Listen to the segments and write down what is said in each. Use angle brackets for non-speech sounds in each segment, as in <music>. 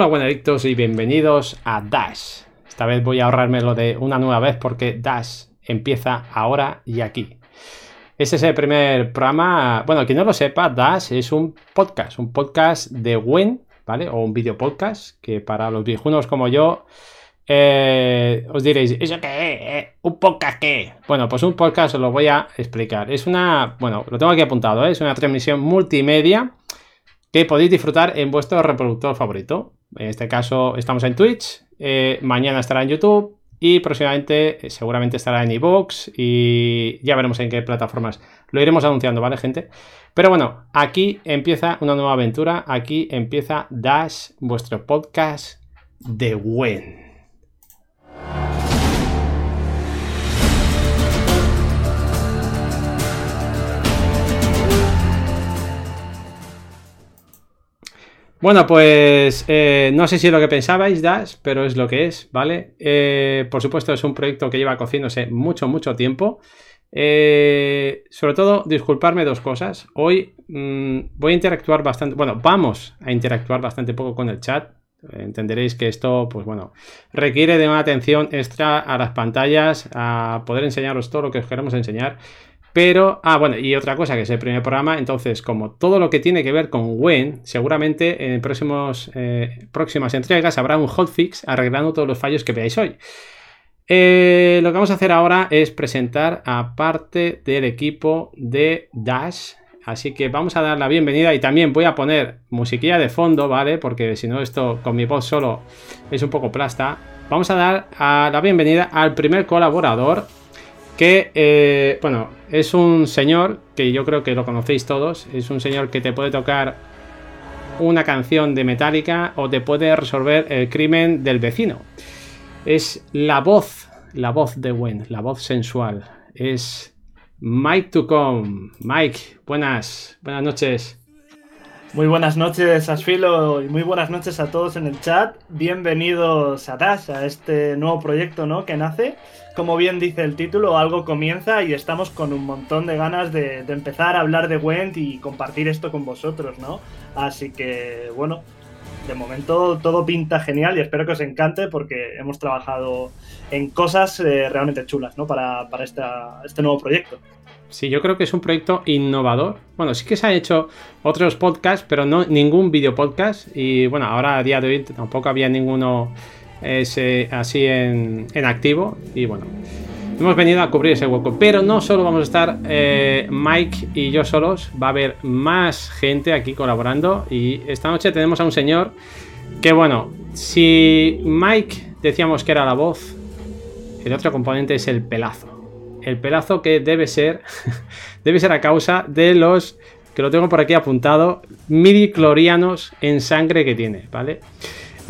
Hola buenadictos y bienvenidos a Dash. Esta vez voy a ahorrarme lo de una nueva vez porque Dash empieza ahora y aquí. Este es el primer programa, bueno, quien no lo sepa, Dash es un podcast, un podcast de Win, ¿vale? O un video podcast que para los viejunos como yo eh, os diréis, ¿eso qué? Eh, ¿Un podcast qué? Bueno, pues un podcast os lo voy a explicar. Es una, bueno, lo tengo aquí apuntado, ¿eh? es una transmisión multimedia que podéis disfrutar en vuestro reproductor favorito. En este caso estamos en Twitch, mañana estará en YouTube y próximamente eh, seguramente estará en iVoox y ya veremos en qué plataformas. Lo iremos anunciando, ¿vale, gente? Pero bueno, aquí empieza una nueva aventura. Aquí empieza Dash, vuestro podcast de Wen. Bueno, pues eh, no sé si es lo que pensabais, Dash, pero es lo que es, ¿vale? Eh, por supuesto, es un proyecto que lleva cociéndose mucho, mucho tiempo. Eh, sobre todo, disculparme dos cosas. Hoy mm, voy a interactuar bastante, bueno, vamos a interactuar bastante poco con el chat. Entenderéis que esto, pues bueno, requiere de una atención extra a las pantallas, a poder enseñaros todo lo que os queremos enseñar. Pero, ah, bueno, y otra cosa que es el primer programa, entonces, como todo lo que tiene que ver con Wen, seguramente en próximos, eh, próximas entregas habrá un hotfix arreglando todos los fallos que veáis hoy. Eh, lo que vamos a hacer ahora es presentar a parte del equipo de Dash. Así que vamos a dar la bienvenida y también voy a poner musiquilla de fondo, ¿vale? Porque si no, esto con mi voz solo es un poco plasta. Vamos a dar la bienvenida al primer colaborador que, eh, bueno, es un señor que yo creo que lo conocéis todos, es un señor que te puede tocar una canción de Metallica o te puede resolver el crimen del vecino. Es la voz, la voz de Gwen, la voz sensual. Es Mike to come. Mike, buenas, buenas noches. Muy buenas noches, Asfilo, y muy buenas noches a todos en el chat. Bienvenidos a Dash, a este nuevo proyecto ¿no? que nace. Como bien dice el título, algo comienza y estamos con un montón de ganas de, empezar a hablar de Went y compartir esto con vosotros, ¿no? Así que, bueno, de momento todo pinta genial y espero que os encante porque hemos trabajado en cosas eh, realmente chulas, ¿no? Para, para este nuevo proyecto. Sí, yo creo que es un proyecto innovador. Bueno, sí que se han hecho otros podcasts, pero no ningún video podcast. Y bueno, ahora a día de hoy tampoco había ninguno ese, así en, activo. Y bueno, hemos venido a cubrir ese hueco. Pero no solo vamos a estar eh, Mike y yo solos, va a haber más gente aquí colaborando. Y esta noche tenemos a un señor que, bueno, si Mike decíamos que era la voz, el otro componente es el pelazo el pelazo que debe ser, <laughs> debe ser a causa de los, que lo tengo por aquí apuntado, midi clorianos en sangre que tiene, ¿vale?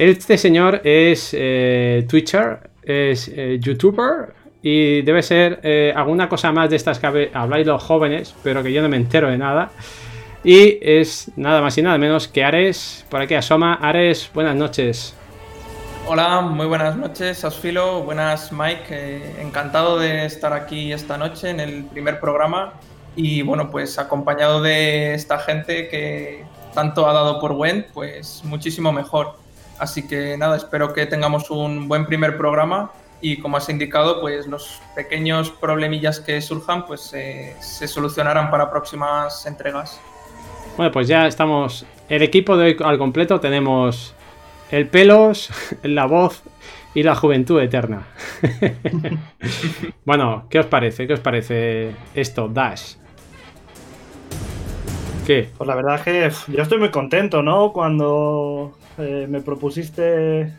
Este señor es eh, Twitcher, es eh, YouTuber y debe ser eh, alguna cosa más de estas que habláis los jóvenes, pero que yo no me entero de nada. Y es nada más y nada menos que Ares, por aquí asoma. Ares, buenas noches. Hola, muy buenas noches, Asfilo. Buenas, Mike. Eh, encantado de estar aquí esta noche en el primer programa y bueno, pues acompañado de esta gente que tanto ha dado por Went, pues muchísimo mejor. Así que nada, espero que tengamos un buen primer programa y como has indicado, pues los pequeños problemillas que surjan pues eh, se solucionarán para próximas entregas. Bueno, pues ya estamos. El equipo de hoy al completo tenemos el pelos, <laughs> la voz y la juventud eterna. <laughs> bueno, ¿qué os parece? ¿Qué os parece esto, Dash? ¿Qué? Pues la verdad es que yo estoy muy contento, ¿no? Cuando eh, me propusiste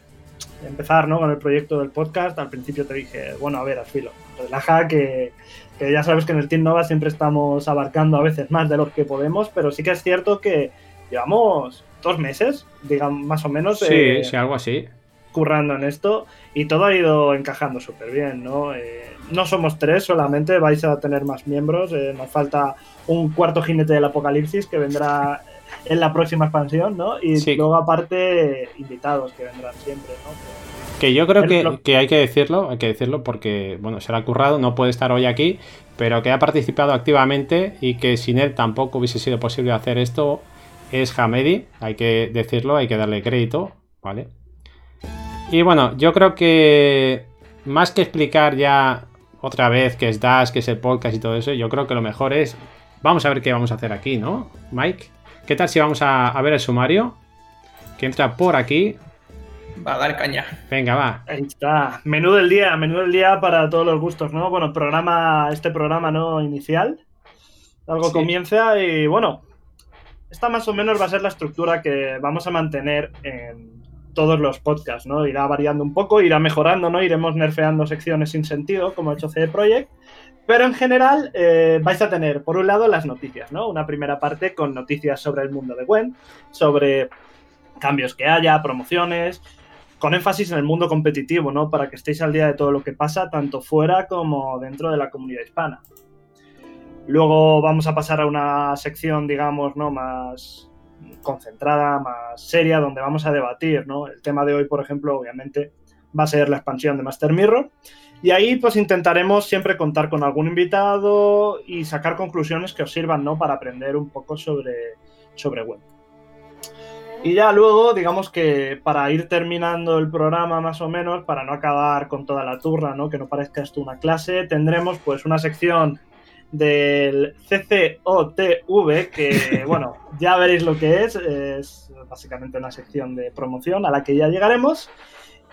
empezar ¿no? con el proyecto del podcast, al principio te dije, bueno, a ver, Asfilo, relaja que, que ya sabes que en el Team Nova siempre estamos abarcando a veces más de lo que podemos, pero sí que es cierto que llevamos dos meses, digamos, más o menos. Sí, eh, sí, algo así. Currando en esto y todo ha ido encajando súper bien, ¿no? Eh, no somos tres solamente, vais a tener más miembros. Eh, nos falta un cuarto jinete del apocalipsis que vendrá en la próxima expansión, ¿no? Y luego aparte invitados que vendrán siempre, ¿no? Que yo creo que, que, hay que decirlo, hay que decirlo porque, bueno, se ha currado, no puede estar hoy aquí, pero que ha participado activamente y que sin él tampoco hubiese sido posible hacer esto es Hamedi, hay que decirlo, hay que darle crédito. ¿vale? Y bueno, yo creo que más que explicar ya otra vez qué es Dash, qué es el podcast y todo eso, yo creo que lo mejor es, vamos a ver qué vamos a hacer aquí, ¿no? Mike, ¿qué tal si vamos a, ver el sumario? Que entra por aquí. Va a dar caña. Venga, va. Ahí está. Menú del día, menú del día para todos los gustos, ¿no? Bueno, programa, este programa, ¿no? Inicial. Algo comienza y bueno, esta más o menos va a ser la estructura que vamos a mantener en todos los podcasts, ¿no? Irá variando un poco, irá mejorando, ¿no? Iremos nerfeando secciones sin sentido, como ha hecho CD Projekt. Pero en general eh, vais a tener, por un lado, las noticias, ¿no? Una primera parte con noticias sobre el mundo de Gwen, sobre cambios que haya, promociones, con énfasis en el mundo competitivo, ¿no? Para que estéis al día de todo lo que pasa, tanto fuera como dentro de la comunidad hispana. Luego vamos a pasar a una sección, digamos, ¿no? Más concentrada, más seria, donde vamos a debatir, ¿no? El tema de hoy, por ejemplo, obviamente, va a ser la expansión de Master Mirror. Y ahí, pues, intentaremos siempre contar con algún invitado y sacar conclusiones que os sirvan, ¿no? Para aprender un poco sobre, sobre web. Y ya luego, digamos que para ir terminando el programa más o menos, para no acabar con toda la turra, ¿no? Que no parezca esto una clase, tendremos pues una sección del CCOTV, que <laughs> bueno, ya veréis lo que es, es básicamente una sección de promoción a la que ya llegaremos.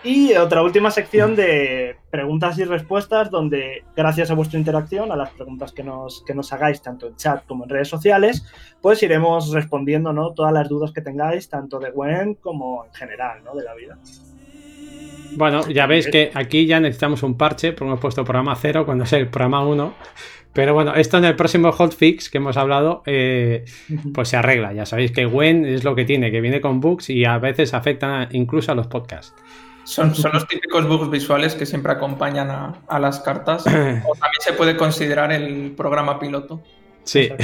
Y otra última sección de preguntas y respuestas, donde gracias a vuestra interacción, a las preguntas que nos, que nos hagáis, tanto en chat como en redes sociales, pues iremos respondiendo ¿no? todas las dudas que tengáis, tanto de Gwen como en general, ¿no? de la vida. Bueno, ya veis que aquí ya necesitamos un parche, porque hemos puesto programa 0 cuando es el programa 1. Pero bueno, esto en el próximo hotfix que hemos hablado, eh, pues se arregla. Ya sabéis que Gwen es lo que tiene, que viene con bugs y a veces afecta incluso a los podcasts. Son, son los típicos bugs visuales que siempre acompañan a, las cartas. <clears throat> o también se puede considerar el programa piloto. Sí. <laughs>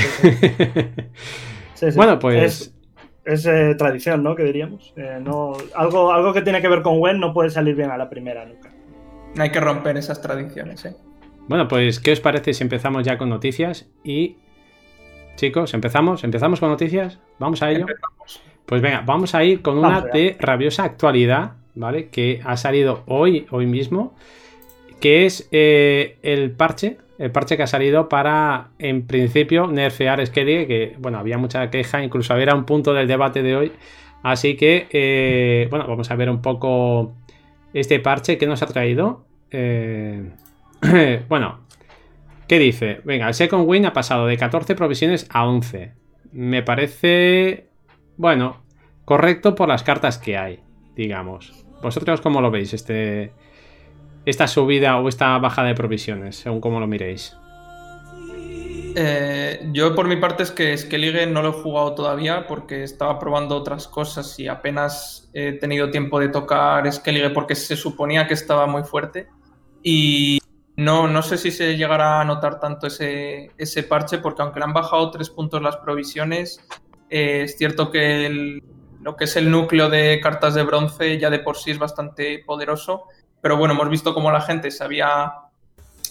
Bueno, pues. Es, eh, tradición, ¿no? Que diríamos. Eh, no, algo, algo que tiene que ver con Gwen no puede salir bien a la primera nunca. Hay que romper esas tradiciones, ¿eh? Bueno, pues, ¿qué os parece si empezamos ya con noticias? Y, chicos, ¿empezamos? ¿Empezamos con noticias? ¿Vamos a ello? Pues venga, vamos a ir con una de rabiosa actualidad, ¿vale? Que ha salido hoy, hoy mismo, que es eh, el parche, el parche que ha salido para, en principio, nerfear Skellige, que, bueno, había mucha queja, incluso era un punto del debate de hoy. Así que, eh, bueno, vamos a ver un poco este parche que nos ha traído. Eh, <clears throat> bueno, ¿qué dice? Venga, el Second Win ha pasado de 14 provisiones a 11. Me parece, bueno, correcto por las cartas que hay, digamos. ¿Vosotros cómo lo veis este, esta subida o esta baja de provisiones, según cómo lo miréis? Eh, yo por mi parte es que Skellige no lo he jugado todavía porque estaba probando otras cosas y apenas he tenido tiempo de tocar Skellige porque se suponía que estaba muy fuerte. Y no, no sé si se llegará a notar tanto ese, ese parche, porque aunque le han bajado tres puntos las provisiones, eh, es cierto que lo que es el núcleo de cartas de bronce ya de por sí es bastante poderoso. Pero bueno, hemos visto cómo la gente sabía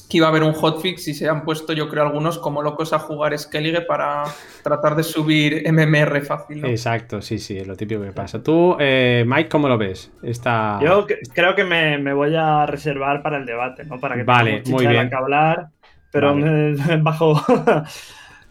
que iba a haber un hotfix y se han puesto, yo creo, algunos como locos a jugar Skellige para tratar de subir MMR fácil. Exacto, sí, sí, es lo típico que pasa. Tú, eh, Mike, ¿cómo lo ves? Esta... Yo creo que me, voy a reservar para el debate, ¿no? Para que vale, muy bien. que hablar, pero <laughs> bajo,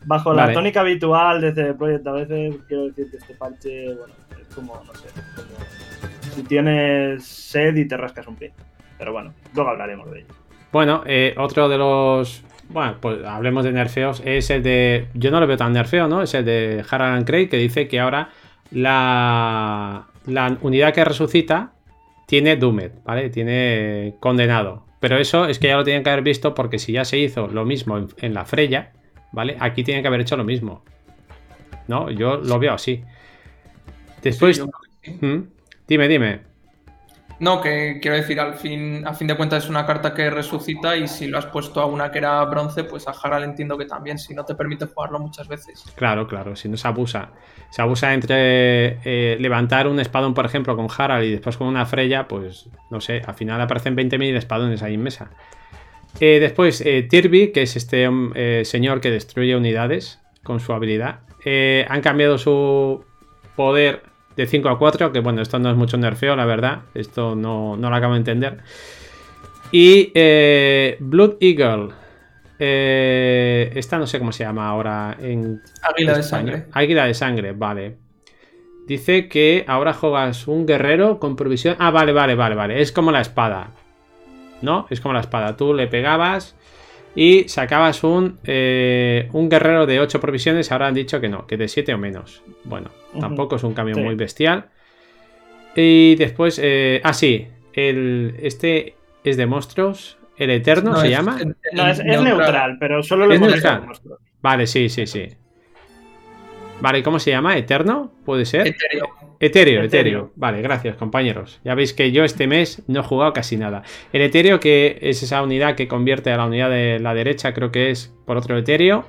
bajo la tónica habitual de este proyecto, a veces quiero decir que este parche, bueno, como, no sé, como si tienes sed y te rascas un pie. Pero bueno, luego hablaremos de ello. Bueno, eh, otro de los. Bueno, pues hablemos de nerfeos. Es el de. Yo no lo veo tan nerfeo, ¿no? Es el de Harald Craig que dice que ahora la, la unidad que resucita tiene Doomed, ¿vale? Tiene condenado. Pero eso es que ya lo tienen que haber visto porque si ya se hizo lo mismo en, la Freya, ¿vale? Aquí tienen que haber hecho lo mismo. ¿No? Yo lo veo así. Después. ¿Mm? Dime, dime. No, que quiero decir, al fin, a fin de cuentas es una carta que resucita y si lo has puesto a una que era bronce, pues a Harald entiendo que también, si no te permite jugarlo muchas veces. Claro, claro, si no se abusa. Se abusa entre eh, levantar un espadón, por ejemplo, con Harald y después con una Freya, pues no sé, al final aparecen 20.000 espadones ahí en mesa. Eh, después, eh, Tirby, que es este señor que destruye unidades con su habilidad. han cambiado su poder de 5 a 4, que bueno, esto no es mucho nerfeo, la verdad. Esto no, no lo acabo de entender. Y eh, Blood Eagle. Eh, esta no sé cómo se llama ahora en Águila de sangre. Águila de sangre, vale. Dice que ahora juegas un guerrero con provisión. Ah, vale, vale, vale, vale. Es como la espada. ¿No? Es como la espada. Tú le pegabas y sacabas un, eh, un guerrero de 8 provisiones. Ahora han dicho que no, que de 7 o menos. Bueno, tampoco es un cambio muy bestial. Y después, eh, ah, sí, el, este es de monstruos. El Eterno se llama. no, es, neutral. pero solo lo hemos Vale, sí, sí, sí. Vale, ¿cómo se llama? ¿Eterno? ¿Puede ser? Etéreo. Etéreo, Vale, gracias, compañeros. Ya veis que yo este mes no he jugado casi nada. El etéreo, que es esa unidad que convierte a la unidad de la derecha, creo que es por otro etéreo.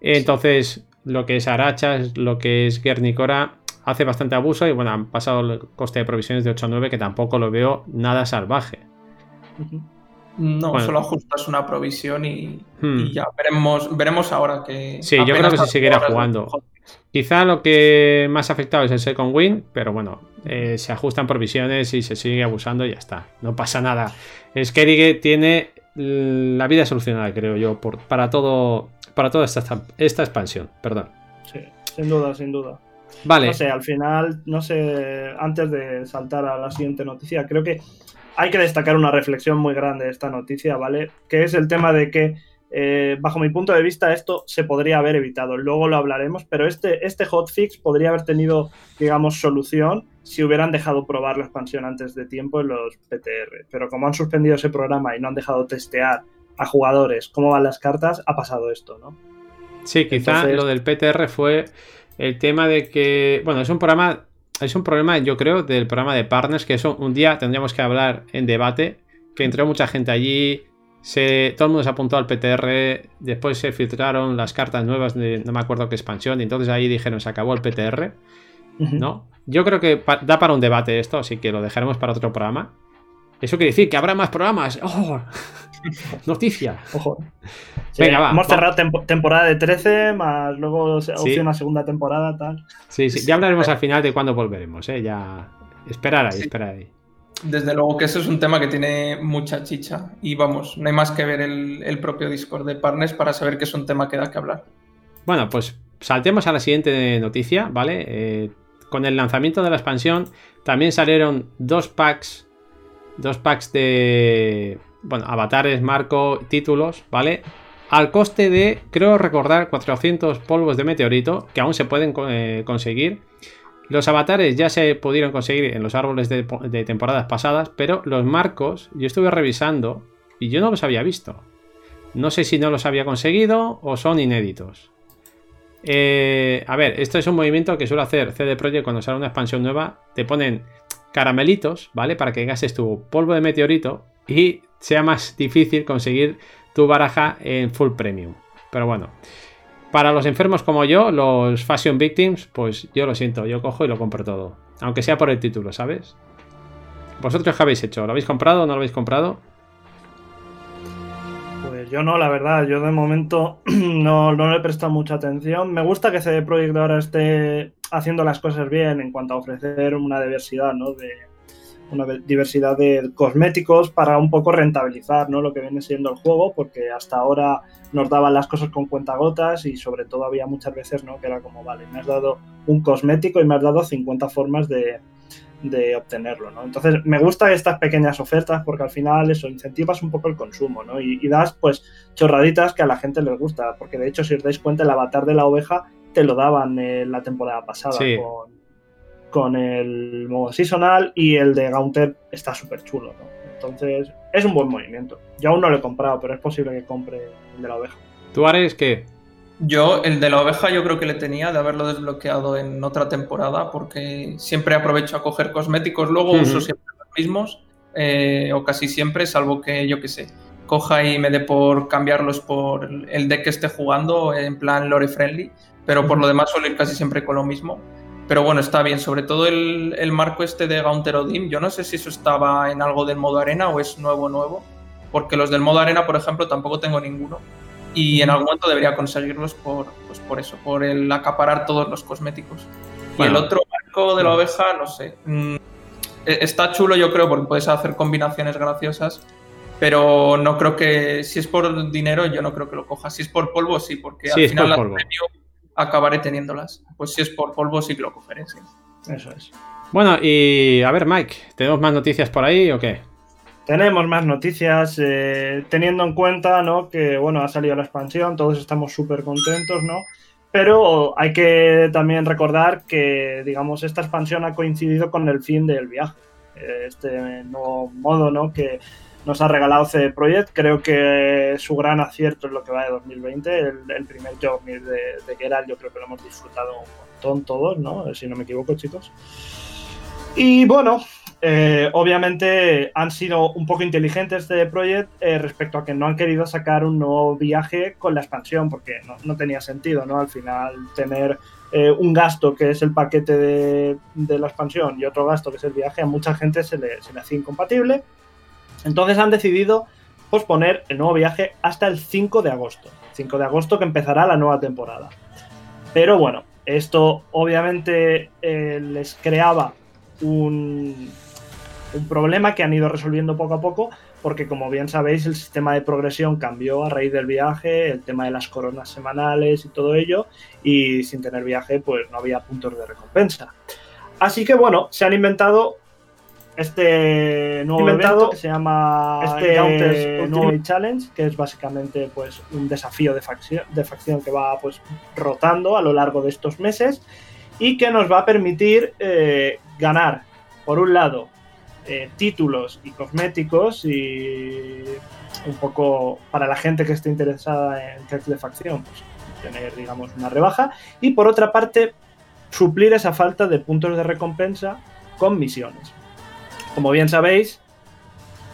Entonces, lo que es Arachas, lo que es Guernicora, hace bastante abuso. Y bueno, han pasado el coste de provisiones de 8 a 9, que tampoco lo veo nada salvaje. No, solo ajustas una provisión y, hmm. ya veremos, veremos ahora que. Sí, yo creo que se seguirá jugando. Quizá lo que más afectado es el second win, pero bueno, eh, se ajustan provisiones y se sigue abusando y ya está. No pasa nada. Skerige tiene la vida solucionada, creo yo, por, para todo. Para toda esta, esta expansión, perdón. Sí, sin duda, sin duda. Vale. No sé, al final, no sé, antes de saltar a la siguiente noticia, creo que hay que destacar una reflexión muy grande de esta noticia, ¿vale? Que es el tema de que eh, bajo mi punto de vista, esto se podría haber evitado. Luego lo hablaremos, pero este, este hotfix podría haber tenido, digamos, solución si hubieran dejado probar la expansión antes de tiempo en los PTR. Pero como han suspendido ese programa y no han dejado testear a jugadores cómo van las cartas, ha pasado esto, ¿no? Sí, quizá lo del PTR fue el tema de que, bueno, es un programa, es un problema, yo creo, del programa de partners, que eso un día tendríamos que hablar en debate, que entró mucha gente allí, todo el mundo se apuntó al PTR, después se filtraron las cartas nuevas de no me acuerdo qué expansión, y entonces ahí dijeron se acabó el PTR. ¿No? Yo creo que da para un debate esto, así que lo dejaremos para otro programa. Eso quiere decir que habrá más programas. ¡Oh! <laughs> Noticia. Ojo. <laughs> Venga, va. Hemos cerrado temporada de 13, más luego opción a segunda temporada, tal. Sí, sí. Ya hablaremos al final de cuándo volveremos, ¿eh? Ya. Esperar ahí, esperar ahí. Desde luego que eso es un tema que tiene mucha chicha y vamos, no hay más que ver el, propio Discord de Partners para saber que es un tema que da que hablar. Bueno, pues saltemos a la siguiente noticia, ¿vale? Eh, con el lanzamiento de la expansión también salieron dos packs, dos packs de, bueno, avatares, marco, títulos, ¿vale? Al coste de, creo recordar, 400 polvos de meteorito que aún se pueden eh, conseguir los avatares ya se pudieron conseguir en los árboles de, temporadas pasadas, pero los marcos yo estuve revisando y yo no los había visto. No sé si no los había conseguido o son inéditos. Eh, a ver, esto es un movimiento que suele hacer CD Projekt cuando sale una expansión nueva. Te ponen caramelitos, ¿vale? Para que gastes tu polvo de meteorito y sea más difícil conseguir tu baraja en full premium. Pero bueno, para los enfermos como yo, los Fashion Victims, pues yo lo siento, yo cojo y lo compro todo. Aunque sea por el título, ¿sabes? ¿Vosotros qué habéis hecho? ¿Lo habéis comprado o no lo habéis comprado? Pues yo no, la verdad, yo de momento <clears throat> no, no le he prestado mucha atención. Me gusta que CD Projekt ahora esté haciendo las cosas bien en cuanto a ofrecer una diversidad, ¿no? De, una diversidad de cosméticos para un poco rentabilizar ¿no? lo que viene siendo el juego, porque hasta ahora nos daban las cosas con cuentagotas y sobre todo había muchas veces ¿no? que era como, vale, me has dado un cosmético y me has dado 50 formas de, de obtenerlo, ¿no? Entonces, me gustan estas pequeñas ofertas porque al final eso incentivas un poco el consumo, ¿no? Y, das, pues, chorraditas que a la gente les gusta, porque de hecho, si os dais cuenta, el avatar de la oveja te lo daban en la temporada pasada con, con el modo seasonal y el de Gaunter está súper chulo, ¿no? Entonces, es un buen movimiento. Yo aún no lo he comprado, pero es posible que compre el de la oveja. ¿Tú, Ares, qué? Yo, el de la oveja, yo creo que le tenía de haberlo desbloqueado en otra temporada, porque siempre aprovecho a coger cosméticos, luego uso siempre los mismos, eh, o casi siempre, salvo que, yo qué sé, coja y me dé por cambiarlos por el deck que esté jugando, en plan lore friendly, pero por lo demás suelo ir casi siempre con lo mismo. Pero bueno, está bien. Sobre todo el, marco este de Gaunter Odin. Yo no sé si eso estaba en algo del modo arena o es nuevo, nuevo. Porque los del modo arena, por ejemplo, tampoco tengo ninguno. Y en algún momento debería conseguirlos por, pues por eso, por el acaparar todos los cosméticos. Y el otro de la oveja, no sé. Mm, e, está chulo, yo creo, porque puedes hacer combinaciones graciosas. Pero no creo que. Si es por dinero, yo no creo que lo coja. Si es por polvo, sí, porque al final acabaré teniéndolas. Pues si es por polvo, sí que lo cogeré, sí. Eso es. Bueno, y a ver, Mike, ¿tenemos más noticias por ahí o qué? Tenemos más noticias, eh, teniendo en cuenta ¿no? que bueno, ha salido la expansión, todos estamos súper contentos, ¿no? Pero hay que también recordar que, digamos, esta expansión ha coincidido con el fin del viaje. Eh, este nuevo modo, ¿no? Que nos ha regalado CD Projekt. Creo que su gran acierto es lo que va de 2020. El, primer job de, de yo creo que lo hemos disfrutado un montón todos, ¿no? Si no me equivoco, chicos. Y bueno, eh, obviamente han sido un poco inteligentes de Project eh, respecto a que no han querido sacar un nuevo viaje con la expansión, porque no, tenía sentido, ¿no? Al final tener eh, un gasto que es el paquete de, la expansión y otro gasto que es el viaje, a mucha gente se le, se le hacía incompatible. Entonces han decidido posponer el nuevo viaje hasta el 5 de agosto. 5 de agosto que empezará la nueva temporada. Pero bueno, esto obviamente les creaba un, un problema que han ido resolviendo poco a poco, porque como bien sabéis, el sistema de progresión cambió a raíz del viaje, el tema de las coronas semanales y todo ello, y sin tener viaje, pues no había puntos de recompensa. Así que bueno, se han inventado este nuevo inventado que se llama este nuevo Challenge, que es básicamente pues un desafío de facción, de facción que va pues rotando a lo largo de estos meses y que nos va a permitir eh, ganar, por un lado, eh, títulos y cosméticos y un poco para la gente que esté interesada en sets de facción, pues tener, digamos, una rebaja. Y por otra parte, suplir esa falta de puntos de recompensa con misiones. Como bien sabéis,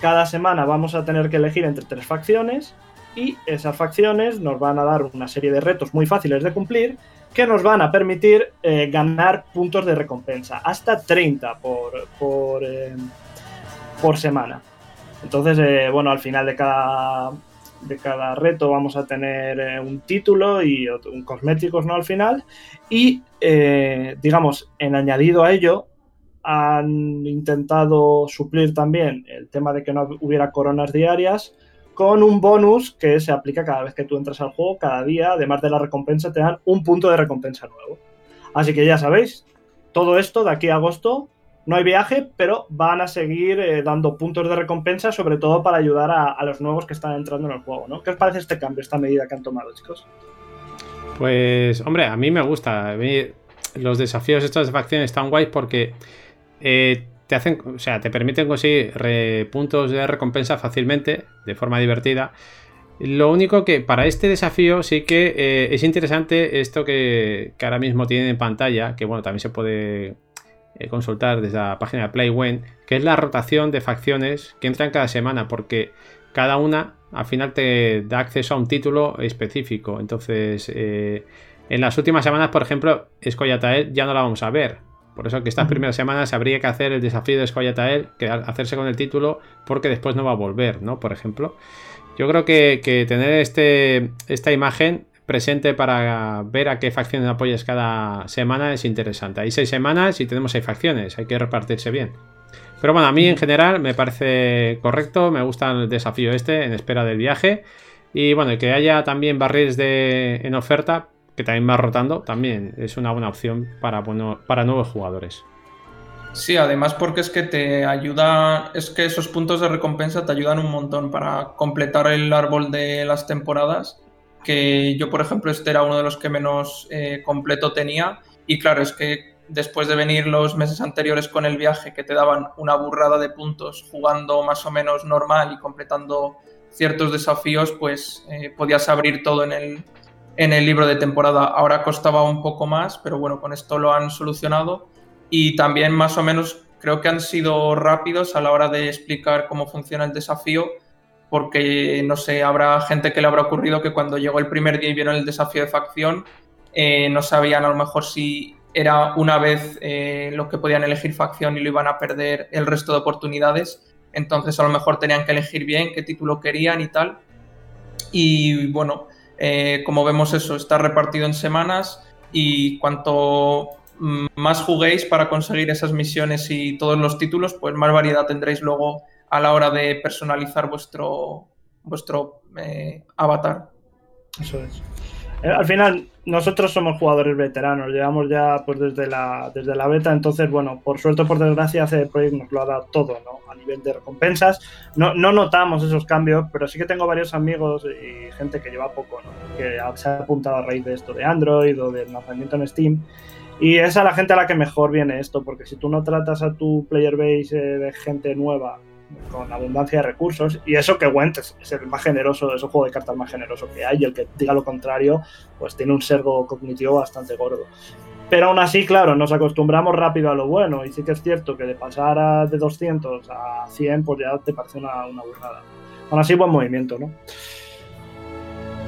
cada semana vamos a tener que elegir entre tres facciones y esas facciones nos van a dar una serie de retos muy fáciles de cumplir que nos van a permitir eh, ganar puntos de recompensa, hasta 30 por, por, eh, por semana. Entonces, eh, bueno, al final de cada, de cada reto vamos a tener un título y un cosméticos, ¿no? Al final. Y, digamos, en añadido a ello, han intentado suplir también el tema de que no hubiera coronas diarias con un bonus que se aplica cada vez que tú entras al juego, cada día, además de la recompensa, te dan un punto de recompensa nuevo. Así que ya sabéis, todo esto de aquí a agosto no hay viaje, pero van a seguir eh, dando puntos de recompensa, sobre todo para ayudar a, los nuevos que están entrando en el juego, ¿no? ¿Qué os parece este cambio, esta medida que han tomado, chicos? Pues, hombre, a mí me gusta. los desafíos estos de están guays porque eh, te hacen, o sea, te permiten conseguir puntos de recompensa fácilmente, de forma divertida. Lo único que para este desafío sí que eh, es interesante esto que, ahora mismo tienen en pantalla, que bueno, también se puede eh, consultar desde la página de Playwen, que es la rotación de facciones que entran cada semana, porque cada una al final te da acceso a un título específico. Entonces, en las últimas semanas, por ejemplo, Escoyatael ya no la vamos a ver, por eso que estas primeras semanas habría que hacer el desafío de Scoyatael, que hacerse con el título, porque después no va a volver, ¿no? Por ejemplo. Yo creo que, tener este, esta imagen presente para ver a qué facciones apoyas cada semana es interesante. Hay seis semanas y tenemos seis facciones, hay que repartirse bien. Pero bueno, a mí en general me parece correcto, me gusta el desafío este en espera del viaje. Y bueno, que haya también barriles de, en oferta, que también va rotando, también es una buena opción para, bueno, para nuevos jugadores. Sí, además porque es que te ayuda, es que esos puntos de recompensa te ayudan un montón para completar el árbol de las temporadas, que yo por ejemplo este era uno de los que menos eh, completo tenía y claro, es que después de venir los meses anteriores con el viaje que te daban una burrada de puntos jugando más o menos normal y completando ciertos desafíos, pues eh, podías abrir todo en el, en el libro de temporada. Ahora costaba un poco más, pero bueno, con esto lo han solucionado. Y también más o menos creo que han sido rápidos a la hora de explicar cómo funciona el desafío, porque no sé, habrá gente que le habrá ocurrido que cuando llegó el primer día y vieron el desafío de facción, eh, no sabían a lo mejor si era una vez eh, lo que podían elegir facción y lo iban a perder el resto de oportunidades. Entonces a lo mejor tenían que elegir bien qué título querían y tal. Y bueno, eh, como vemos eso, está repartido en semanas y cuanto más juguéis para conseguir esas misiones y todos los títulos, pues más variedad tendréis luego a la hora de personalizar vuestro, vuestro eh, avatar. Eso es. Eh, al final, nosotros somos jugadores veteranos, llevamos ya pues desde la, desde la beta, entonces, bueno, por suerte o por desgracia, hace Projekt nos lo ha dado todo, ¿no? A nivel de recompensas. No, no notamos esos cambios, pero sí que tengo varios amigos y gente que lleva poco, ¿no? Que se ha apuntado a raíz de esto de Android o del lanzamiento en Steam. Y es a la gente a la que mejor viene esto, porque si tú no tratas a tu player base eh, de gente nueva con abundancia de recursos. Y eso que Went es, el más generoso, es el juego de cartas más generoso que hay. Y el que diga lo contrario, pues tiene un servo cognitivo bastante gordo. Pero aún así, claro, nos acostumbramos rápido a lo bueno. Y sí que es cierto que de pasar de 200 a 100, pues ya te parece una, una burrada. Aún así, buen movimiento, ¿no?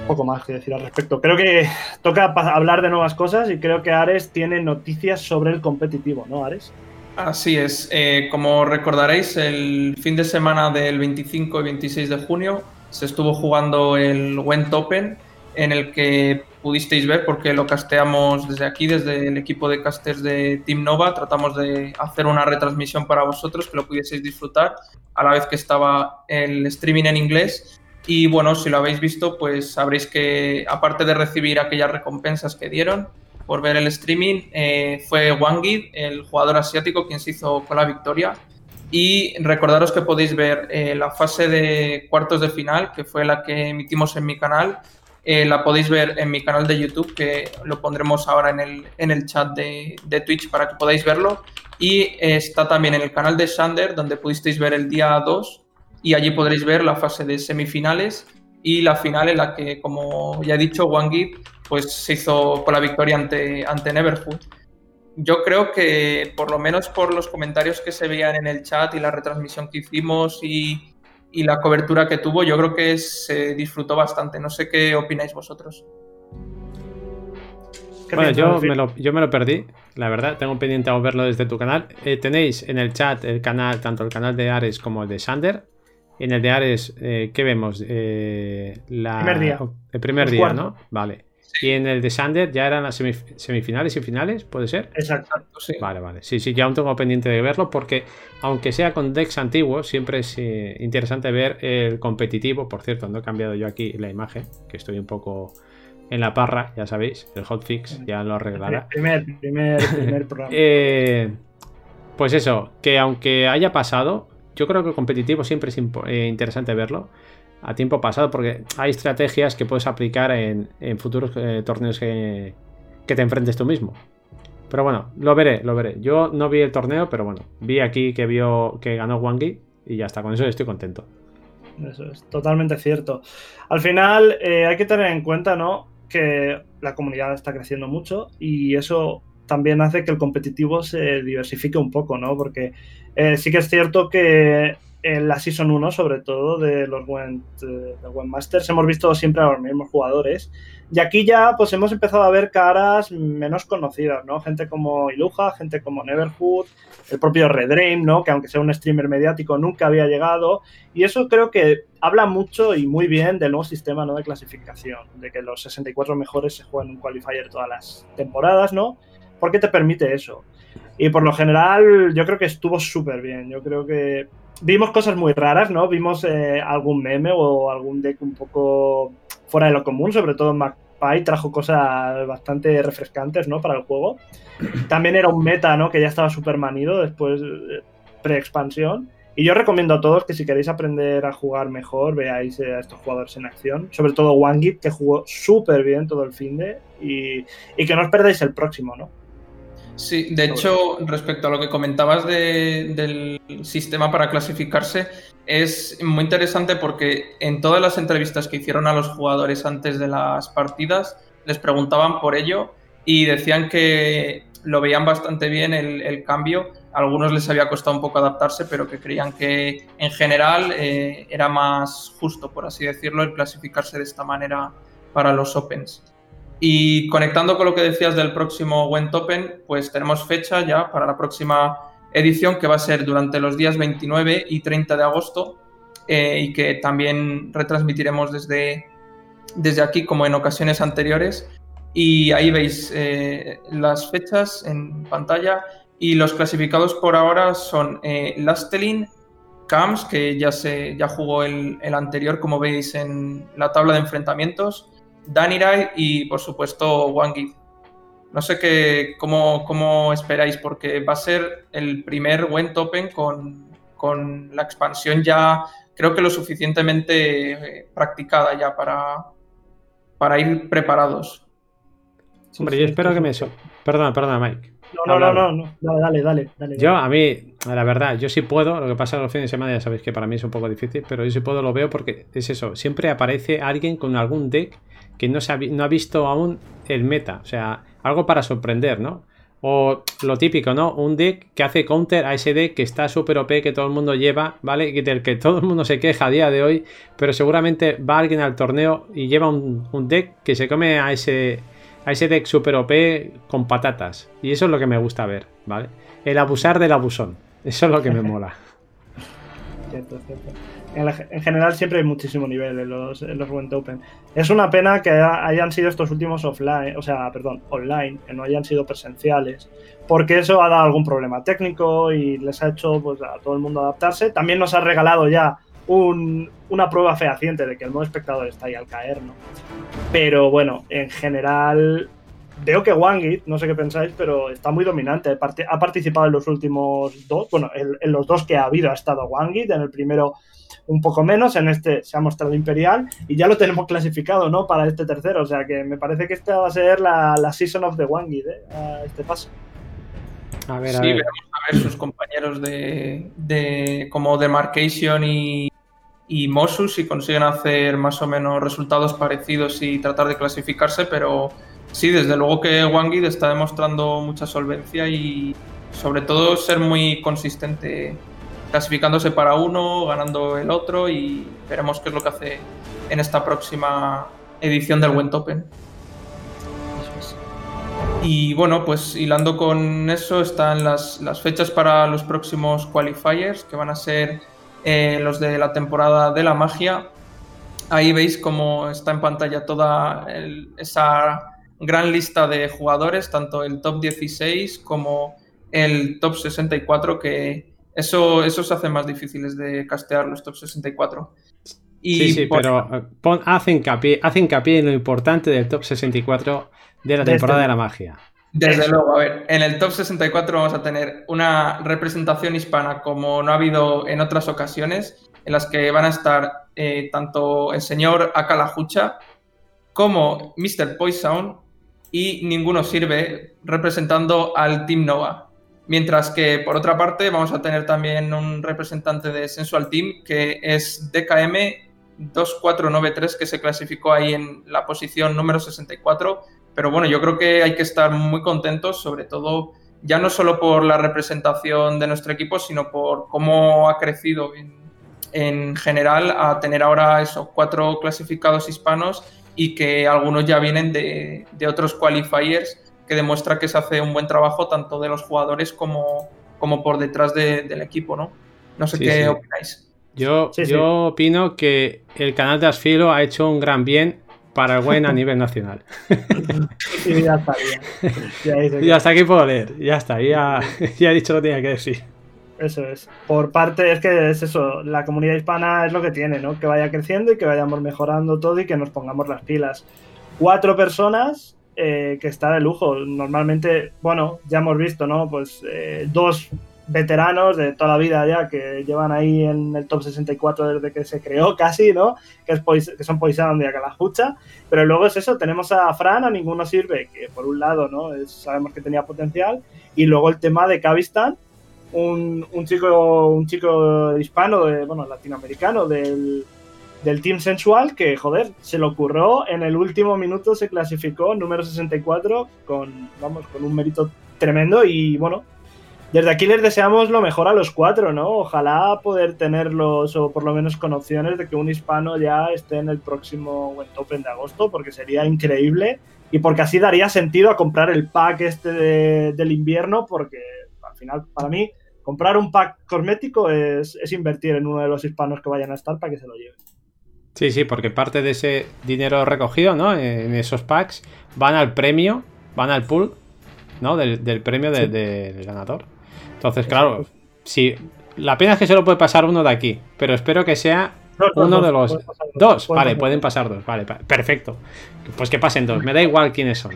Poco más que decir al respecto. Creo que toca hablar de nuevas cosas y creo que Ares tiene noticias sobre el competitivo, ¿no, Ares? Así es. Eh, como recordaréis, el fin de semana del 25 y 26 de junio se estuvo jugando el Went Open, en el que pudisteis ver, porque lo casteamos desde aquí, desde el equipo de casters de Team Nova, tratamos de hacer una retransmisión para vosotros, que lo pudieseis disfrutar, a la vez que estaba el streaming en inglés. Y bueno, si lo habéis visto, pues sabréis que aparte de recibir aquellas recompensas que dieron, por ver el streaming eh, fue Wangid, el jugador asiático, quien se hizo con la victoria. Y recordaros que podéis ver eh, la fase de cuartos de final, que fue la que emitimos en mi canal. Eh, la podéis ver en mi canal de YouTube, que lo pondremos ahora en el, en el chat de, de Twitch para que podáis verlo. Y está también en el canal de Sander, donde pudisteis ver el día 2. Y allí podréis ver la fase de semifinales y la final en la que, como ya he dicho, Wangid pues se hizo con la victoria ante, ante Neverhood. Yo creo que, por lo menos por los comentarios que se veían en el chat y la retransmisión que hicimos y, la cobertura que tuvo, yo creo que se disfrutó bastante. No sé qué opináis vosotros. Bueno, yo me, lo, yo me, lo, perdí, la verdad, tengo pendiente a verlo desde tu canal. Eh, tenéis en el chat el canal, tanto el canal de Ares como el de Sander. En el de Ares, eh, ¿qué vemos? Eh, la, primer día. El primer día, ¿no? Vale. Y en el de Sander ya eran las semifinales y finales, ¿puede ser? Exacto, sí. Vale, vale. Sí, sí, ya aún tengo pendiente de verlo porque, aunque sea con decks antiguos, siempre es eh, interesante ver el competitivo. Por cierto, no he cambiado yo aquí la imagen, que estoy un poco en la parra, ya sabéis, el hotfix ya lo arreglará. Primer, primer, primer <laughs> programa. Eh, pues eso, que aunque haya pasado, yo creo que el competitivo siempre es eh, interesante verlo a tiempo pasado, porque hay estrategias que puedes aplicar en, futuros eh, torneos que, te enfrentes tú mismo. Pero bueno, lo veré, lo veré. Yo no vi el torneo, pero bueno, vi aquí que vio que ganó Wangi y ya está, con eso estoy contento. Eso es totalmente cierto. Al final eh, hay que tener en cuenta, ¿no? Que la comunidad está creciendo mucho y eso también hace que el competitivo se diversifique un poco, ¿no? Porque eh, sí que es cierto que en la Season 1, sobre todo, de los Went, eh, Masters, hemos visto siempre a los mismos jugadores. Y aquí ya pues hemos empezado a ver caras menos conocidas, ¿no? Gente como Iluja, gente como Neverhood, el propio Redraim, ¿no? Que aunque sea un streamer mediático, nunca había llegado. Y eso creo que habla mucho y muy bien del nuevo sistema ¿no? de clasificación, de que los 64 mejores se juegan un qualifier todas las temporadas, ¿no? Porque te permite eso. Y por lo general, yo creo que estuvo súper bien. Yo creo que vimos cosas muy raras, ¿no? Vimos eh, algún meme o algún deck un poco fuera de lo común, sobre todo McPie trajo cosas bastante refrescantes, ¿no? Para el juego. También era un meta, ¿no? Que ya estaba súper manido después de pre-expansión. Y yo recomiendo a todos que si queréis aprender a jugar mejor, veáis a estos jugadores en acción. Sobre todo Wangit, que jugó súper bien todo el fin de. Y, y que no os perdáis el próximo, ¿no? Sí, de hecho, respecto a lo que comentabas del sistema para clasificarse, es muy interesante porque en todas las entrevistas que hicieron a los jugadores antes de las partidas, les preguntaban por ello y decían que lo veían bastante bien el, cambio. A algunos les había costado un poco adaptarse, pero que creían que en general eh, era más justo, por así decirlo, el clasificarse de esta manera para los Opens. Y conectando con lo que decías del próximo Went Open, pues tenemos fecha ya para la próxima edición que va a ser durante los días 29 y 30 de agosto eh, y que también retransmitiremos desde, desde aquí como en ocasiones anteriores. Y ahí veis eh, las fechas en pantalla y los clasificados por ahora son eh, Lastelin, Camps, que ya, se, ya jugó el, anterior, como veis en la tabla de enfrentamientos, Danirai y por supuesto Wangit. No sé qué, cómo, cómo, esperáis, porque va a ser el primer Went Open con, con la expansión ya, creo que lo suficientemente eh, practicada ya para, para ir preparados. Hombre, yo espero que me... Perdona, perdona, Mike. No, no, no, no, dale, dale, dale, Yo, a mí, la verdad, yo sí puedo, lo que pasa los fines de semana ya sabéis que para mí es un poco difícil, pero yo sí puedo, lo veo porque es eso, siempre aparece alguien con algún deck que no, se ha, no ha visto aún el meta, o sea, algo para sorprender, ¿no? O lo típico, ¿no? Un deck que hace counter a ese deck que está súper OP, que todo el mundo lleva, ¿vale? Y del que todo el mundo se queja a día de hoy, pero seguramente va alguien al torneo y lleva un, un deck que se come a ese a ese deck super OP con patatas. Y eso es lo que me gusta ver, ¿vale? El abusar del abusón. Eso es lo que me <laughs> mola. Cierto, cierto. En, general siempre hay muchísimo nivel en los, en los Open. Es una pena que hayan sido estos últimos offline, o sea, perdón, online, que no hayan sido presenciales, porque eso ha dado algún problema técnico y les ha hecho pues, a todo el mundo adaptarse. También nos ha regalado ya una prueba fehaciente de que el modo espectador está ahí al caer, ¿no? Pero bueno, en general veo que Wangit, no sé qué pensáis, pero está muy dominante. Ha participado en los últimos dos, bueno, en, los dos que ha habido ha estado Wangit, en el primero un poco menos, en este se ha mostrado Imperial y ya lo tenemos clasificado, ¿no? Para este tercero, o sea que me parece que esta va a ser la, Season of the Wangit, ¿eh? A este paso. A ver, a sí, ver. a ver sus compañeros de, de como Demarcation y y Mosu si consiguen hacer más o menos resultados parecidos y tratar de clasificarse, pero sí, desde luego que Wangid está demostrando mucha solvencia y sobre todo ser muy consistente clasificándose para uno, ganando el otro y veremos qué es lo que hace en esta próxima edición del Went Open. Y bueno, pues hilando con eso están las, las fechas para los próximos qualifiers que van a ser eh, los de la temporada de la magia. Ahí veis cómo está en pantalla toda esa gran lista de jugadores, tanto el top 16 como el top 64, que eso, eso se hace más difíciles de castear los top 64. Y sí, sí, pero eh, pon, haz, hincapié, hincapié en lo importante del top 64 de la temporada de la magia. Desde luego, a ver, en el top 64 vamos a tener una representación hispana como no ha habido en otras ocasiones, en las que van a estar eh, tanto el señor Akalajucha como Mr. Poison y ninguno sirve representando al Team Nova. Mientras que por otra parte vamos a tener también un representante de Sensual Team que es DKM 2493 que se clasificó ahí en la posición número 64 pero bueno, yo creo que hay que estar muy contentos, sobre todo ya no solo por la representación de nuestro equipo, sino por cómo ha crecido en, general a tener ahora esos cuatro clasificados hispanos y que algunos ya vienen de, otros qualifiers que demuestra que se hace un buen trabajo tanto de los jugadores como, como por detrás del equipo, ¿no? No sé qué opináis. Yo, yo opino que el canal de Asfilo ha hecho un gran bien para el buen a nivel <laughs> nacional. Sí, ya está. Ya, hasta aquí puedo leer. Ya está. Ya, <laughs> ya he dicho lo que tenía que decir. Eso es. Por parte, es que es eso. La comunidad hispana es lo que tiene, ¿no? Que vaya creciendo y que vayamos mejorando todo y que nos pongamos las pilas. Cuatro personas eh, que está de lujo. Normalmente, bueno, ya hemos visto, ¿no? Pues eh, dos veteranos de toda la vida ya que llevan ahí en el top 64 desde que se creó casi, ¿no? Que, es que son Poison de Acalajucha. Pero luego es eso, tenemos a Fran, a ninguno sirve, que por un lado, ¿no? sabemos que tenía potencial. Y luego el tema de Kavistan, un, un, chico, un chico hispano, de, bueno, latinoamericano del, del Team Sensual que, joder, se lo ocurrió, en el último minuto se clasificó número 64 con, vamos, con un mérito tremendo y bueno, desde aquí les deseamos lo mejor a los cuatro, ¿no? Ojalá poder tenerlos, o por lo menos con opciones de que un hispano ya esté en el próximo Went Open de agosto, porque sería increíble y porque así daría sentido a comprar el pack este del invierno, porque al final, para mí, comprar un pack cosmético es, invertir en uno de los hispanos que vayan a estar para que se lo lleven. Sí, sí, porque parte de ese dinero recogido, ¿no? En esos packs van al premio, van al pool, ¿no? Del, premio del ganador. Entonces, claro, si la pena es que solo puede pasar uno de aquí, pero espero que sea uno de los dos. vale, pueden pasar dos, vale, perfecto. Pues que pasen dos, me da igual quiénes son.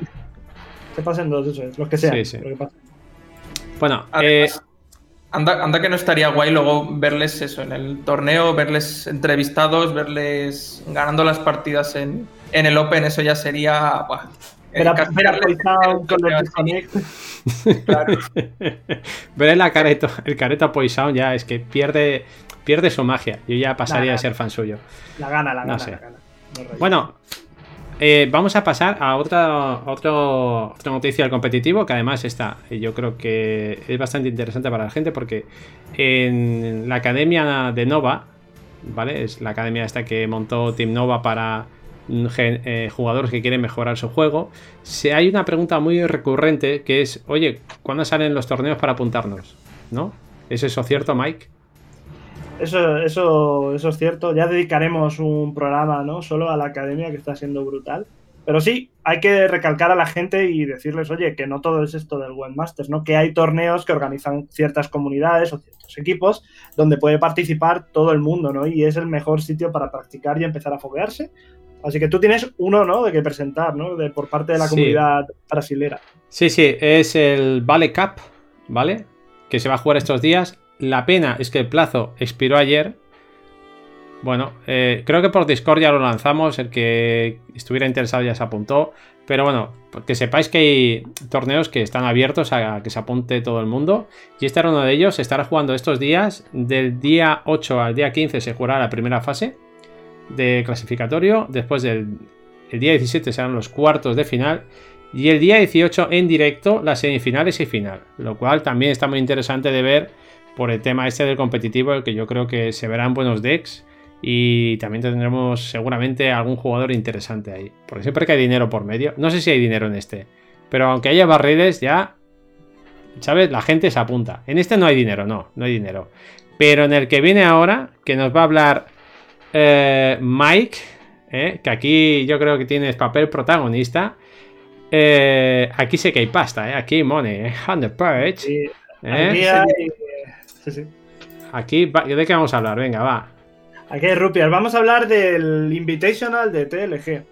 Que pasen dos, eso es, los que sean. Sí, sí. Bueno, eh, Anda, anda, que no estaría guay luego verles eso en el torneo, verles entrevistados, verles ganando las partidas en, el Open, eso ya sería. Buah, <laughs> <laughs> Ver la careta, el careta Poison ya es que pierde, pierde su magia. Yo ya pasaría a ser fan suyo. La gana, la gana. bueno, eh, vamos a pasar a otra, otra noticia del competitivo, que además está, yo creo que es bastante interesante para la gente, porque en la academia de Nova, ¿vale? Es la academia esta que montó Team Nova para mm, eh, jugadores que quieren mejorar su juego. Si hay una pregunta muy recurrente que es, oye, ¿cuándo salen los torneos para apuntarnos? ¿No? ¿Es eso cierto, Mike? Eso, eso, eso es cierto. Ya dedicaremos un programa, ¿no? Solo a la academia, que está siendo brutal. Pero sí, hay que recalcar a la gente y decirles, oye, que no todo es esto del Webmasters, ¿no? Que hay torneos que organizan ciertas comunidades o ciertos equipos donde puede participar todo el mundo, ¿no? Y es el mejor sitio para practicar y empezar a foguearse. Así que tú tienes uno, ¿no? De que presentar, ¿no? De, por parte de la comunidad brasilera. Sí, sí, es el Vale Cup, ¿vale? Que se va a jugar estos días. La pena es que el plazo expiró ayer. Bueno, eh, creo que por Discord ya lo lanzamos. El que estuviera interesado ya se apuntó. Pero bueno, que sepáis que hay torneos que están abiertos a que se apunte todo el mundo. Y este era uno de ellos. Se estará jugando estos días. Del día 8 al día 15 se jugará la primera fase de clasificatorio. Después del día 17 serán los cuartos de final. Y el día 18 en directo las semifinales y final. Lo cual también está muy interesante de ver por el tema este del competitivo, que yo creo que se verán buenos decks y también tendremos seguramente algún jugador interesante ahí. Porque siempre que hay dinero por medio, no sé si hay dinero en este, pero aunque haya barriles ya, ¿sabes? La gente se apunta. En este no hay dinero, no, no hay dinero. Pero en el que viene ahora, que nos va a hablar eh, Mike, eh, que aquí yo creo que tienes papel protagonista. Eh, aquí sé que hay pasta, aquí hay money, on the perch. Aquí, ¿de qué vamos a hablar? Venga, va. Aquí hay rupias. Vamos a hablar del Invitational de TLG.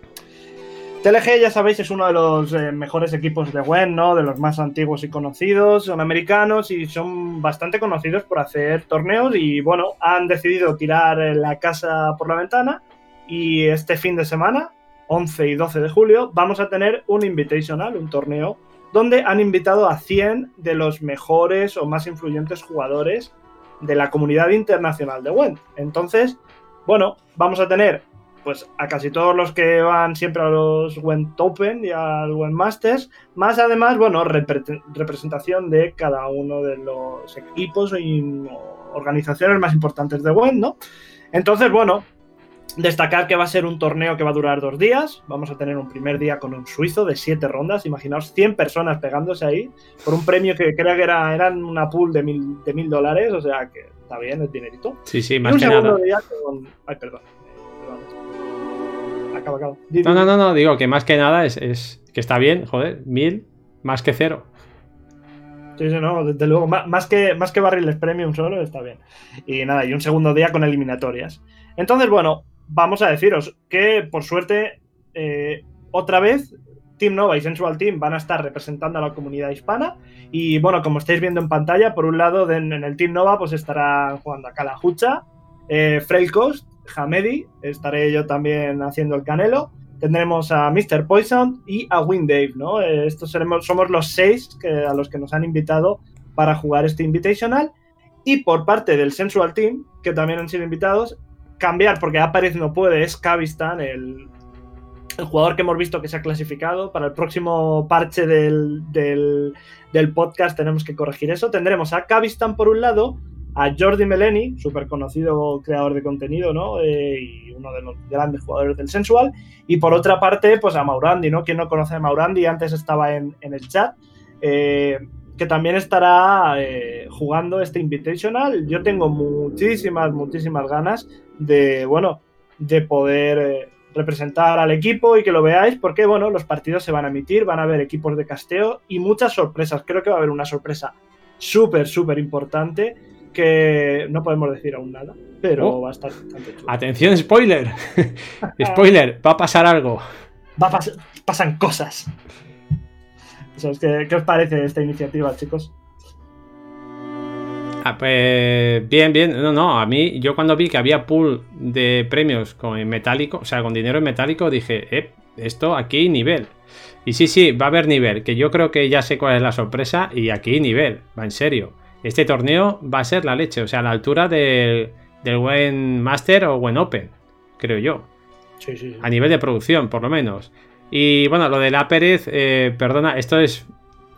TLG, ya sabéis, es uno de los eh, mejores equipos de web, ¿no? De los más antiguos y conocidos. Son americanos y son bastante conocidos por hacer torneos. Y bueno, han decidido tirar la casa por la ventana. Y este fin de semana, 11 y 12 de julio, vamos a tener un Invitational, un torneo donde han invitado a 100 de los mejores o más influyentes jugadores de la comunidad internacional de Wend. Entonces, bueno, vamos a tener pues a casi todos los que van siempre a los Wend Open y al Wend Masters, más además, bueno, representación de cada uno de los equipos y organizaciones más importantes de Wend, ¿no? Entonces, bueno, Destacar que va a ser un torneo que va a durar dos días. Vamos a tener un primer día con un suizo de siete rondas. Imaginaos 100 personas pegándose ahí por un premio que creo que era eran una pool de mil, de mil dólares. O sea que está bien el dinerito. Sí, sí, más que nada. Ay, perdón. Acaba, acaba. No, no, no, no, digo que más que nada es, es que está bien, joder, mil más que cero. Sí, sí, no, desde luego, más, que, más que barriles premium solo está bien. Y nada, y un segundo día con eliminatorias. Entonces, bueno, vamos a deciros que, por suerte, eh, otra vez, Team Nova y Sensual Team van a estar representando a la comunidad hispana. Y bueno, como estáis viendo en pantalla, por un lado, en, el Team Nova, pues estará jugando a Kalahucha, eh, Freilcoast, Hamedi, estaré yo también haciendo el Canelo. Tendremos a Mr. Poison y a Windave, ¿no? Eh, estos seremos, somos los seis que, a los que nos han invitado para jugar este Invitational. Y por parte del Sensual Team, que también han sido invitados, cambiar, porque Aparez no puede, es Kavistan, el, el, jugador que hemos visto que se ha clasificado. Para el próximo parche del, del, podcast tenemos que corregir eso. Tendremos a Kavistan por un lado, a Jordi Meleni, súper conocido creador de contenido, ¿no? Eh, y uno de los grandes jugadores del Sensual. Y por otra parte, pues a Maurandi, ¿no? Quien no conoce a Maurandi, antes estaba en, en el chat. Eh, que también estará eh, jugando este Invitational. Yo tengo muchísimas, muchísimas ganas de, bueno, de poder eh, representar al equipo y que lo veáis, porque bueno, los partidos se van a emitir, van a haber equipos de casteo y muchas sorpresas. Creo que va a haber una sorpresa súper, súper importante que no podemos decir aún nada, pero Oh. va a estar bastante chulo. Atención, spoiler. <laughs> spoiler, va a pasar algo. Va a pas- pasan cosas. O sea, es que, ¿Qué os parece esta iniciativa, chicos? Ah, pues bien, bien. No, no, a mí yo cuando vi que había pool de premios con metálico, o sea, con dinero en metálico, dije, eh, esto aquí nivel. Y sí, sí, va a haber nivel, que yo creo que ya sé cuál es la sorpresa y aquí nivel, va en serio. Este torneo va a ser la leche, o sea, a la altura del, del buen Master o buen Open, creo yo. Sí, sí, sí. A nivel de producción, por lo menos. Y bueno, lo de la Pérez, eh, perdona, esto es.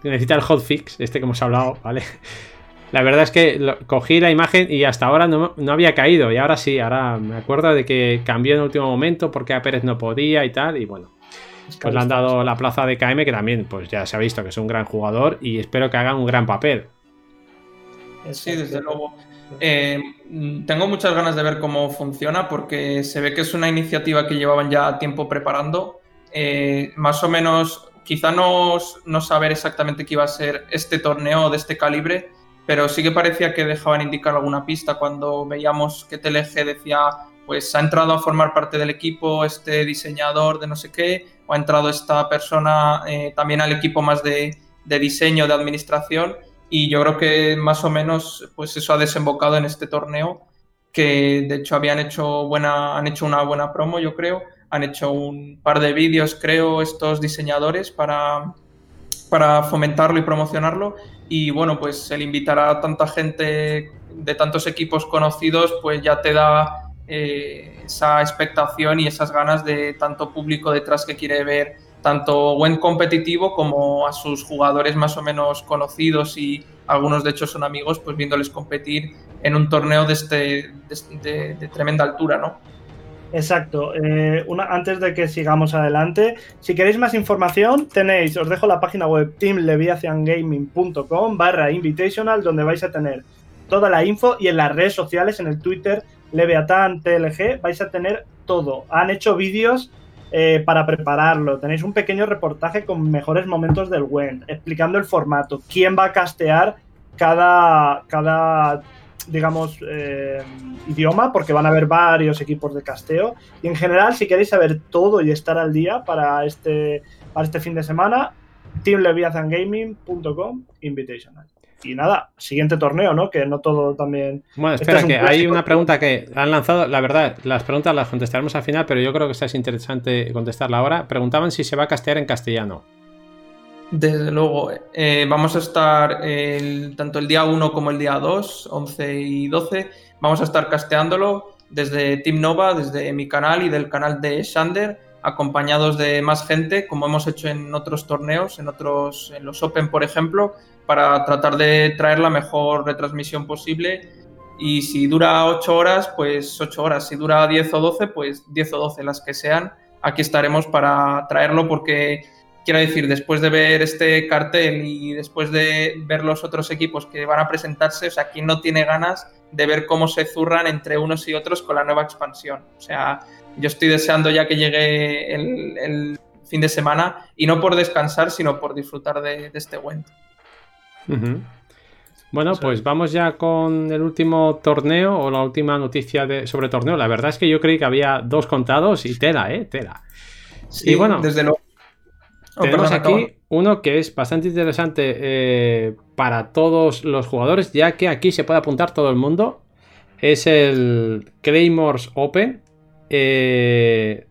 Necesita el hotfix, este que hemos hablado, ¿vale? <laughs> La verdad es que lo- cogí la imagen y hasta ahora no, no había caído. Y ahora sí, ahora me acuerdo de que cambió en el último momento porque a Pérez no podía y tal. Y bueno, pues le han dado la plaza de KM, que también, pues ya se ha visto que es un gran jugador. Y espero que haga un gran papel. Sí, desde luego. Eh, tengo muchas ganas de ver cómo funciona porque se ve que es una iniciativa que llevaban ya tiempo preparando. Eh, más o menos, quizá no, no saber exactamente qué iba a ser este torneo de este calibre, pero sí que parecía que dejaban indicar alguna pista. Cuando veíamos que TLG decía, pues ha entrado a formar parte del equipo este diseñador de no sé qué, o ha entrado esta persona eh, también al equipo más de, de diseño, de administración y yo creo que más o menos pues eso ha desembocado en este torneo que de hecho habían hecho buena han hecho una buena promo yo creo han hecho un par de vídeos creo estos diseñadores para para fomentarlo y promocionarlo y bueno pues el invitar a tanta gente de tantos equipos conocidos pues ya te da eh, esa expectación y esas ganas de tanto público detrás que quiere ver tanto buen competitivo como a sus jugadores más o menos conocidos y algunos de hecho son amigos, pues viéndoles competir en un torneo de, este, de, tremenda altura, ¿no? Exacto. Eh, antes de que sigamos adelante, si queréis más información, tenéis, os dejo la página web teamleviathangaming.com barra invitational, donde vais a tener toda la info y en las redes sociales, en el Twitter, Leviathan TLG, vais a tener todo. Han hecho vídeos eh, para prepararlo. Tenéis un pequeño reportaje con mejores momentos del WEN, explicando el formato, quién va a castear cada, cada digamos, eh, idioma, porque van a haber varios equipos de casteo. Y en general, si queréis saber todo y estar al día para este, para este fin de semana, teamleviathangaming.com invitational. Y nada, siguiente torneo, ¿no? Que no todo también. Bueno, Este espera, es que hay una pregunta que han lanzado. La verdad, las preguntas las contestaremos al final, pero yo creo que esta es interesante contestarla ahora. Preguntaban si se va a castear en castellano. Desde luego, eh, vamos a estar tanto el día 1 como el día 2, 11 y 12, vamos a estar casteándolo desde Team Nova, desde mi canal y del canal de Shander, acompañados de más gente, como hemos hecho en otros torneos, en otros, en los Open, por ejemplo, para tratar de traer la mejor retransmisión posible. Y si dura 8 horas, pues 8 horas. Si dura 10 o 12, pues 10 o 12, las que sean. Aquí estaremos para traerlo porque quiero decir, después de ver este cartel y después de ver los otros equipos que van a presentarse, o sea, ¿quién no tiene ganas de ver cómo se zurran entre unos y otros con la nueva expansión? O sea, yo estoy deseando ya que llegue el, el fin de semana y no por descansar, sino por disfrutar de, de este. Uh -huh. Bueno, pues vamos ya con el último torneo o la última noticia de, sobre torneo. La verdad es que yo creí que había dos contados y tela, ¿eh? Tela. Sí, y bueno, desde luego. Oh, tenemos aquí uno que es bastante interesante eh, para todos los jugadores, ya que aquí se puede apuntar todo el mundo. Es el Claymores Open. Eh,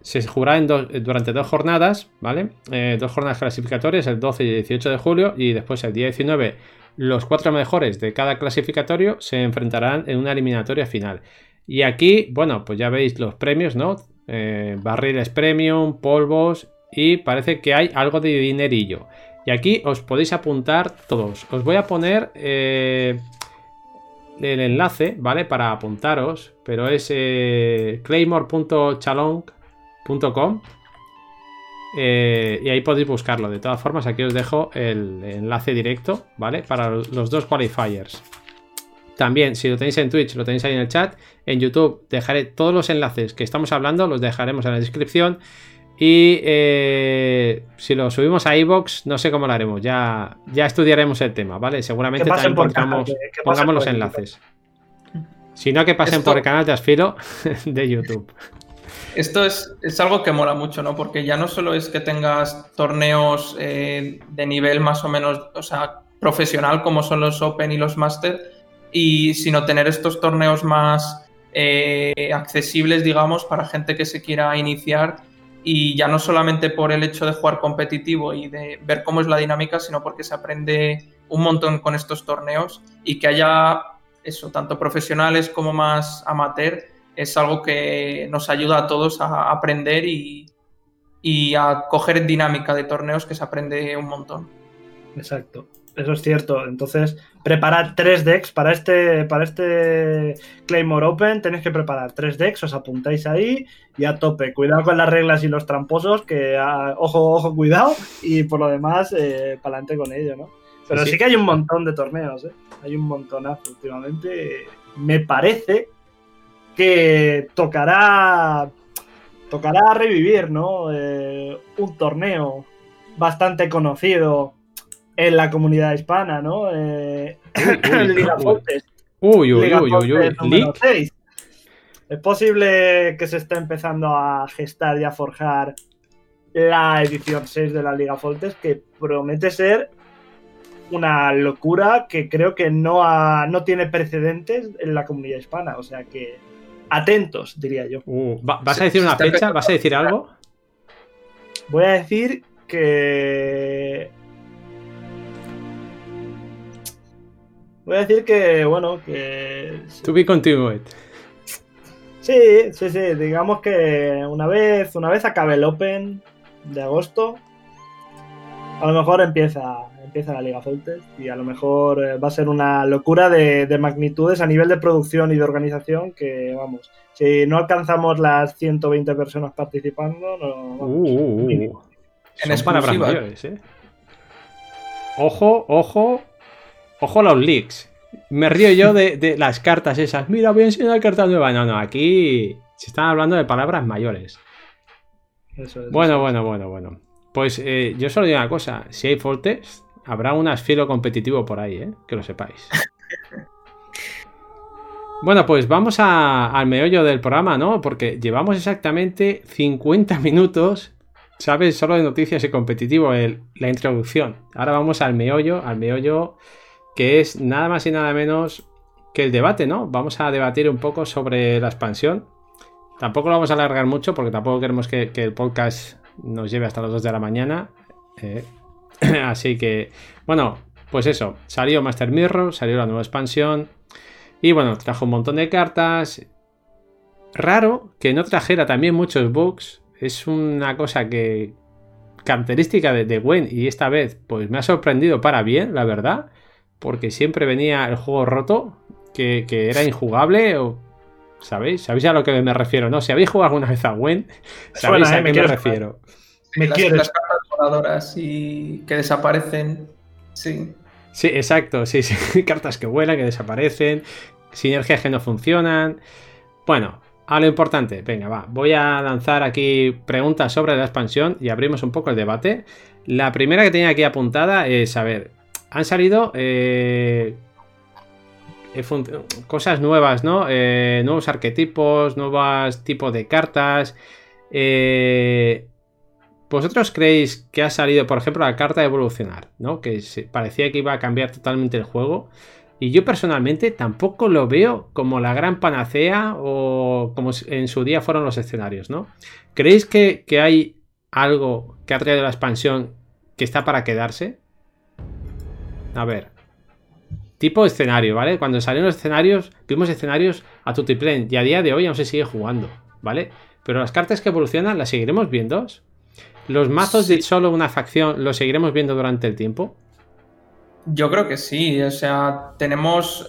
se jugará en dos- durante dos jornadas, ¿vale? Eh, dos jornadas clasificatorias, el 12 y el 18 de julio, y después el día 19, los cuatro mejores de cada clasificatorio se enfrentarán en una eliminatoria final. Y aquí, bueno, pues ya veis los premios, ¿no? Eh, barriles premium, polvos, y parece que hay algo de dinerillo. Y aquí os podéis apuntar todos. Os voy a poner eh, el enlace, ¿vale? Para apuntaros, pero es eh, claymore.chalong.com eh, y ahí podéis buscarlo. De todas formas, aquí os dejo el enlace directo, ¿vale? Para los dos qualifiers. también, si lo tenéis en Twitch, lo tenéis ahí en el chat. En YouTube dejaré todos los enlaces que estamos hablando, los dejaremos en la descripción. Y eh, si lo subimos a iBox, no sé cómo lo haremos. Ya, ya estudiaremos el tema, ¿vale? Seguramente también pongamos, pongamos los enlaces. Si no, que pasen por el canal de Asfilo <laughs> de YouTube. Esto es, algo que mola mucho, ¿no? Porque ya no solo es que tengas torneos eh, de nivel más o menos, o sea, profesional como son los Open y los Master, y sino tener estos torneos más eh, accesibles, digamos, para gente que se quiera iniciar y ya no solamente por el hecho de jugar competitivo y de ver cómo es la dinámica, sino porque se aprende un montón con estos torneos y que haya eso, tanto profesionales como más amateur, es algo que nos ayuda a todos a aprender y, y a coger dinámica de torneos que se aprende un montón. Exacto. Eso es cierto. Entonces, preparad tres decks para este, para este Claymore Open. Tenéis que preparar tres decks, os apuntáis ahí y a tope. Cuidado con las reglas y los tramposos, que ah, ojo, ojo, cuidado. Y por lo demás, eh, para adelante con ello, ¿no? Pero sí. que hay un montón de torneos, ¿eh? Hay un montonazo últimamente. Me parece que tocará tocará revivir, ¿no? Eh, un torneo bastante conocido en la comunidad hispana, ¿no? Eh, <laughs> Liga Uy, uy, uy, uy, uy. Es posible que se esté empezando a gestar y a forjar la edición 6 de la Liga Foltes, que promete ser una locura que creo que no, no tiene precedentes en la comunidad hispana. O sea que atentos, diría yo. Uh, ¿Vas a decir una fecha? ¿Vas a decir algo? Voy a decir que Voy a decir que, bueno, que... To be continued. Sí, sí, sí. Digamos que una vez, una vez acabe el Open de agosto, a lo mejor empieza, empieza la Liga Foltes y a lo mejor eh, va a ser una locura de, magnitudes a nivel de producción y de organización que, vamos, si no alcanzamos las 120 personas participando, no... Vamos, uh, uh, uh. En mayores, ¿eh? Ojo, ojo, Ojo a los leaks. Me río yo de, las cartas esas. Mira, voy a enseñar cartas nuevas. No, no, aquí se están hablando de palabras mayores. bueno, bueno, bueno, bueno. Pues eh, yo solo digo una cosa. Si hay fortes, habrá un asfilo competitivo por ahí, ¿eh? Que lo sepáis. <laughs> Bueno, pues vamos al meollo del programa, ¿no? Porque llevamos exactamente 50 minutos, ¿sabes? Solo de noticias y competitivo, la introducción. Ahora vamos al meollo, al meollo que es nada más y nada menos que el debate, ¿no? Vamos a debatir un poco sobre la expansión. Tampoco lo vamos a alargar mucho porque tampoco queremos que, el podcast nos lleve hasta las 2 de la mañana. Eh, <clears throat> así que, bueno, pues eso, salió Master Mirror, salió la nueva expansión y bueno, trajo un montón de cartas. Raro que no trajera también muchos bugs. Es una cosa que característica de, de Gwen y esta vez pues me ha sorprendido para bien, la verdad porque siempre venía el juego roto, que, era injugable, o, ¿sabéis? ¿Sabéis a lo que me refiero? No, si habéis jugado alguna vez a Gwen, sabéis a eh, qué me, refiero. Me las, las cartas voladoras y que desaparecen, sí. Sí, exacto, sí, sí. <laughs> Cartas que vuelan, que desaparecen, sinergias que no funcionan. Bueno, a lo importante, venga, va. Voy a lanzar aquí preguntas sobre la expansión y abrimos un poco el debate. La primera que tenía aquí apuntada es, a ver, han salido eh, eh, cosas nuevas, ¿no? Eh, nuevos arquetipos, nuevos tipos de cartas. ¿Vosotros creéis que ha salido, por ejemplo, la carta de evolucionar, ¿no? Que parecía que iba a cambiar totalmente el juego. Y yo personalmente tampoco lo veo como la gran panacea o como en su día fueron los escenarios, ¿no? ¿Creéis que, que hay algo que ha traído la expansión que está para quedarse? A ver. Tipo escenario, ¿vale? Cuando salieron los escenarios, vimos escenarios a Tutiplane y a día de hoy aún se sigue jugando, ¿vale? Pero las cartas que evolucionan las seguiremos viendo. Los mazos de solo una facción los seguiremos viendo durante el tiempo. Yo creo que sí, o sea, tenemos,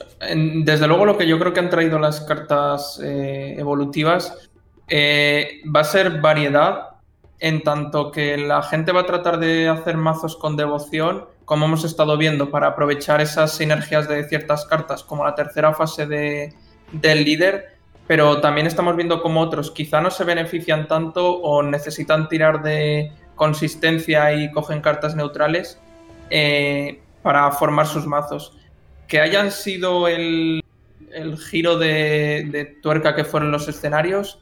desde luego lo que yo creo que han traído las cartas eh, evolutivas eh, va a ser variedad en tanto que la gente va a tratar de hacer mazos con devoción como hemos estado viendo, para aprovechar esas sinergias de ciertas cartas, como la tercera fase de, del líder, pero también estamos viendo como otros quizá no se benefician tanto o necesitan tirar de consistencia y cogen cartas neutrales eh, para formar sus mazos. Que hayan sido el, giro de, tuerca que fueron los escenarios,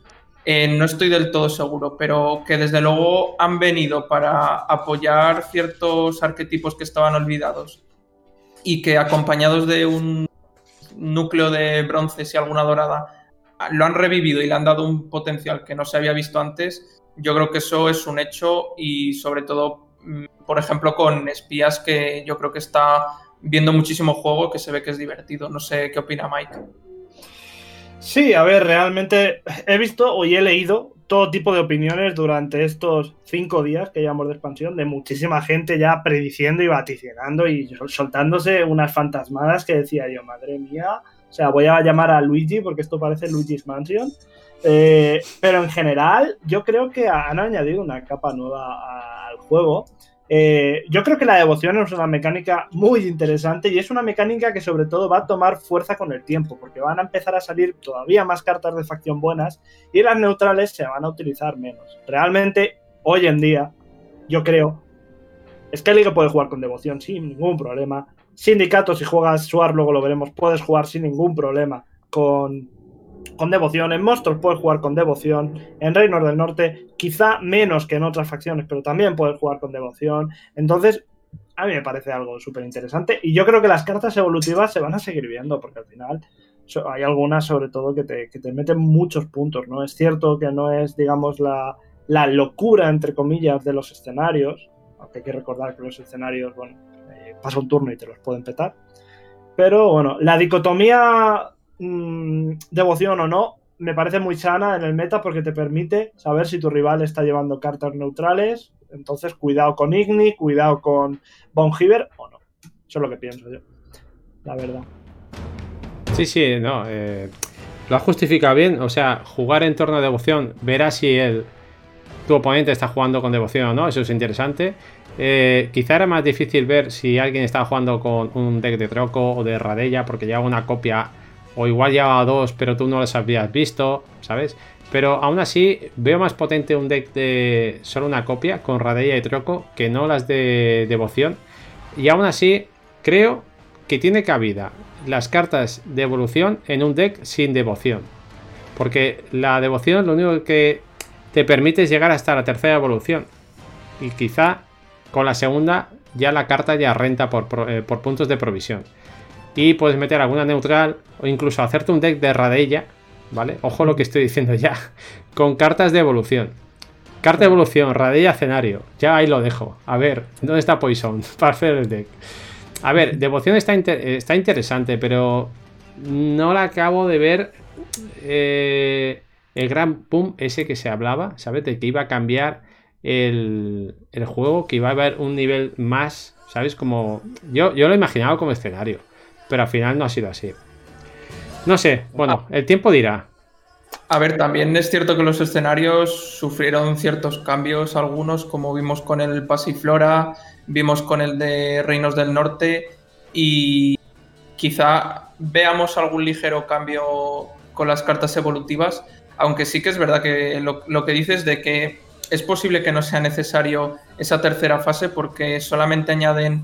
eh, no estoy del todo seguro, pero que desde luego han venido para apoyar ciertos arquetipos que estaban olvidados y que acompañados de un núcleo de bronces y alguna dorada lo han revivido y le han dado un potencial que no se había visto antes, yo creo que eso es un hecho y sobre todo, mm, por ejemplo, con espías que yo creo que está viendo muchísimo juego que se ve que es divertido. No sé qué opina Mike. Sí, a ver, realmente he visto o he leído todo tipo de opiniones durante estos cinco días que llevamos de expansión, de muchísima gente ya prediciendo y vaticinando y soltándose unas fantasmadas que decía yo, madre mía, o sea, voy a llamar a Luigi porque esto parece Luigi's Mansion. Eh, pero en general, yo creo que han añadido una capa nueva al juego. Eh, yo creo que la devoción es una mecánica muy interesante y es una mecánica que sobre todo va a tomar fuerza con el tiempo, porque van a empezar a salir todavía más cartas de facción buenas y las neutrales se van a utilizar menos. Realmente, hoy en día, yo creo, Skelly que puede jugar con devoción sin ningún problema. Sindicato, si juegas Suar, luego lo veremos, puedes jugar sin ningún problema con, con devoción. En Monstruos puedes jugar con devoción. En Reinos del Norte, quizá menos que en otras facciones, pero también puedes jugar con devoción. Entonces, a mí me parece algo súper interesante. Y yo creo que las cartas evolutivas se van a seguir viendo, porque al final hay algunas, sobre todo, que te, que te meten muchos puntos, ¿no? Es cierto que no es, digamos, la, la locura, entre comillas, de los escenarios. Aunque hay que recordar que los escenarios, bueno, pasa un turno y te los pueden petar. Pero bueno, la dicotomía mm, devoción o no me parece muy sana en el meta porque te permite saber si tu rival está llevando cartas neutrales. Entonces, cuidado con Igni, cuidado con Bongiver o no. Eso es lo que pienso yo. La verdad. Sí, sí, no. Eh, lo has justificado bien. O sea, jugar en torno a devoción, verás si el, tu oponente está jugando con devoción o no. Eso es interesante. Eh, quizá era más difícil ver si alguien estaba jugando con un deck de Troco o de Radella porque llevaba una copia o igual llevaba dos pero tú no los habías visto, ¿sabes? Pero aún así veo más potente un deck de solo una copia con Radella y Troco que no las de devoción. Y aún así creo que tiene cabida las cartas de evolución en un deck sin devoción. Porque la devoción lo único que te permite es llegar hasta la tercera evolución. Y quizá con la segunda ya la carta ya renta eh, por, puntos de provisión. Y puedes meter alguna neutral o incluso hacerte un deck de Radella, ¿vale? Ojo lo que estoy diciendo ya, <laughs> con cartas de evolución. Carta de evolución, Radella escenario. Ya ahí lo dejo. A ver, ¿dónde está Poison <laughs> para hacer el deck? A ver, devoción está, está interesante, pero no la acabo de ver eh, el gran pum ese que se hablaba, ¿sabes? De que iba a cambiar el, juego, que iba a haber un nivel más, ¿sabes? Como yo, yo lo he imaginado como escenario, pero al final no ha sido así. No sé, bueno, el tiempo dirá. A ver, también es cierto que los escenarios sufrieron ciertos cambios, algunos, como vimos con el Pasiflora, vimos con el de Reinos del Norte, y quizá veamos algún ligero cambio con las cartas evolutivas, aunque sí que es verdad que lo, lo que dices de que es posible que no sea necesario esa tercera fase porque solamente añaden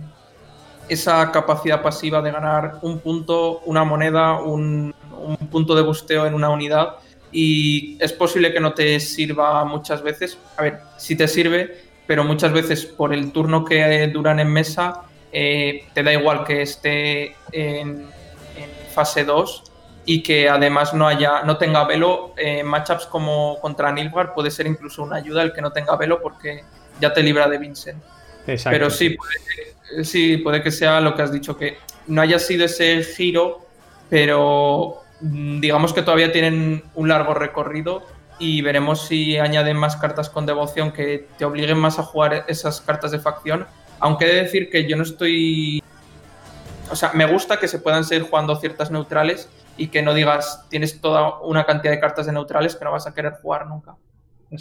esa capacidad pasiva de ganar un punto, una moneda, un, punto de busteo en una unidad y es posible que no te sirva muchas veces. A ver, sí te sirve, pero muchas veces por el turno que duran en mesa eh, te da igual que esté en, en fase 2 y que además no haya no tenga velo en matchups como contra Nilfgaard puede ser incluso una ayuda el que no tenga velo porque ya te libra de Vincent. Pero sí puede, sí, puede que sea lo que has dicho, que no haya sido ese giro, pero mm, digamos que todavía tienen un largo recorrido y veremos si añaden más cartas con devoción que te obliguen más a jugar esas cartas de facción. Aunque he de decir que yo no estoy... O sea, me gusta que se puedan seguir jugando ciertas neutrales, y que no digas tienes toda una cantidad de cartas de neutrales que no vas a querer jugar nunca.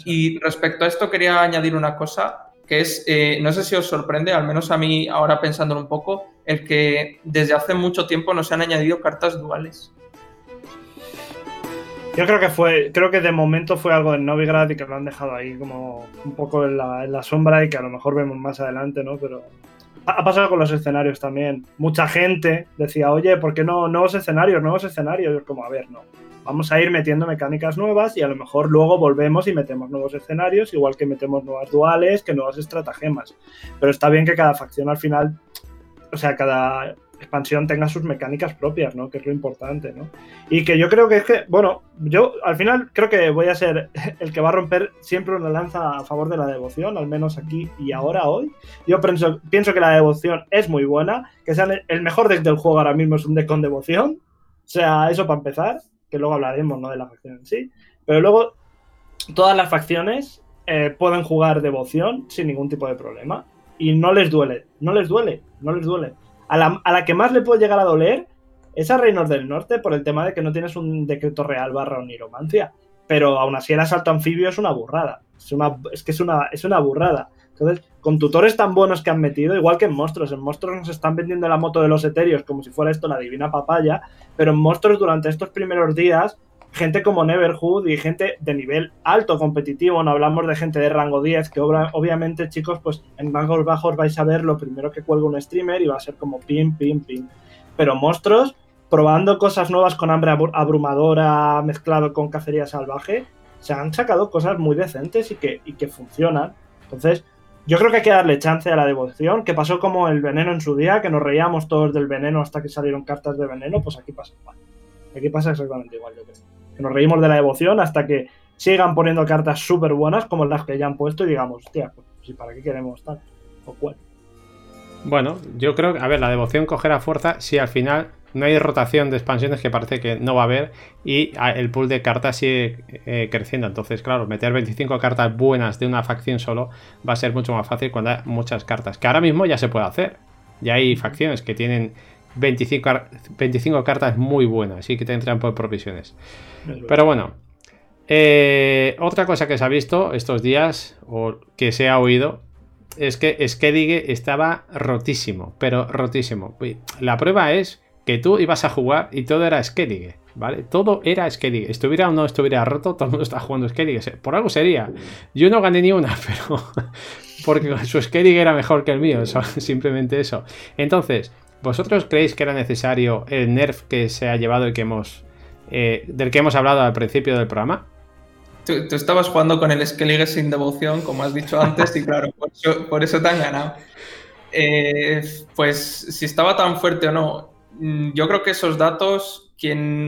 Y respecto a esto quería añadir una cosa que es, eh, no sé si os sorprende, al menos a mí ahora pensándolo un poco, el que desde hace mucho tiempo no se han añadido cartas duales. Yo creo que fue, creo que de momento fue algo de Novigrad y que lo han dejado ahí como un poco en la, sombra y que a lo mejor vemos más adelante, ¿no? Pero ha pasado con los escenarios también. Mucha gente decía, oye, ¿por qué no nuevos escenarios, nuevos escenarios? Yo como, a ver, no. Vamos a ir metiendo mecánicas nuevas y a lo mejor luego volvemos y metemos nuevos escenarios, igual que metemos nuevas duales, que nuevas estratagemas. Pero está bien que cada facción al final, o sea, cada expansión tenga sus mecánicas propias, ¿no? Que es lo importante, ¿no? Y que yo creo que es que, bueno, yo al final creo que voy a ser <laughs> el que va a romper siempre una lanza a favor de la devoción, al menos aquí y ahora, hoy. Yo pienso, pienso que la devoción es muy buena, que sea el mejor deck del juego ahora mismo es un deck con devoción. O sea, eso para empezar, que luego hablaremos, ¿no? De la facción en sí. Pero luego, todas las facciones eh, pueden jugar devoción sin ningún tipo de problema. Y no les duele, no les duele, no les duele. A la, que más le puede llegar a doler es a Reinos del Norte por el tema de que no tienes un decreto real barra oniromancia. Pero aún así el asalto anfibio es una burrada. Es, una, es que es una, es una burrada. Entonces, con tutores tan buenos que han metido, igual que en monstruos, en monstruos nos están vendiendo la moto de los etéreos como si fuera esto la divina papaya, pero en monstruos durante estos primeros días gente como Neverhood y gente de nivel alto competitivo, no hablamos de gente de rango 10, que obviamente chicos, pues en rangos bajos vais a ver lo primero que cuelga un streamer y va a ser como pim, pim, pim. Pero monstruos, probando cosas nuevas con hambre abrumadora mezclado con cacería salvaje, se han sacado cosas muy decentes y que, y que funcionan. Entonces, yo creo que hay que darle chance a la devoción, que pasó como el veneno en su día, que nos reíamos todos del veneno hasta que salieron cartas de veneno, pues aquí pasa igual. Aquí pasa exactamente igual, yo creo que nos reímos de la devoción hasta que sigan poniendo cartas súper buenas como las que ya han puesto y digamos, hostia, pues, ¿para qué queremos tal? ¿O cuál? Bueno, yo creo que, a ver, la devoción cogerá fuerza si al final no hay rotación de expansiones que parece que no va a haber y el pool de cartas sigue eh, creciendo. Entonces, claro, meter 25 cartas buenas de una facción solo va a ser mucho más fácil cuando hay muchas cartas. Que ahora mismo ya se puede hacer. Ya hay facciones que tienen 25, 25 cartas muy buenas y que tendrán por provisiones. Pero bueno, eh, otra cosa que se ha visto estos días, o que se ha oído, es que Skellige estaba rotísimo, pero rotísimo. La prueba es que tú ibas a jugar y todo era Skellige, ¿vale? Todo era Skellige. Estuviera o no estuviera roto, todo el mundo está jugando Skellige. Por algo sería. Yo no gané ni una, <laughs> pero... Porque su Skellige era mejor que el mío, <laughs> simplemente eso. Entonces, ¿Vosotros creéis que era necesario el nerf que se ha llevado y que hemos, eh, del que hemos hablado al principio del programa? Tú, estabas jugando con el Skellige sin devoción, como has dicho antes, y claro, por eso, te han ganado. Eh, pues si estaba tan fuerte o no, yo creo que esos datos, quien,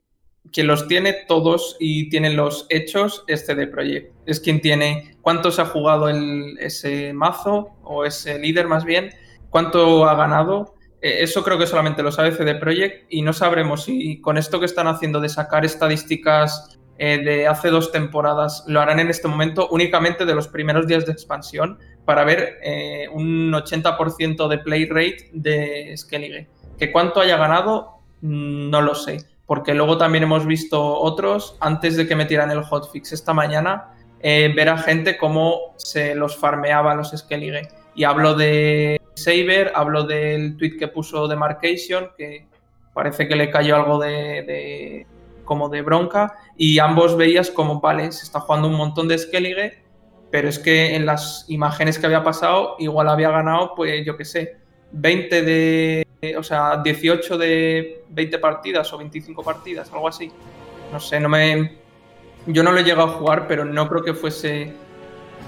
quien los tiene todos y tiene los hechos, es CD Projekt. Es quien tiene cuántos ha jugado ese mazo, o ese líder más bien, cuánto ha ganado, eh, eso creo que solamente lo sabe CD Projekt y no sabremos si con esto que están haciendo de sacar estadísticas eh, de hace dos temporadas lo harán en este momento únicamente de los primeros días de expansión para ver eh, un 80% de play rate de Skellige. Que cuánto haya ganado, no lo sé, porque luego también hemos visto otros, antes de que metieran el hotfix esta mañana, ver a gente cómo se los farmeaba los Skellige. Y hablo de Saber, hablo del tweet que puso de Marcation, que parece que le cayó algo de, como de bronca, y ambos veías como, vale, se está jugando un montón de Skellige, pero es que en las imágenes que había pasado, igual había ganado, pues yo qué sé, 20 de, o sea, 18 de 20 partidas o 25 partidas, algo así. No sé, no me... Yo no lo he llegado a jugar, pero no creo que fuese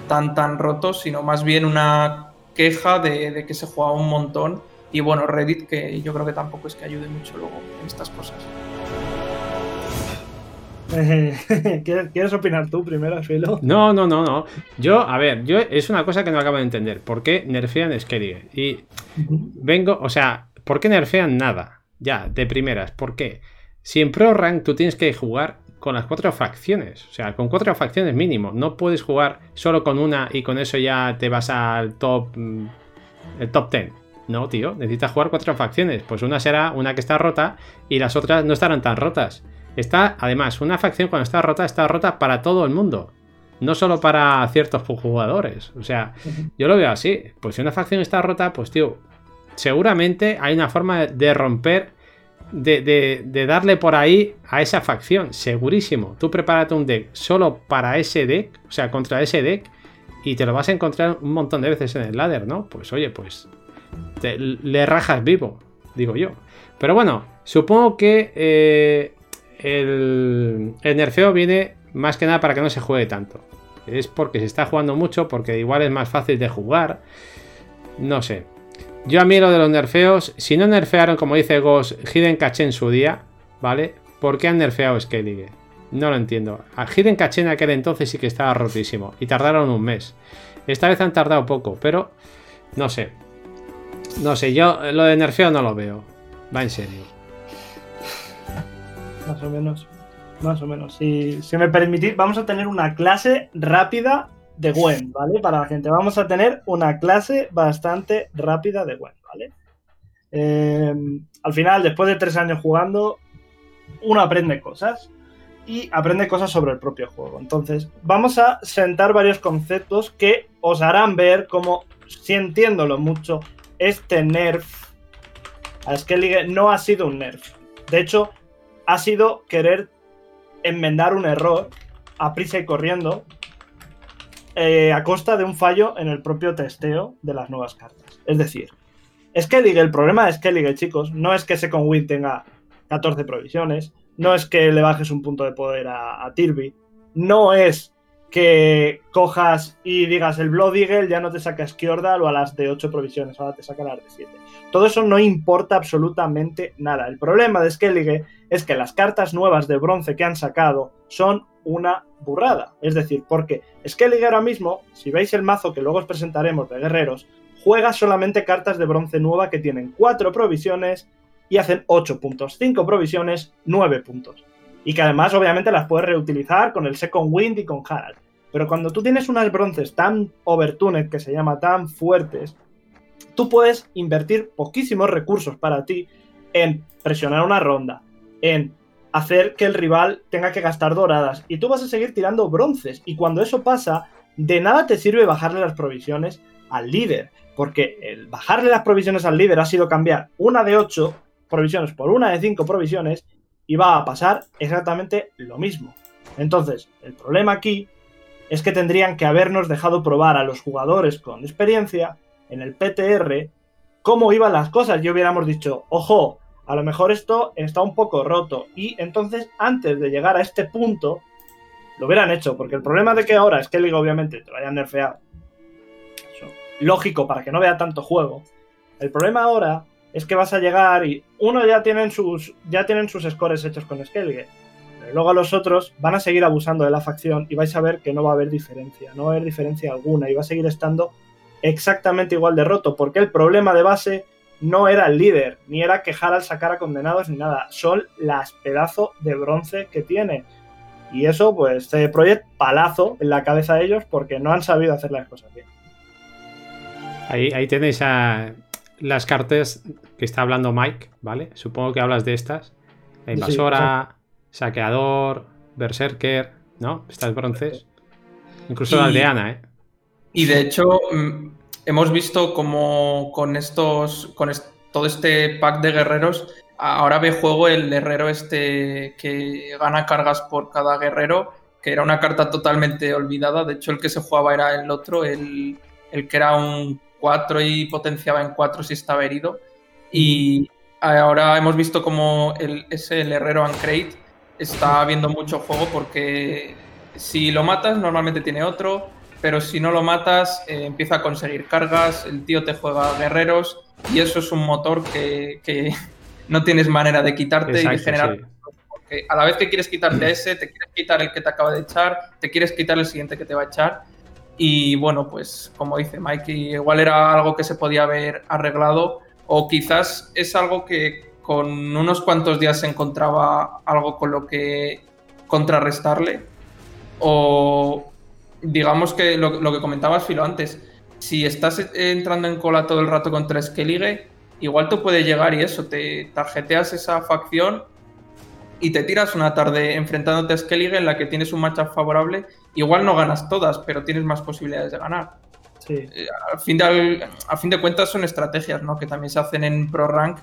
tan tan roto, sino más bien una queja de, que se juega un montón. Y bueno, Reddit, que yo creo que tampoco es que ayude mucho luego en estas cosas. <laughs> ¿Quieres opinar tú primero, Filo? No, no, no, no. Yo, a ver, yo es una cosa que no acabo de entender. ¿Por qué nerfean Skellige? Y vengo, o sea, ¿por qué nerfean nada? Ya, de primeras. ¿Por qué? Si en Pro Rank tú tienes que jugar con las cuatro facciones. O sea, con cuatro facciones mínimo. No puedes jugar solo con una y con eso ya te vas al top. Mm, el top 10. No, tío. Necesitas jugar cuatro facciones. Pues una será una que está rota y las otras no estarán tan rotas. Está, además, una facción cuando está rota, está rota para todo el mundo. no solo para ciertos jugadores. O sea, yo lo veo así. Pues si una facción está rota, pues tío, seguramente hay una forma de romper, de, darle por ahí a esa facción, segurísimo. Tú prepárate un deck solo para ese deck, o sea, contra ese deck, y te lo vas a encontrar un montón de veces en el ladder, ¿no? Pues oye, pues le rajas vivo, digo yo. Pero bueno, supongo que eh, el, el nerfeo viene más que nada para que no se juegue tanto. Es porque se está jugando mucho, porque igual es más fácil de jugar. No sé. Yo a mí lo de los nerfeos, si no nerfearon, como dice Ghost, Hidden Caché en su día, ¿vale? ¿Por qué han nerfeado Skellige? No lo entiendo. A Hidden Caché en aquel entonces sí que estaba rotísimo. Y tardaron un mes. Esta vez han tardado poco, pero no sé. No sé, yo lo de nerfeo no lo veo. Va en serio. Más o menos. Más o menos. Si, si me permitís, vamos a tener una clase rápida de Gwen, ¿vale? Para la gente. Vamos a tener una clase bastante rápida de Gwen, ¿vale? Em, al final, después de tres años jugando, uno aprende cosas y aprende cosas sobre el propio juego. Entonces, vamos a sentar varios conceptos que os harán ver cómo, si entiéndolo mucho, este nerf a Skellige no ha sido un nerf. De hecho, ha sido querer enmendar un error a prisa y corriendo eh, a costa de un fallo en el propio testeo de las nuevas cartas. Es decir, Skellige, el problema de Skellige, chicos, no es que Second Win tenga 14 provisiones, no es que le bajes un punto de poder a, a Tirby, no es que cojas y digas el Blood Eagle ya no te saca Skjordal o a las de 8 provisiones, ahora te saca las de 7. Todo eso no importa absolutamente nada. El problema de Skellige es que las cartas nuevas de bronce que han sacado son una burrada. Es decir, porque Skellige ahora mismo, si veis el mazo que luego os presentaremos de guerreros, juega solamente cartas de bronce nueva que tienen 4 provisiones y hacen 8 puntos. 5 provisiones, 9 puntos y que además obviamente las puedes reutilizar con el Second Wind y con Harald. Pero cuando tú tienes unas bronces tan overtuned, que se llama tan fuertes, tú puedes invertir poquísimos recursos para ti en presionar una ronda, en hacer que el rival tenga que gastar doradas. Y tú vas a seguir tirando bronces. Y cuando eso pasa, de nada te sirve bajarle las provisiones al líder, porque el bajarle las provisiones al líder ha sido cambiar una de 8 provisiones por una de 5 provisiones y va a pasar exactamente lo mismo. Entonces, el problema aquí es que tendrían que habernos dejado probar a los jugadores con experiencia en el PTR cómo iban las cosas. Y hubiéramos dicho, ojo, a lo mejor esto está un poco roto. Y entonces, antes de llegar a este punto, lo hubieran hecho, porque el problema de que ahora es que Liga obviamente te lo hayan nerfeado. lógico para que no vea tanto juego. El problema ahora es que vas a llegar y uno ya tienen sus ya tienen sus scores hechos con Skellige. Pero luego los otros van a seguir abusando de la facción y vais a ver que no va a haber diferencia, no va a haber diferencia alguna y va a seguir estando exactamente igual de roto, porque el problema de base no era el líder, ni era que Harald sacara condenados ni nada, son las pedazos de bronce que tiene. Y eso, pues, se proyecta palazo en la cabeza de ellos porque no han sabido hacer las cosas bien. Ahí, ahí tenéis a, las cartas que está hablando Mike, ¿vale? Supongo que hablas de estas. La invasora, saqueador, berserker, ¿no? Estas bronces. Incluso la aldeana, ¿eh? Y de hecho, mm, hemos visto como con estos, con todo este pack de guerreros, ahora ve juego el guerrero este que gana cargas por cada guerrero, que era una carta totalmente olvidada. De hecho, el que se jugaba era el otro, el, el que era un 4 y potenciaba en 4 si estaba herido. Y ahora hemos visto como ese el herrero Ancrate está viendo mucho juego porque si lo matas normalmente tiene otro, pero si no lo matas eh, empieza a conseguir cargas, el tío te juega guerreros y eso es un motor que, <laughs> no tienes manera de quitarte y de generar... Porque a la vez que quieres quitarte a ese, te quieres quitar el que te acaba de echar, te quieres quitar el siguiente que te va a echar y bueno, pues como dice Mike, igual era algo que se podía haber arreglado o quizás es algo que con unos cuantos días se encontraba algo con lo que contrarrestarle o digamos que lo, que comentabas Filo antes, si estás entrando en cola todo el rato contra Skellige, igual tú puedes llegar y eso, te tarjeteas esa facción y te tiras una tarde enfrentándote a Skellige en la que tienes un matchup favorable. Igual no ganas todas, pero tienes más posibilidades de ganar. Sí. Eh, al fin de, a fin de cuentas son estrategias ¿no? que también se hacen en Pro Rank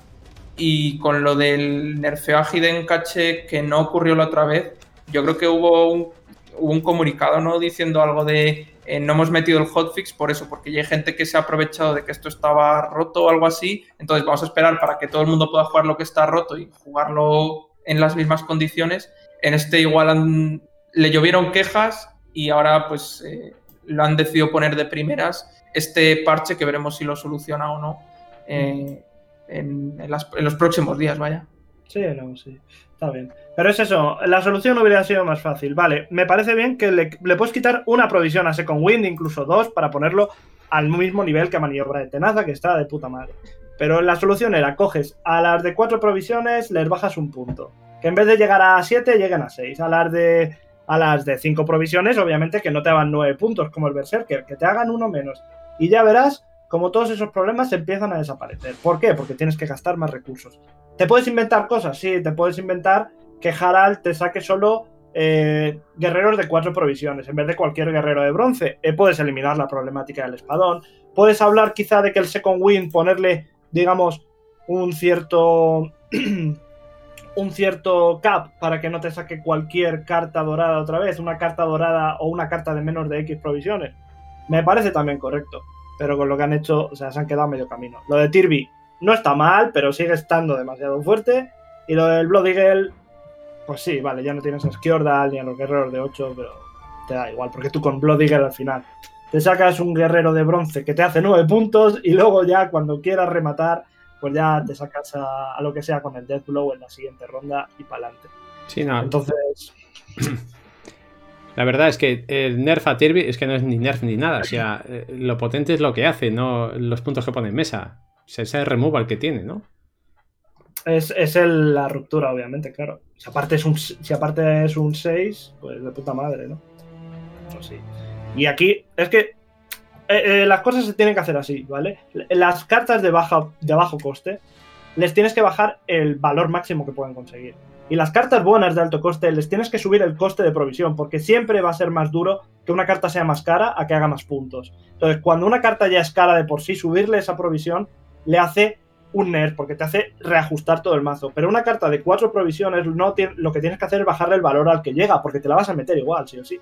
y con lo del nerfeo a Hidden Cache que no ocurrió la otra vez, yo creo que hubo un, un comunicado ¿no? diciendo algo de eh, no hemos metido el hotfix por eso, porque hay gente que se ha aprovechado de que esto estaba roto o algo así, entonces vamos a esperar para que todo el mundo pueda jugar lo que está roto y jugarlo en las mismas condiciones. En este igual le llovieron quejas y ahora pues eh, lo han decidido poner de primeras este parche que veremos si lo soluciona o no eh, en, los próximos días, vaya. Sí, no, sí. Está bien. Pero es eso, la solución hubiera sido más fácil. Vale, me parece bien que le, puedes quitar una provisión a Second Wind, incluso dos, para ponerlo al mismo nivel que a maniobra de tenaza, que está de puta madre. Pero la solución era, coges a las de cuatro provisiones, les bajas un punto. Que en vez de llegar a siete, lleguen a seis. A las de a las de cinco provisiones, obviamente que no te hagan nueve puntos como el Berserker, que te hagan uno menos. Y ya verás como todos esos problemas empiezan a desaparecer. ¿Por qué? Porque tienes que gastar más recursos. ¿Te puedes inventar cosas? Sí, te puedes inventar que Harald te saque solo eh, guerreros de cuatro provisiones en vez de cualquier guerrero de bronce. Eh, puedes eliminar la problemática del espadón. Puedes hablar quizá de que el Second Wind, ponerle, digamos, un cierto... <clears throat> un cierto cap para que no te saque cualquier carta dorada otra vez, una carta dorada o una carta de menos de X provisiones. Me parece también correcto pero con lo que han hecho, o sea, se han quedado medio camino. Lo de Tirby no está mal, pero sigue estando demasiado fuerte. Y lo del Blood Eagle, pues sí, vale, ya no tienes a Skjordal ni a los guerreros de 8, pero te da igual, porque tú con Blood Eagle al final te sacas un guerrero de bronce que te hace 9 puntos y luego ya cuando quieras rematar, pues ya te sacas a, a lo que sea con el Death Blow en la siguiente ronda y para adelante. Sí, no. Entonces. <clears throat> La verdad es que el nerf a Tirby es que no es ni nerf ni nada. O sea, eh, lo potente es lo que hace, no los puntos que pone en mesa. O sea, ese removal que tiene, ¿no? Es, es el, la ruptura, obviamente, claro. Si aparte es un, si aparte es un 6, pues de puta madre, ¿no? Pues sí. Y aquí, es que eh, eh, las cosas se tienen que hacer así, ¿vale? Las cartas de, baja, de bajo coste, les tienes que bajar el valor máximo que pueden conseguir. Y las cartas buenas de alto coste les tienes que subir el coste de provisión, porque siempre va a ser más duro que una carta sea más cara a que haga más puntos. Entonces, cuando una carta ya es cara de por sí, subirle esa provisión le hace un nerf, porque te hace reajustar todo el mazo. Pero una carta de cuatro provisiones, no lo que tienes que hacer es bajarle el valor al que llega, porque te la vas a meter igual, sí o sí.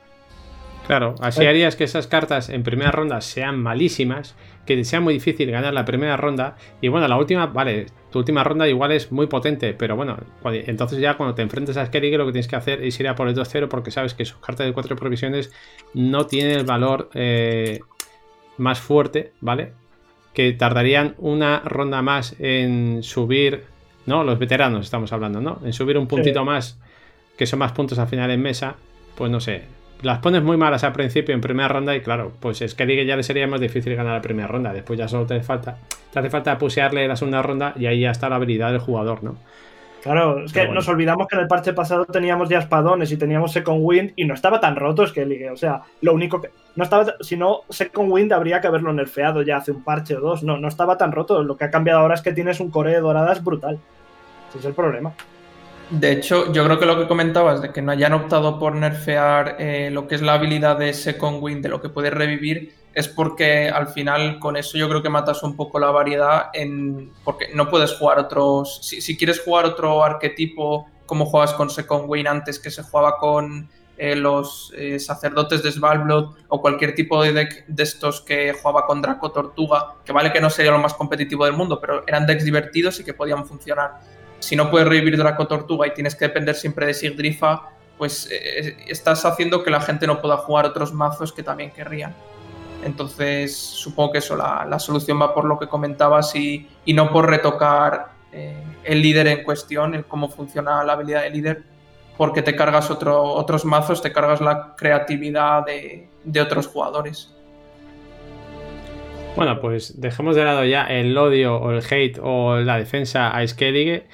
Claro, así harías que esas cartas en primera ronda sean malísimas, que sea muy difícil ganar la primera ronda. Y bueno, la última, vale, tu última ronda igual es muy potente, pero bueno, entonces ya cuando te enfrentes a Skellige lo que tienes que hacer es ir a por el 2-0 porque sabes que sus cartas de 4 provisiones no tienen el valor eh, más fuerte, ¿vale? Que tardarían una ronda más en subir, ¿no? Los veteranos estamos hablando, ¿no? En subir un puntito más, que son más puntos al final en mesa, pues no sé, las pones muy malas al principio en primera ronda y claro, pues es que ya le sería más difícil ganar la primera ronda. Después ya solo te falta, te hace falta pusearle la segunda ronda y ahí ya está la habilidad del jugador, ¿no? Claro, es que nos olvidamos que en el parche pasado teníamos ya espadones y teníamos Second Wind y no estaba tan roto Skellige. O sea, lo único que. No estaba. Si no, Second Wind habría que haberlo nerfeado ya hace un parche o dos. No, no estaba tan roto. Lo que ha cambiado ahora es que tienes un core de doradas brutal. Ese es el problema. De hecho, yo creo que lo que comentabas de que no hayan optado por nerfear eh, lo que es la habilidad de Second Wind, de lo que puedes revivir, es porque al final con eso yo creo que matas un poco la variedad en porque no puedes jugar otros. Si, quieres jugar otro arquetipo como juegas con Second Wind antes que se jugaba con eh, los eh, sacerdotes de Svalbard o cualquier tipo de deck de estos que jugaba con Draco Tortuga, que vale que no sería lo más competitivo del mundo, pero eran decks divertidos y que podían funcionar si no puedes revivir Draco Tortuga y tienes que depender siempre de Sigdrifa, pues eh, estás haciendo que la gente no pueda jugar otros mazos que también querrían. Entonces, supongo que eso, la, solución va por lo que comentabas y, no por retocar eh, el líder en cuestión, el cómo funciona la habilidad del líder, porque te cargas otros mazos, te cargas la creatividad de, otros jugadores. Bueno, pues dejemos de lado ya el odio o el hate o la defensa a Skellige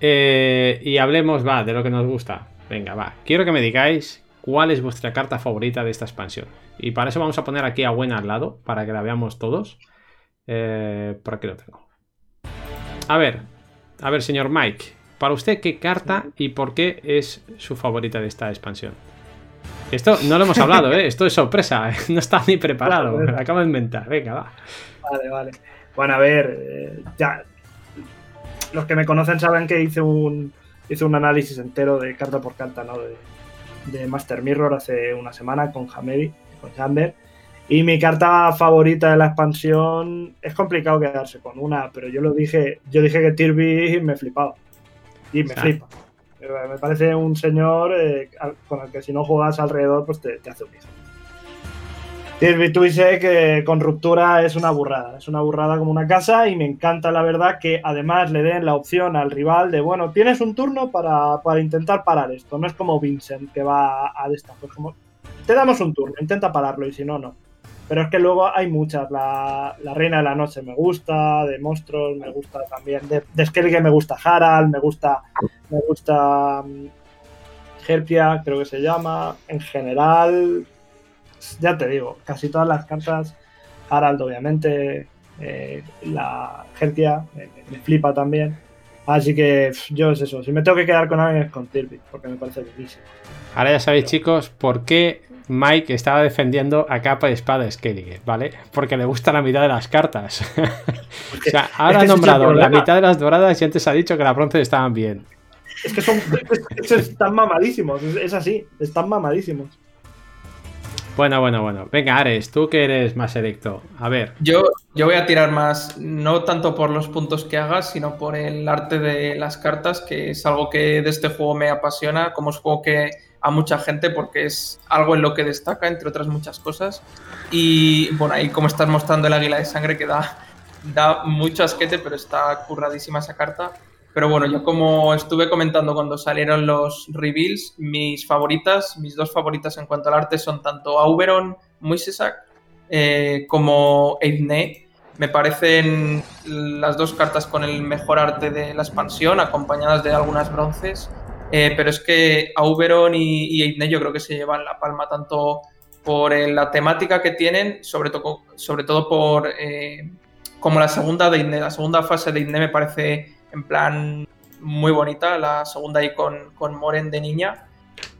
eh, y hablemos, va, de lo que nos gusta. Venga, va. Quiero que me digáis cuál es vuestra carta favorita de esta expansión. Y para eso vamos a poner aquí a Buena al lado, para que la veamos todos. Eh, por aquí lo tengo. A ver, a ver, señor Mike. para usted, ¿qué carta y por qué es su favorita de esta expansión? Esto no lo hemos hablado, ¿eh? Esto es sorpresa, no está ni preparado. <laughs> Acabo de inventar. Venga, va. Vale, vale. Bueno, a ver, eh, ya. Los que me conocen saben que hice un, hice un análisis entero de carta por carta, ¿no? De, de Master Mirror hace una semana con Hamedi, con Jamber. Y mi carta favorita de la expansión es complicado quedarse con una, pero yo lo dije, yo dije que Tirby me flipaba. Y me flipa. Me parece un señor eh, con el que si no juegas alrededor, pues te, hace un hijo. Tirby Twise que con ruptura es una burrada, es una burrada como una casa y me encanta la verdad que además le den la opción al rival de, bueno, tienes un turno para, para intentar parar esto, no es como Vincent que va a destacar, como te damos un turno, intenta pararlo y si no, no. Pero es que luego hay muchas. La, Reina de la Noche me gusta, de monstruos me gusta también. De, de que me gusta Harald, me gusta. Me gusta. Um, Herpia, creo que se llama. En general, ya te digo, casi todas las cartas. Harald, obviamente. Eh, la Herpia me, flipa también. Así que yo es eso. Si me tengo que quedar con alguien es con Tirby, porque me parece buenísimo. Ahora ya sabéis, chicos, por qué Mike estaba defendiendo a capa y espada de Skellige, ¿vale? Porque le gusta la mitad de las cartas. <laughs> o sea, ahora ha nombrado la mitad de las doradas y antes ha dicho que las bronce estaban bien. Es que son <laughs> están mamadísimos, es así, están mamadísimos. Bueno, bueno, bueno. Venga, Ares, tú que eres más electo. A ver. Yo, yo voy a tirar más, no tanto por los puntos que hagas, sino por el arte de las cartas, que es algo que de este juego me apasiona. Como es juego que a mucha gente porque es algo en lo que destaca, entre otras muchas cosas. Y bueno, ahí como estás mostrando el águila de sangre que da, da mucho asquete, pero está curradísima esa carta. Pero bueno, yo como estuve comentando cuando salieron los reveals, mis favoritas, mis dos favoritas en cuanto al arte son tanto Auberon Muisesak eh, como Eidne. Me parecen las dos cartas con el mejor arte de la expansión, acompañadas de algunas bronces. Eh, pero es que Auberon y, y yo creo que se llevan la palma tanto por eh, la temática que tienen, sobre, todo sobre todo por eh, como la segunda de la segunda fase de Idne me parece en plan muy bonita, la segunda ahí con, con Moren de niña.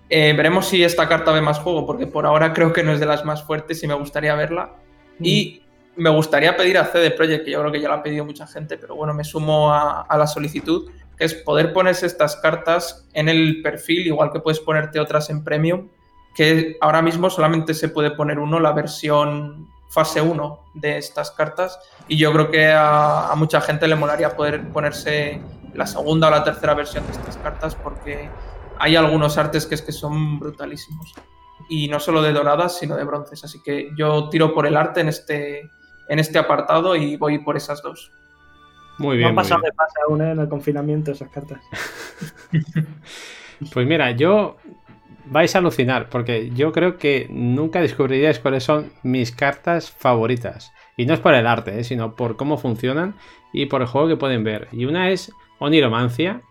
veremos si esta carta ve más juego, porque por ahora creo que no es de las más fuertes y me gustaría verla. Y mm. me gustaría pedir a CD Projekt, que yo creo que ya lo ha pedido mucha gente, pero bueno, me sumo a, a la solicitud, que es poder ponerse estas cartas en el perfil, igual que puedes ponerte otras en premium, que ahora mismo solamente se puede poner uno, la versión fase 1 de estas cartas, y yo creo que a, mucha gente le molaría poder ponerse la segunda o la tercera versión de estas cartas, porque hay algunos artes que es que son brutalísimos. Y no solo de doradas, sino de bronces. Así que yo tiro por el arte en este, en este apartado y voy por esas dos. Muy bien. No han pasado de pase aún ¿eh? en el confinamiento esas cartas. <laughs> <laughs> pues mira, yo vais a alucinar, porque yo creo que nunca descubriríais cuáles son mis cartas favoritas. Y no es por el arte, ¿eh? sino por cómo funcionan y por el juego que pueden ver. Y una es Oniromancia.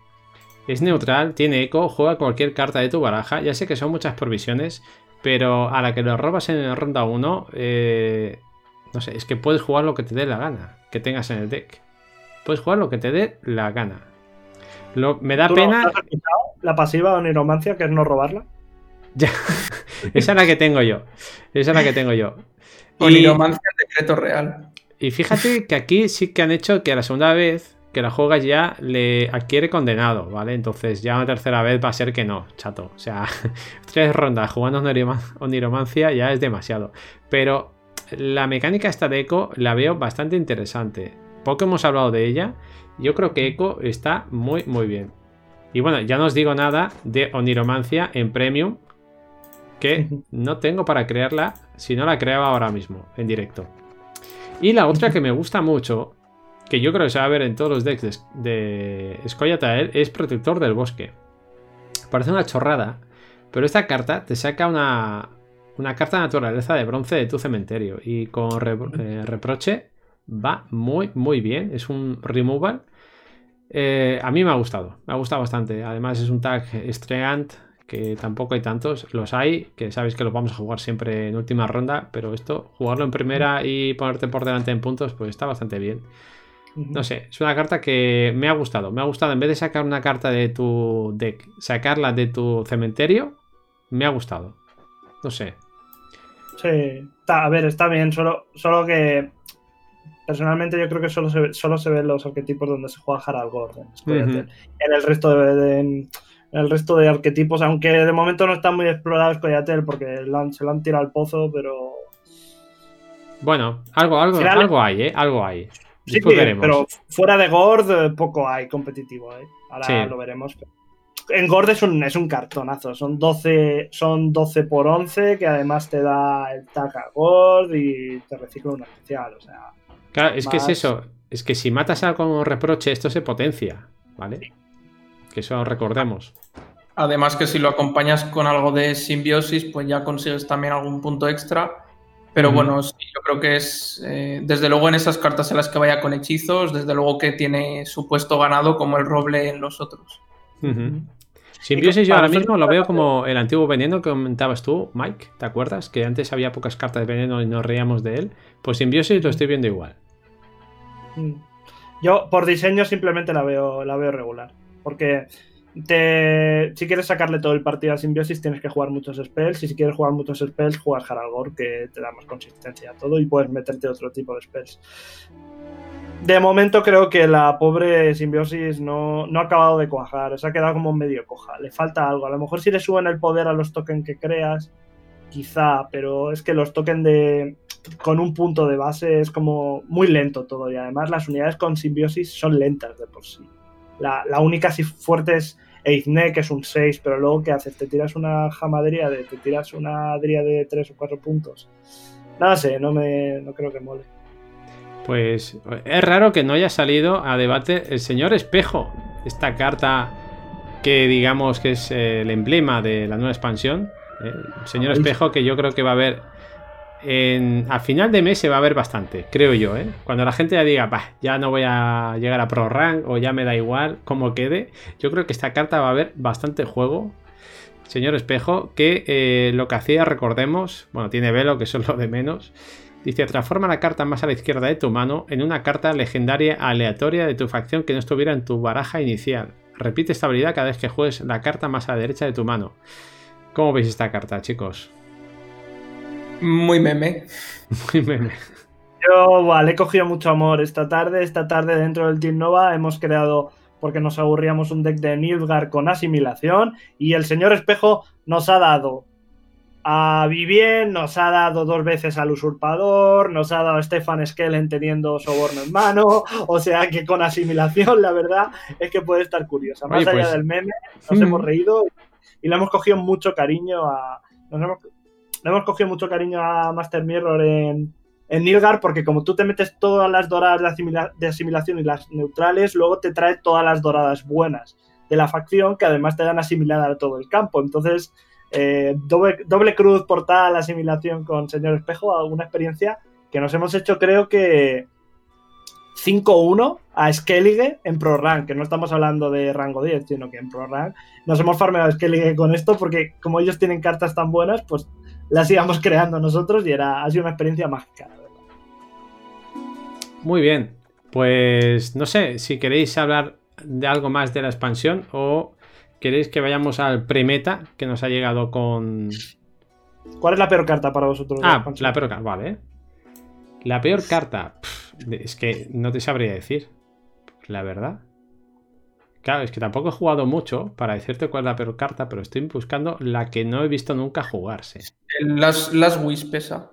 Es neutral, tiene eco, juega cualquier carta de tu baraja. Ya sé que son muchas provisiones, pero a la que lo robas en ronda 1, eh, no sé, es que puedes jugar lo que te dé la gana que tengas en el deck. Puedes jugar lo que te dé la gana. me da pena. la pasiva de Niromancia, que es no robarla? Ya. <laughs> Esa es la que tengo yo. Esa es la que tengo yo. O Niromancia decreto real. Y fíjate que aquí sí que han hecho que a la segunda vez que la juegas ya le adquiere condenado, ¿vale? Entonces ya una tercera vez va a ser que no, chato. O sea, <laughs> tres rondas jugando Niromancia ya es demasiado. Pero la mecánica esta de eco la veo bastante interesante poco hemos hablado de ella, yo creo que Echo está muy, muy bien. Y bueno, ya no os digo nada de Oniromancia en Premium, que no tengo para crearla si no la creaba ahora mismo, en directo. Y la otra que me gusta mucho, que yo creo que se va a ver en todos los decks de, Scoyatael, es Protector del Bosque. Parece una chorrada, pero esta carta te saca una, una carta de naturaleza de bronce de tu cementerio. Y con eh, reproche va muy, muy bien. Es un removal. Eh, a mí me ha gustado, me ha gustado bastante. Además es un tag estreant que tampoco hay tantos. Los hay, que sabéis que los vamos a jugar siempre en última ronda, pero esto, jugarlo en primera y ponerte por delante en puntos, pues está bastante bien. No sé, es una carta que me ha gustado. Me ha gustado, en vez de sacar una carta de tu deck, sacarla de tu cementerio, me ha gustado. No sé. Sí, a ver, está bien, solo, solo que personalmente yo creo que solo se, solo se ven los arquetipos donde se juega Harald Gordon. En el resto de, el resto de arquetipos, aunque de momento no están muy explorados Coyatel porque se lo han tirado al pozo, pero... Bueno, algo, algo, algo hay, ¿eh? Algo hay. Sí, pero fuera de Gord eh, poco hay competitivo, ¿eh? Ahora lo veremos. En Gord es un, es un cartonazo, son 12, son 12 por 11 que además te da el tag a Gord y te recicla un especial, o sea... Claro, es que es eso, es que si matas algo con reproche esto se potencia, ¿vale? Que eso recordemos. Además que si lo acompañas con algo de simbiosis, pues ya consigues también algún punto extra pero bueno, yo creo que es, eh, desde luego en esas cartas en las que vaya con hechizos, desde luego que tiene su puesto ganado como el roble en los otros. Simbiosis yo ahora mismo lo veo como el antiguo veneno que comentabas tú, Mike, ¿te acuerdas? Que antes había pocas cartas de veneno y nos reíamos de él. Pues Simbiosis lo estoy viendo igual. Mm. Yo por diseño simplemente la veo, la veo regular. Porque si quieres sacarle todo el partido a Simbiosis, tienes que jugar muchos spells. Y si quieres jugar muchos spells, juegas Haralgor, que te da más consistencia a todo y puedes meterte otro tipo de spells. De momento creo que la pobre Simbiosis no, no ha acabado de cuajar, se ha quedado como medio coja, le falta algo. A lo mejor si le suben el poder a los tokens que creas, quizá, pero es que los tokens de con un punto de base es como muy lento todo y además las unidades con simbiosis son lentas de por sí. La, la única si fuerte es Eizne, que es un 6, pero luego ¿qué haces? Te tiras una jamadría de, te tiras una dría de 3 o 4 puntos. Nada sé, no me no creo que mole. Pues es raro que no haya salido a debate el señor Espejo. Esta carta que digamos que es el emblema de la nueva expansión. El señor Espejo que yo creo que va a haber a final de mes se va a ver bastante, creo yo, ¿eh? Cuando la gente ya diga, ya no voy a llegar a Pro Rank o ya me da igual cómo quede, yo creo que esta carta va a haber bastante juego. Señor Espejo, que eh, lo que hacía, recordemos, bueno, tiene velo, que eso es lo de menos. Dice, transforma la carta más a la izquierda de tu mano en una carta legendaria aleatoria de tu facción que no estuviera en tu baraja inicial. Repite esta habilidad cada vez que juegues la carta más a la derecha de tu mano. ¿Cómo veis esta carta, chicos? Muy meme. <laughs> Muy meme. Yo, vale, he cogido mucho amor esta tarde. Esta tarde dentro del Team Nova hemos creado, porque nos aburríamos, un deck de Nilfgaard con asimilación y el señor Espejo nos ha dado a Vivien, nos ha dado dos veces al usurpador, nos ha dado a Stefan Skellen teniendo soborno en mano, o sea que con asimilación la verdad es que puede estar curiosa. Más allá pues, del meme, nos hemos reído y le hemos cogido mucho cariño a... Nos hemos, le hemos cogido mucho cariño a Master Mirror en, en Nilgar porque como tú te metes todas las doradas de, asimilación y las neutrales, luego te trae todas las doradas buenas de la facción que además te dan asimilada a todo el campo. Entonces, eh, doble, cruz, portal, asimilación con Señor Espejo, alguna experiencia que nos hemos hecho creo que 5-1 a Skellige en Pro Rank, que no estamos hablando de rango 10, sino que en Pro Rank nos hemos farmeado a Skellige con esto porque como ellos tienen cartas tan buenas, pues las íbamos creando nosotros y era, ha sido una experiencia mágica. Muy bien, pues no sé si queréis hablar de algo más de la expansión o queréis que vayamos al premeta que nos ha llegado con... ¿Cuál es la peor carta para vosotros? Ah, la, peor carta, vale. La peor carta, es que no te sabría decir, la verdad. Claro, es que tampoco he jugado mucho para decirte cuál es la peor carta, pero estoy buscando la que no he visto nunca jugarse. Las, las pesa.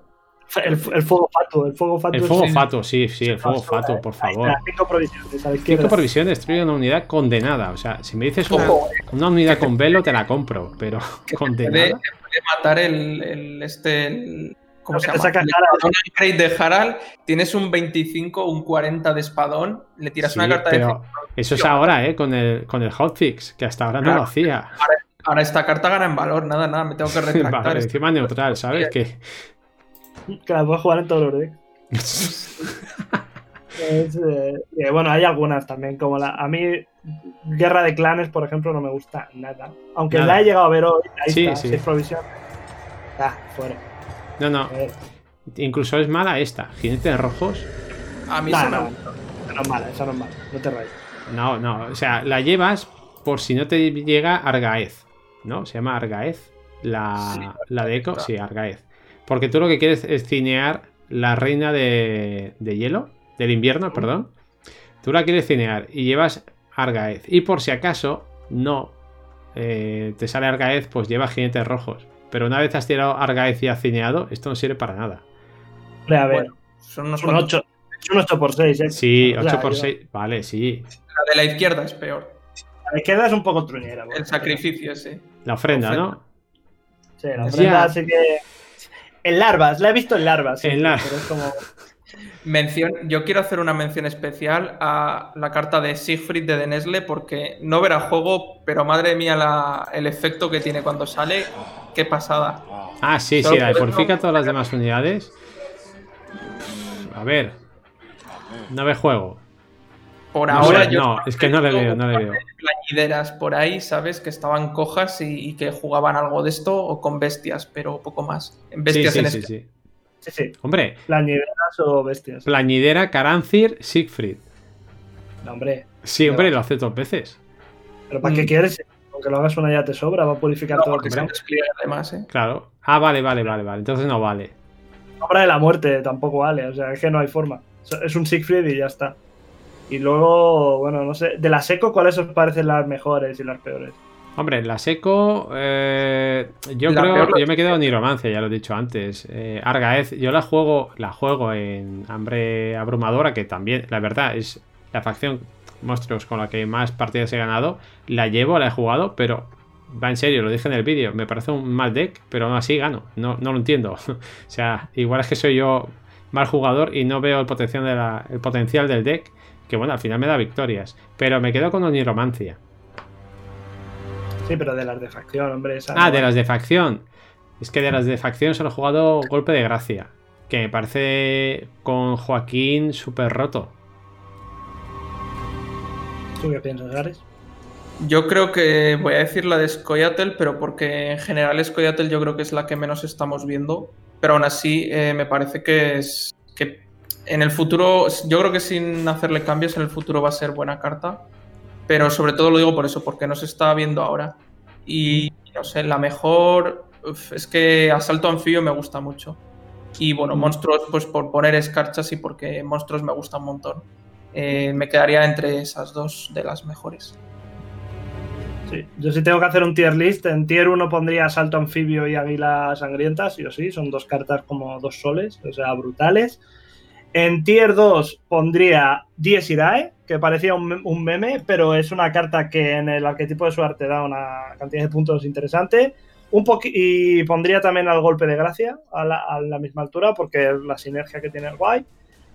El, fuego fato, el fuego fato. El fuego fato, sí, sí, el fuego fato, por favor. cinco provisiones, a Cinco provisiones destruye una unidad condenada. O sea, si me dices una, una unidad con velo, te la compro, pero <laughs> condenada. Puede, matar el, el este, ¿Cómo se llama? Un de Harald, tienes un 25, un 40 de espadón, le tiras una carta de. Eso es ahora, ¿eh? Con el, con el hotfix, que hasta ahora no lo hacía. Ahora, esta carta gana en valor, nada, nada, me tengo que <laughs> retractar. vale, encima neutral, ¿sabes? Que. Que la puedo jugar en todos los decks. <laughs> Eh, bueno, hay algunas también, como la. A mí, Guerra de Clanes, por ejemplo, no me gusta nada. Aunque la he llegado a ver hoy, ahí sí, está, sí. provisión. Ah, fuera. No, no. Incluso es mala esta. Jinetes rojos. A mí no, no es mala, esa no es mala, no te rayes. No, no, o sea, la llevas por si no te llega Argaez, ¿no? Se llama Argaez. La, la de Eco, sí, Argaez. Porque tú lo que quieres es cinear la reina de, de hielo, del invierno, perdón. Tú la quieres cinear y llevas Argaez. Y por si acaso no eh, te sale Argaez, pues lleva jinetes rojos. Pero una vez has tirado Argaez y has cineado, esto no sirve para nada. a ver, son unos un 8, un 8 por 6, ¿eh? Sí, 8 por 6, vale, sí. La de la izquierda es peor. La izquierda es un poco truñera. El sacrificio, sí. La ofrenda, ¿no? Sí, la ofrenda, así que. En larvas, la he visto en larvas. en larvas. Pero es como. Mención, yo quiero hacer una mención especial a la carta de Siegfried de Denesle porque no verá juego, pero madre mía la, el efecto que tiene cuando sale, qué pasada. Ah, sí, sí, la purifica todas las demás unidades. A ver, no ve juego. Por ahora yo no, es que no le veo, no le veo. Plañideras por ahí, ¿sabes? Que estaban cojas y, que jugaban algo de esto o con bestias, pero poco más. En bestias sí, en sí, este. Sí. Sí. Hombre. Plañideras o bestias. Plañidera, Carancir, Siegfried. No, hombre. Sí, hombre, lo hace dos veces. ¿Pero para qué mm. quieres? Aunque lo hagas una ya te sobra, va a purificar todo lo que se despliega además, ¿eh? Claro. Ah, vale, vale, vale, vale. Entonces no vale. Obra de la muerte tampoco vale, o sea, es que no hay forma. Es un Siegfried y ya está. Y luego, bueno, no sé, de la seco, ¿cuáles os parecen las mejores y las peores? Hombre, la seco, eh, yo creo, yo me quedo en Niromancia, ya lo he dicho antes. Eh, Argaez, yo la juego, la juego en Hambre Abrumadora, que también, la verdad, es la facción monstruos con la que más partidas he ganado. La llevo, la he jugado, pero va en serio, lo dije en el vídeo, me parece un mal deck, pero aún así gano, no, no lo entiendo. <laughs> o sea, igual es que soy yo mal jugador y no veo el potencial, de la, el potencial del deck, que bueno, al final me da victorias, pero me quedo con Oniromancia. Sí, pero de las de facción, hombre. ah, de las de facción. Es que de las de facción solo he jugado Golpe de Gracia, que me parece con Joaquín súper roto. ¿Tú qué piensas, Gares? Yo creo que voy a decir la de Scoyatel, pero porque en general Scoyatel yo creo que es la que menos estamos viendo. Pero aún así eh, me parece que es que en el futuro, yo creo que sin hacerle cambios en el futuro va a ser buena carta. Pero sobre todo lo digo por eso, porque no se está viendo ahora. Y no sé, la mejor es que Asalto Anfibio me gusta mucho. Y bueno, monstruos, pues por poner escarchas y porque monstruos me gusta un montón. Eh, me quedaría entre esas dos de las mejores. Sí, yo sí tengo que hacer un tier list. En tier 1 pondría Asalto Anfibio y Águila Sangrienta, sí o sí. Son dos cartas como dos soles, o sea, brutales. En tier 2 pondría Dies Irae, que parecía un, meme, pero es una carta que en el arquetipo de su arte da una cantidad de puntos interesante. Un y pondría también al golpe de gracia a la, misma altura, porque la sinergia que tiene el guay.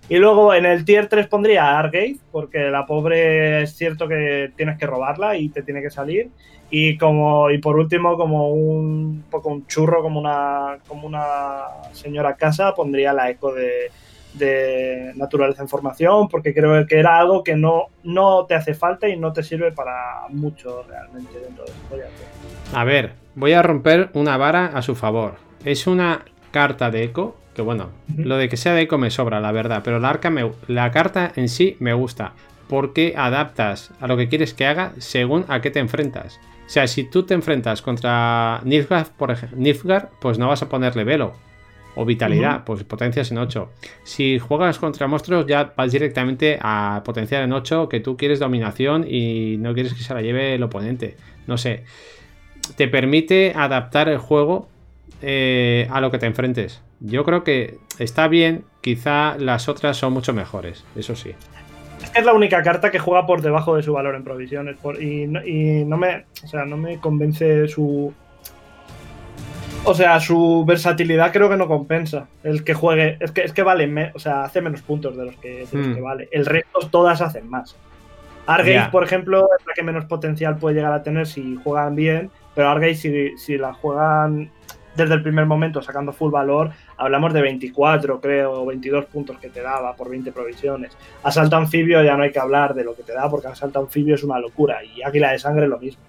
Y luego en el tier 3 pondría a Argate, porque la pobre es cierto que tienes que robarla y te tiene que salir. Y como y por último, como un poco un churro, como una, como una señora casa, pondría la eco de, de naturaleza en formación, porque creo que era algo que no, no te hace falta y no te sirve para mucho realmente dentro de este A ver, voy a romper una vara a su favor. Es una carta de eco, que bueno, lo de que sea de eco me sobra, la verdad, pero la, arca me, la carta en sí me gusta, porque adaptas a lo que quieres que haga según a qué te enfrentas. O sea, si tú te enfrentas contra Nilfgaard, por ejemplo, Nilfgaard, pues no vas a ponerle velo, o vitalidad, pues potencias en 8. Si juegas contra monstruos ya vas directamente a potenciar en 8 que tú quieres dominación y no quieres que se la lleve el oponente. No sé. Te permite adaptar el juego eh, a lo que te enfrentes. Yo creo que está bien, quizá las otras son mucho mejores, eso sí. Es que es la única carta que juega por debajo de su valor en provisiones y, y no, me, o sea, no me convence su, o sea, su versatilidad creo que no compensa. El que juegue. Es que, es que vale, o sea, hace menos puntos de los que, hmm. vale. El resto todas hacen más. Argate, por ejemplo, es la que menos potencial puede llegar a tener si juegan bien. Pero Argate, si, si la juegan desde el primer momento sacando full valor, hablamos de 24, creo, o 22 puntos que te daba por 20 provisiones. Asalto anfibio ya no hay que hablar de lo que te da, porque asalto anfibio es una locura. Y Águila de Sangre lo mismo.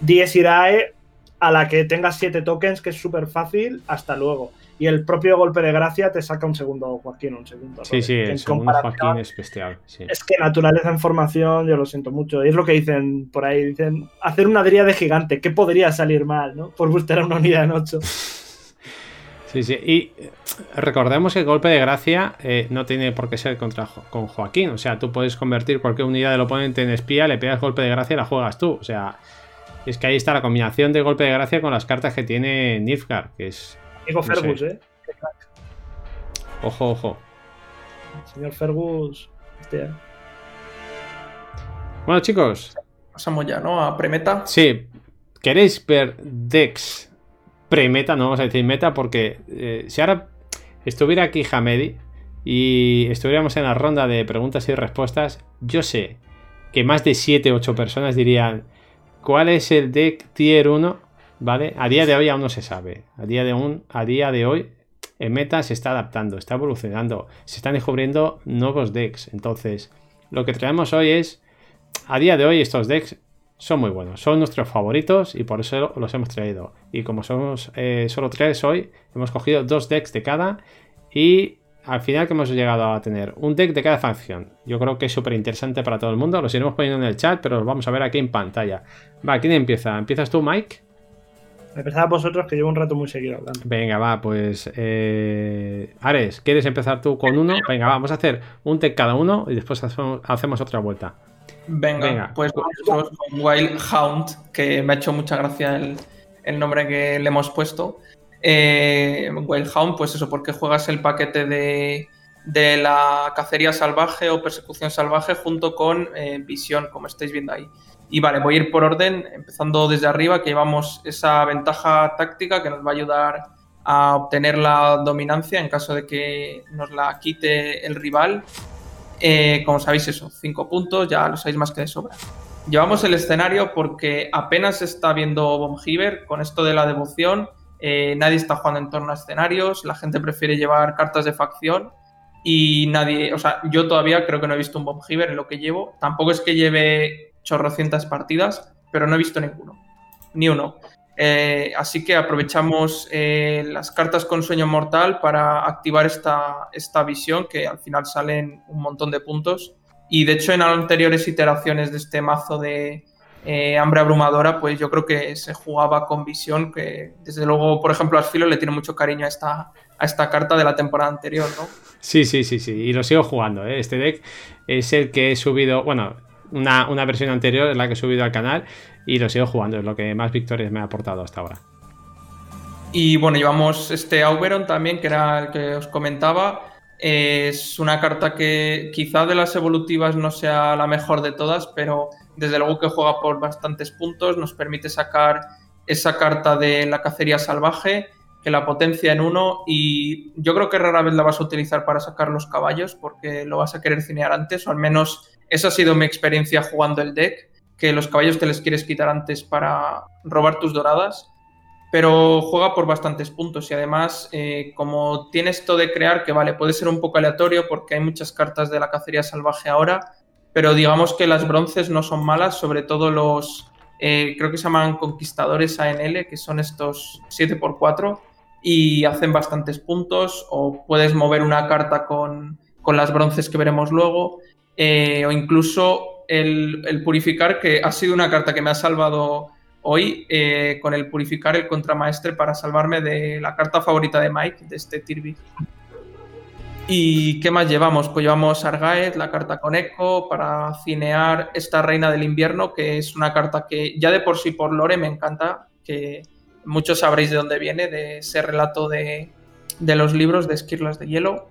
10 Irae a la que tengas 7 tokens, que es súper fácil, hasta luego. y el propio golpe de gracia te saca un segundo Joaquín, un segundo. Sí, sí, el segundo Joaquín es bestial. Es que naturaleza en formación, yo lo siento mucho. Y es lo que dicen por ahí, dicen, hacer una de gigante, ¿qué podría salir mal, no? Por buscar una unidad en 8. <laughs> Sí, sí. Y recordemos que el golpe de gracia eh, no tiene por qué ser contra con Joaquín. O sea, tú puedes convertir cualquier unidad del oponente en espía, le pegas golpe de gracia y la juegas tú. O sea, es que ahí está la combinación de golpe de gracia con las cartas que tiene Nilfgaard, que es. Digo Fergus, ¿eh? Ojo, ojo. señor Fergus. Bueno, chicos. Pasamos ya, ¿no? A premeta. Sí. ¿Queréis ver Dex pre-meta, no vamos a decir meta, porque eh, si ahora estuviera aquí Hamedi y estuviéramos en la ronda de preguntas y respuestas, yo sé que más de 7 8 personas dirían cuál es el deck tier 1, ¿vale? A día de hoy aún no se sabe. A día de, un, a día de hoy en meta se está adaptando, está evolucionando, se están descubriendo nuevos decks. Entonces, lo que traemos hoy es, a día de hoy estos decks son muy buenos, son nuestros favoritos y por eso los hemos traído. Y como somos eh, solo tres hoy, hemos cogido dos decks de cada y al final que hemos llegado a tener un deck de cada facción. Yo creo que es súper interesante para todo el mundo, los iremos poniendo en el chat, pero los vamos a ver aquí en pantalla. Va, ¿quién empieza? ¿Empiezas tú, Mike? Empezad vosotros que llevo un rato muy seguido hablando. Venga, va, pues. Eh... Ares, ¿quieres empezar tú con uno? Venga, vamos a hacer un deck cada uno y después hacemos otra vuelta. Venga, pues vamos con Wild Hound, que me ha hecho mucha gracia el, nombre que le hemos puesto. Eh, Wild Hound, pues eso, porque juegas el paquete de, la cacería salvaje o persecución salvaje junto con eh, visión, como estáis viendo ahí. Y vale, voy a ir por orden, empezando desde arriba, que llevamos esa ventaja táctica que nos va a ayudar a obtener la dominancia en caso de que nos la quite el rival eh, como sabéis eso, 5 puntos, ya lo sabéis más que de sobra. Llevamos el escenario porque apenas está viendo Bombgiver con esto de la devoción. Eh, nadie está jugando en torno a escenarios, la gente prefiere llevar cartas de facción y nadie, o sea, yo todavía creo que no he visto un Bombgiver en lo que llevo. Tampoco es que lleve chorrocientas partidas, pero no he visto ninguno, ni uno. Eh, así que aprovechamos eh, las cartas con sueño mortal para activar esta, esta visión que al final salen un montón de puntos. Y de hecho en anteriores iteraciones de este mazo de eh, hambre abrumadora, pues yo creo que se jugaba con visión, que desde luego, por ejemplo, Asfilo le tiene mucho cariño a esta, a esta carta de la temporada anterior, ¿no? Sí, sí, sí, sí. Y lo sigo jugando. Este deck es el que he subido, bueno, una, una versión anterior es la que he subido al canal y lo sigo jugando, es lo que más victorias me ha aportado hasta ahora. Y bueno, llevamos este Auberon también, que era el que os comentaba. Es una carta que quizá de las evolutivas no sea la mejor de todas, pero desde luego que juega por bastantes puntos, nos permite sacar esa carta de la cacería salvaje, que la potencia en uno, y yo creo que rara vez la vas a utilizar para sacar los caballos, porque lo vas a querer cinear antes, o al menos esa ha sido mi experiencia jugando el deck que los caballos te les quieres quitar antes para robar tus doradas, pero juega por bastantes puntos y además eh, como tiene esto de crear que vale, puede ser un poco aleatorio porque hay muchas cartas de la cacería salvaje ahora, pero digamos que las bronces no son malas, sobre todo los, eh, creo que se llaman conquistadores ANL, que son estos 7x4 y hacen bastantes puntos o puedes mover una carta con, con las bronces que veremos luego. Eh, o incluso el, purificar, que ha sido una carta que me ha salvado hoy eh, con el purificar el contramaestre para salvarme de la carta favorita de Mike, de este Tirby. ¿Y qué más llevamos? Pues llevamos Argaed, la carta con Echo, para cinear esta Reina del Invierno, que es una carta que ya de por sí por lore me encanta, que muchos sabréis de dónde viene, de ese relato de, de los libros de Esquirlas de Hielo.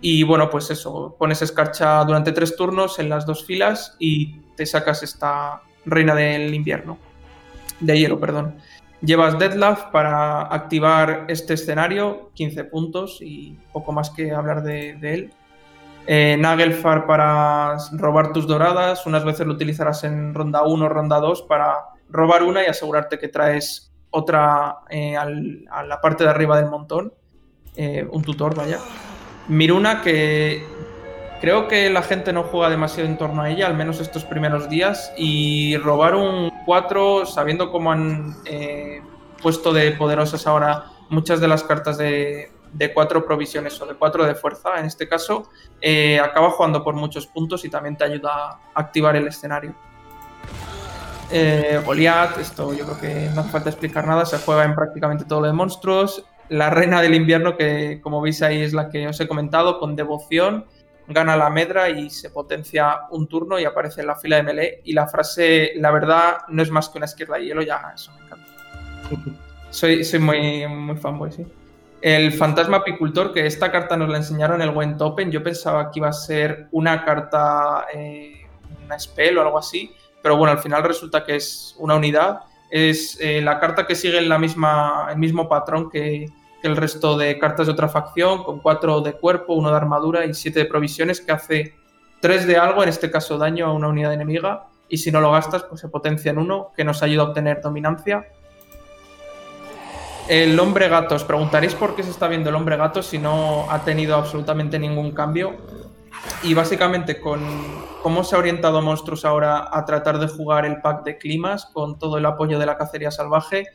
Y bueno, pues eso, pones escarcha durante tres turnos en las dos filas y te sacas esta reina del invierno, de hielo, perdón. Llevas Deadlaugh para activar este escenario, 15 puntos y poco más que hablar de, él. Eh, Nagelfar para robar tus doradas, unas veces lo utilizarás en ronda 1 ronda 2 para robar una y asegurarte que traes otra eh, a la parte de arriba del montón, eh, un tutor, vaya. Miruna, que creo que la gente no juega demasiado en torno a ella, al menos estos primeros días, y robar un 4 sabiendo cómo han eh, puesto de poderosas ahora muchas de las cartas de, de cuatro provisiones o de cuatro de fuerza, en este caso, eh, acaba jugando por muchos puntos y también te ayuda a activar el escenario. Eh, Goliath, esto yo creo que no hace falta explicar nada, se juega en prácticamente todo lo de monstruos. La reina del invierno, que como veis ahí es la que os he comentado, con devoción, gana la medra y se potencia un turno y aparece en la fila de melee. Y la frase, la verdad, no es más que una izquierda de hielo, ya eso me encanta. <laughs> soy, soy muy, muy fanboy, sí. El fantasma apicultor, que esta carta nos la enseñaron en el Went Open, yo pensaba que iba a ser una carta, eh, una spell o algo así, pero bueno, al final resulta que es una unidad. Es eh, la carta que sigue la misma, el mismo patrón que, el resto de cartas de otra facción, con 4 de cuerpo, 1 de armadura y 7 de provisiones, que hace 3 de algo, en este caso daño a una unidad enemiga, y si no lo gastas, pues se potencia en 1, que nos ayuda a obtener dominancia. El hombre gato, os preguntaréis por qué se está viendo el hombre gato si no ha tenido absolutamente ningún cambio. Y básicamente con cómo se ha orientado Monstruos ahora a tratar de jugar el pack de climas con todo el apoyo de la cacería salvaje,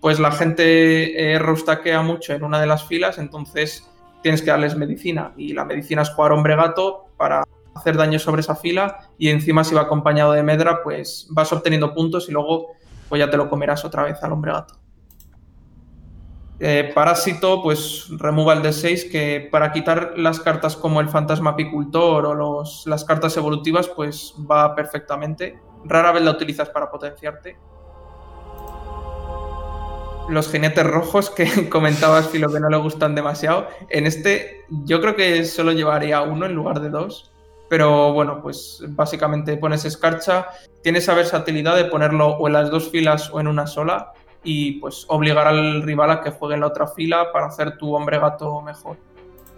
pues la gente eh, rostaquea mucho en una de las filas, entonces tienes que darles medicina. Y la medicina es jugar hombre gato para hacer daño sobre esa fila y encima si va acompañado de medra, pues vas obteniendo puntos y luego pues ya te lo comerás otra vez al hombre gato. Eh, Parásito, pues remueva el D6, que para quitar las cartas como el fantasma apicultor o los, las cartas evolutivas, pues va perfectamente. Rara vez la utilizas para potenciarte. Los jinetes rojos que <laughs> comentabas, Filo, que no le gustan demasiado. En este, yo creo que solo llevaría uno en lugar de dos. Pero bueno, pues básicamente pones escarcha. Tienes esa versatilidad de ponerlo o en las dos filas o en una sola y pues obligar al rival a que juegue en la otra fila para hacer tu hombre gato mejor.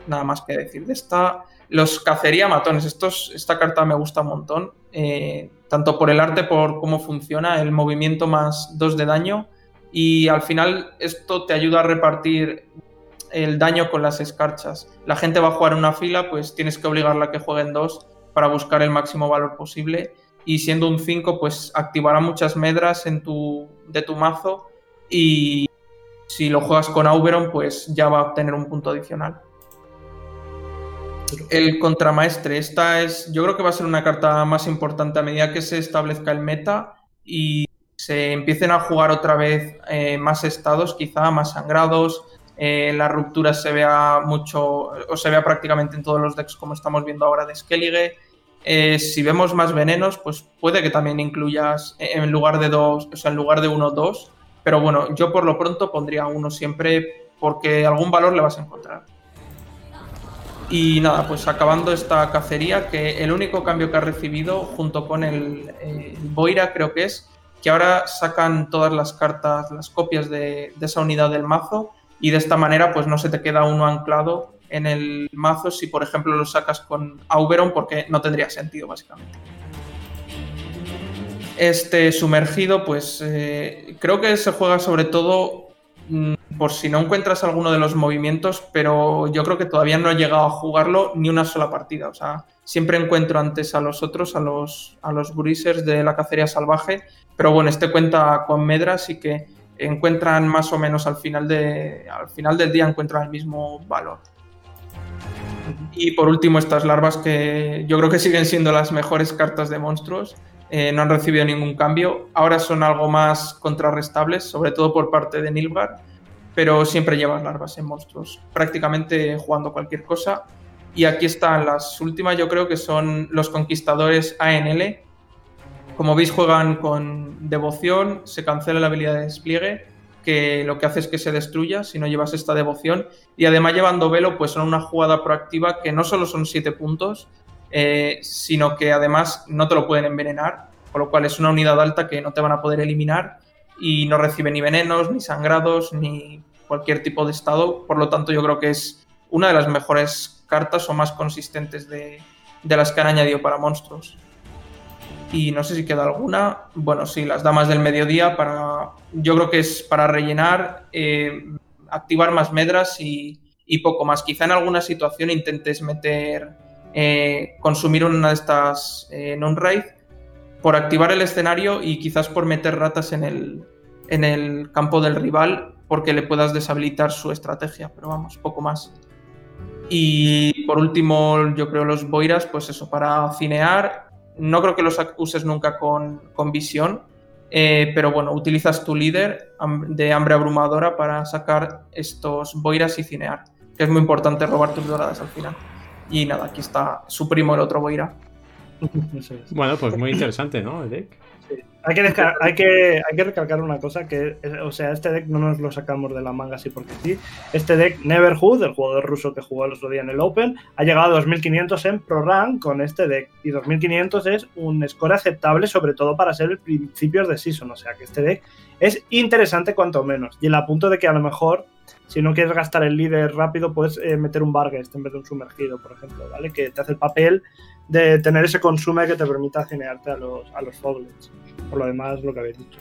Nada más que decir de esta. Los cacería matones, esta carta me gusta un montón, eh, tanto por el arte, por cómo funciona, el movimiento más 2 de daño y al final esto te ayuda a repartir el daño con las escarchas. La gente va a jugar una fila, pues tienes que obligarla a que juegue en dos para buscar el máximo valor posible y siendo un 5 pues activará muchas medras en tu, de tu mazo y si lo juegas con Auberon, pues ya va a obtener un punto adicional. El contramaestre, esta es, yo creo que va a ser una carta más importante a medida que se establezca el meta y se empiecen a jugar otra vez eh, más estados, quizá más sangrados, eh, las rupturas se vea mucho, o se vea prácticamente en todos los decks como estamos viendo ahora de Skellige. Eh, si vemos más venenos, pues puede que también incluyas en lugar de dos, o sea, en lugar de uno, dos, pero bueno, yo por lo pronto pondría uno siempre porque algún valor le vas a encontrar. Y nada, pues acabando esta cacería, que el único cambio que ha recibido junto con el, Boira creo que es que ahora sacan todas las cartas, las copias de, esa unidad del mazo y de esta manera pues no se te queda uno anclado en el mazo si por ejemplo lo sacas con Auberon porque no tendría sentido básicamente. Este sumergido, pues eh, creo que se juega sobre todo mm, por si no encuentras alguno de los movimientos, pero yo creo que todavía no he llegado a jugarlo ni una sola partida. O sea, siempre encuentro antes a los otros, a los, a los de la cacería salvaje, pero bueno, este cuenta con medras y que encuentran más o menos al final, de, al final del día encuentran el mismo valor. Y por último, estas larvas que yo creo que siguen siendo las mejores cartas de monstruos. Eh, no han recibido ningún cambio. Ahora son algo más contrarrestables, sobre todo por parte de Nilgar, pero siempre llevan larvas en monstruos, prácticamente jugando cualquier cosa. Y aquí están las últimas, yo creo que son los conquistadores ANL. Como veis, juegan con devoción, se cancela la habilidad de despliegue, que lo que hace es que se destruya si no llevas esta devoción. Y además llevando velo, pues son una jugada proactiva que no solo son 7 puntos, eh, sino que además no te lo pueden envenenar, con lo cual es una unidad alta que no te van a poder eliminar y no recibe ni venenos, ni sangrados, ni cualquier tipo de estado. Por lo tanto, yo creo que es una de las mejores cartas o más consistentes de, las que han añadido para monstruos. Y no sé si queda alguna. Bueno, sí, las damas del mediodía para. Yo creo que es para rellenar, eh, activar más medras y, poco más. Quizá en alguna situación intentes meter eh, consumir una de estas eh, non-raid por activar el escenario y quizás por meter ratas en el campo del rival porque le puedas deshabilitar su estrategia, pero vamos, poco más. Y por último, yo creo los boiras, pues eso, para cinear. No creo que los uses nunca con, visión, eh, pero bueno, utilizas tu líder de hambre abrumadora para sacar estos boiras y cinear, que es muy importante robar tus doradas al final. Y nada, aquí está su primo, el otro boira. Bueno, pues muy interesante, ¿no? El deck. Hay que, hay, que, hay que recalcar una cosa, que o sea, este deck no nos lo sacamos de la manga así porque sí. Este deck Neverhood, el jugador ruso que jugó el otro día en el Open, ha llegado a 2500 en Pro Rank con este deck. Y 2500 es un score aceptable, sobre todo para ser el principios de season. O sea que este deck es interesante cuanto menos. Y el apunto de que a lo mejor, si no quieres gastar el líder rápido, puedes eh, meter un Barguest en vez de un sumergido, por ejemplo, ¿vale? Que te hace el papel de tener ese consume que te permita cinearte a los, a los Foglets. Por lo demás, lo que habéis dicho.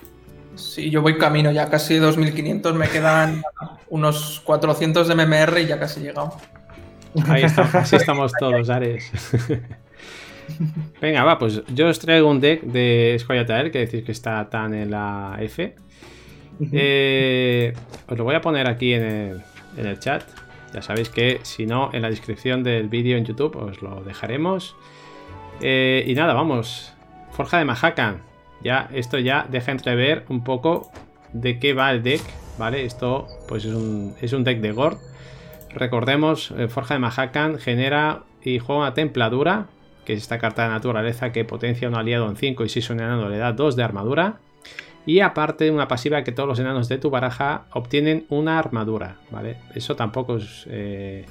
Sí, yo voy camino, ya casi 2500, me quedan unos 400 de MMR y ya casi he llegado. Ahí estamos, <laughs> así estamos todos, Ares. <laughs> Venga, va, pues yo os traigo un deck de Scoyatael que decís que está tan en la F. Eh, os lo voy a poner aquí en el, en el chat. Ya sabéis que si no, en la descripción del vídeo en YouTube os lo dejaremos. Eh, y nada, vamos. Forja de Mahakan. Ya, esto ya deja entrever un poco de qué va el deck. ¿Vale? Esto pues es un, es un deck de Gord. Recordemos, eh, Forja de Mahakan genera y juega una templadura, que es esta carta de naturaleza que potencia a un aliado en 5 y si es un enano le da 2 de armadura. Y aparte una pasiva que todos los enanos de tu baraja obtienen una armadura, ¿vale? Eso tampoco es eh,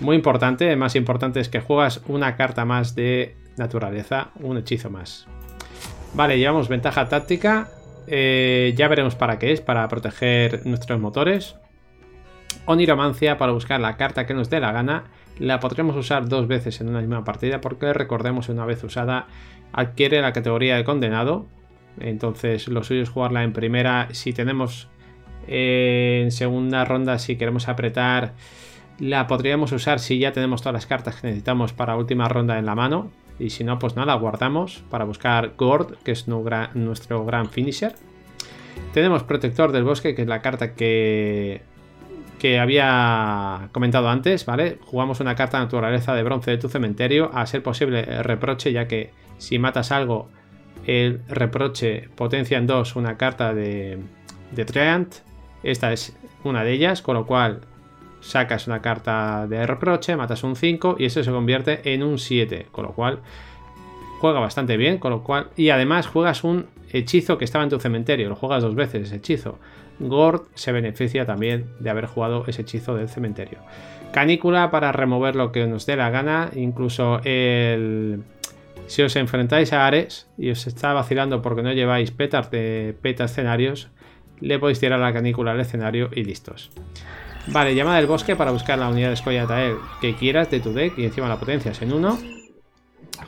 muy importante. Más importante es que juegas una carta más de naturaleza, un hechizo más. Vale, llevamos ventaja táctica. Eh, ya veremos para qué es, para proteger nuestros motores. Oniromancia para buscar la carta que nos dé la gana. La podremos usar dos veces en una misma partida porque recordemos una vez usada adquiere la categoría de condenado. Entonces lo suyo es jugarla en primera. Si tenemos eh, en segunda ronda, si queremos apretar, la podríamos usar si ya tenemos todas las cartas que necesitamos para última ronda en la mano. Y si no, pues nada, guardamos para buscar Gord, que es nuestro gran finisher. Tenemos Protector del Bosque, que es la carta que, que había comentado antes, ¿vale? Jugamos una carta naturaleza de bronce de tu cementerio, a ser posible reproche, ya que si matas algo, el reproche potencia en dos una carta de, de Treant. Esta es una de ellas, con lo cual sacas una carta de reproche, matas un 5 y eso se convierte en un 7, con lo cual juega bastante bien, con lo cual y además juegas un hechizo que estaba en tu cementerio, lo juegas dos veces ese hechizo. Gord se beneficia también de haber jugado ese hechizo del cementerio. Canícula para remover lo que nos dé la gana, incluso el si os enfrentáis a Ares y os está vacilando porque no lleváis petas de peta escenarios, le podéis tirar la canícula al escenario y listos. Vale, llama del bosque para buscar la unidad de Skoyatael que quieras de tu deck y encima la potencia es en uno.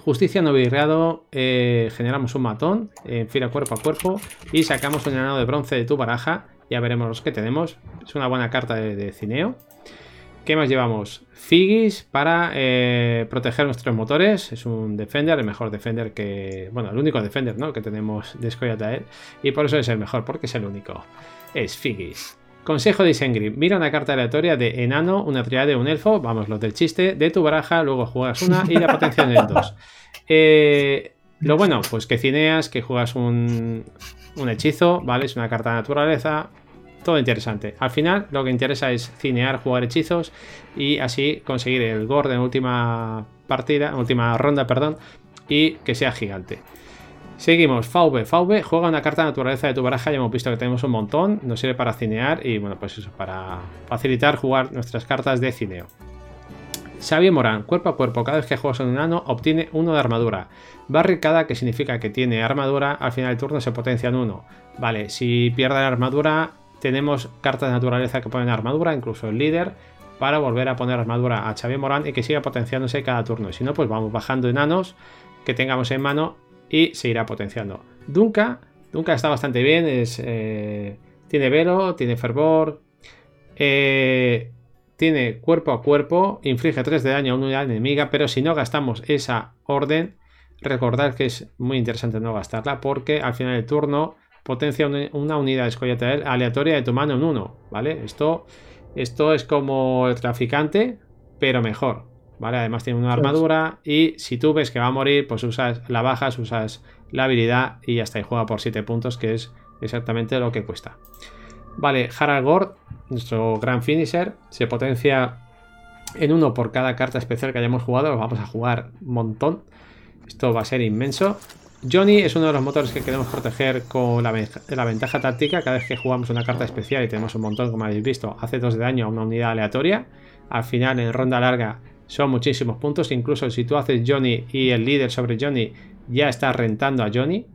Justicia no eh, generamos un matón, en fila cuerpo a cuerpo y sacamos un enano de bronce de tu baraja. Ya veremos los que tenemos. Es una buena carta de, cineo. ¿Qué más llevamos? Figis para eh, proteger nuestros motores. Es un Defender, el mejor Defender que... Bueno, el único Defender ¿no? que tenemos de Skoyatael. Y por eso es el mejor, porque es el único. Es Figis. Consejo de Isengrim. Mira una carta aleatoria de enano, una triada de un elfo, vamos, los del chiste, de tu baraja, luego juegas una y la potencia en 2. <laughs> Eh, lo bueno, pues que cineas, que juegas un, un hechizo, ¿vale? Es una carta de naturaleza, todo interesante. Al final lo que interesa es cinear, jugar hechizos y así conseguir el gore en última partida, última ronda, perdón, y que sea gigante. Seguimos, VV. VV juega una carta de naturaleza de tu baraja. Ya hemos visto que tenemos un montón. Nos sirve para cinear y, bueno, pues eso, para facilitar jugar nuestras cartas de cineo. Xavier Morán, cuerpo a cuerpo, cada vez que juegas un enano obtiene uno de armadura. Barricada, que significa que tiene armadura, al final del turno se potencia en uno. Vale, si pierde la armadura, tenemos cartas de naturaleza que ponen armadura, incluso el líder, para volver a poner armadura a Xavier Morán y que siga potenciándose cada turno. Si no, pues vamos bajando enanos que tengamos en mano y se irá potenciando. Dunka, Dunka está bastante bien, es, eh, tiene velo, tiene fervor, eh, tiene cuerpo a cuerpo, inflige 3 de daño a una unidad enemiga, pero si no gastamos esa orden, recordad que es muy interesante no gastarla porque al final del turno potencia una unidad escolleta aleatoria de tu mano en uno, ¿vale? Esto, esto es como el traficante, pero mejor, ¿vale? Además tiene una armadura y si tú ves que va a morir, pues usas la bajas, usas la habilidad y ya está, y juega por 7 puntos, que es exactamente lo que cuesta. Vale, Harald Gord, nuestro gran finisher, se potencia en uno por cada carta especial que hayamos jugado, lo vamos a jugar un montón. Esto va a ser inmenso. Johnny es uno de los motores que queremos proteger con la, ventaja táctica. Cada vez que jugamos una carta especial y tenemos un montón, como habéis visto, hace 2 de daño a una unidad aleatoria. Al final, en ronda larga, son muchísimos puntos. Incluso si tú haces Johnny y el líder sobre Johnny, ya está rentando a Johnny.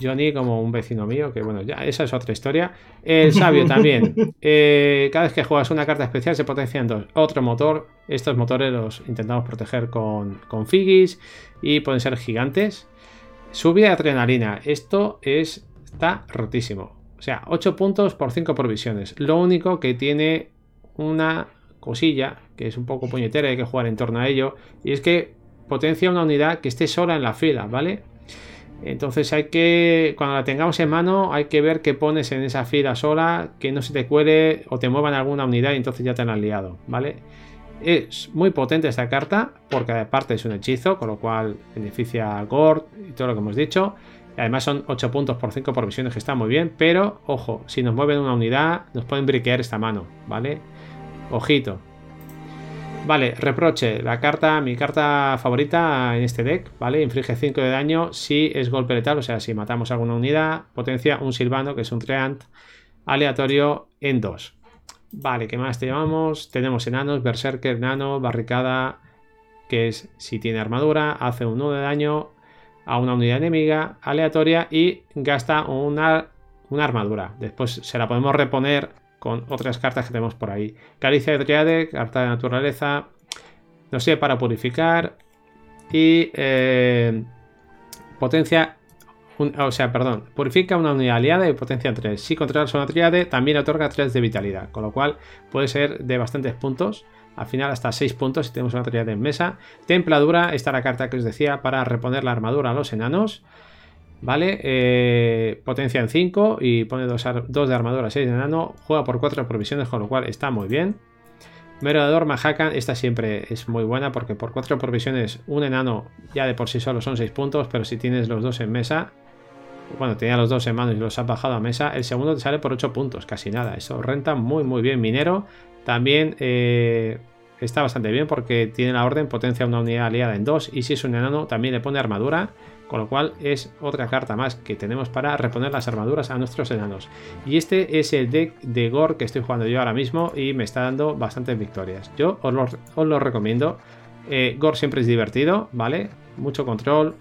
Johnny como un vecino mío, que bueno, ya esa es otra historia. El sabio <laughs> también. Eh, cada vez que juegas una carta especial se potencian dos. Otro motor. Estos motores los intentamos proteger con, con Figis y pueden ser gigantes. Subida de adrenalina. Esto es, está rotísimo. O sea, 8 puntos por 5 provisiones. Lo único que tiene una cosilla que es un poco puñetera, hay que jugar en torno a ello. Y es que potencia una unidad que esté sola en la fila, ¿vale? Entonces hay que, cuando la tengamos en mano, hay que ver qué pones en esa fila sola, que no se te cuele o te muevan alguna unidad y entonces ya te han liado, ¿vale? Es muy potente esta carta, porque aparte es un hechizo, con lo cual beneficia a Gord y todo lo que hemos dicho. Además son 8 puntos por 5 provisiones que está muy bien, pero ojo, si nos mueven una unidad, nos pueden briquear esta mano, ¿vale? Ojito, Vale, reproche. La carta, mi carta favorita en este deck, ¿vale? Inflige 5 de daño si es golpe letal, o sea, si matamos alguna unidad, potencia un silvano, que es un treant, aleatorio en 2. Vale, ¿qué más te? Tenemos enanos, berserker, nano, barricada, que es si tiene armadura, hace un 1 de daño a una unidad enemiga aleatoria y gasta una, una armadura. Después se la podemos reponer con otras cartas que tenemos por ahí. Caricia de Triade, carta de naturaleza, no sé, para purificar y eh, potencia, o sea, perdón, purifica una unidad aliada y potencia 3. Si controlas una triade, también otorga 3 de vitalidad, con lo cual puede ser de bastantes puntos. Al final hasta 6 puntos si tenemos una triade en mesa. Templadura, esta es la carta que os decía para reponer la armadura a los enanos. ¿Vale? Eh, potencia en 5 y pone 2 de armadura, 6 de enano. Juega por 4 provisiones, con lo cual está muy bien. Merodador Mahakan, esta siempre es muy buena porque por 4 provisiones un enano ya de por sí solo son 6 puntos, pero si tienes los dos en mesa, bueno, tenía los dos en mano y los has bajado a mesa, el segundo te sale por 8 puntos, casi nada. Eso renta muy muy bien. Minero también eh, está bastante bien porque tiene la orden, potencia una unidad aliada en 2 y si es un enano también le pone armadura con lo cual es otra carta más que tenemos para reponer las armaduras a nuestros enanos. Y este es el deck de Gore que estoy jugando yo ahora mismo y me está dando bastantes victorias. Yo os lo, recomiendo. Eh, Gore siempre es divertido, ¿vale? Mucho control.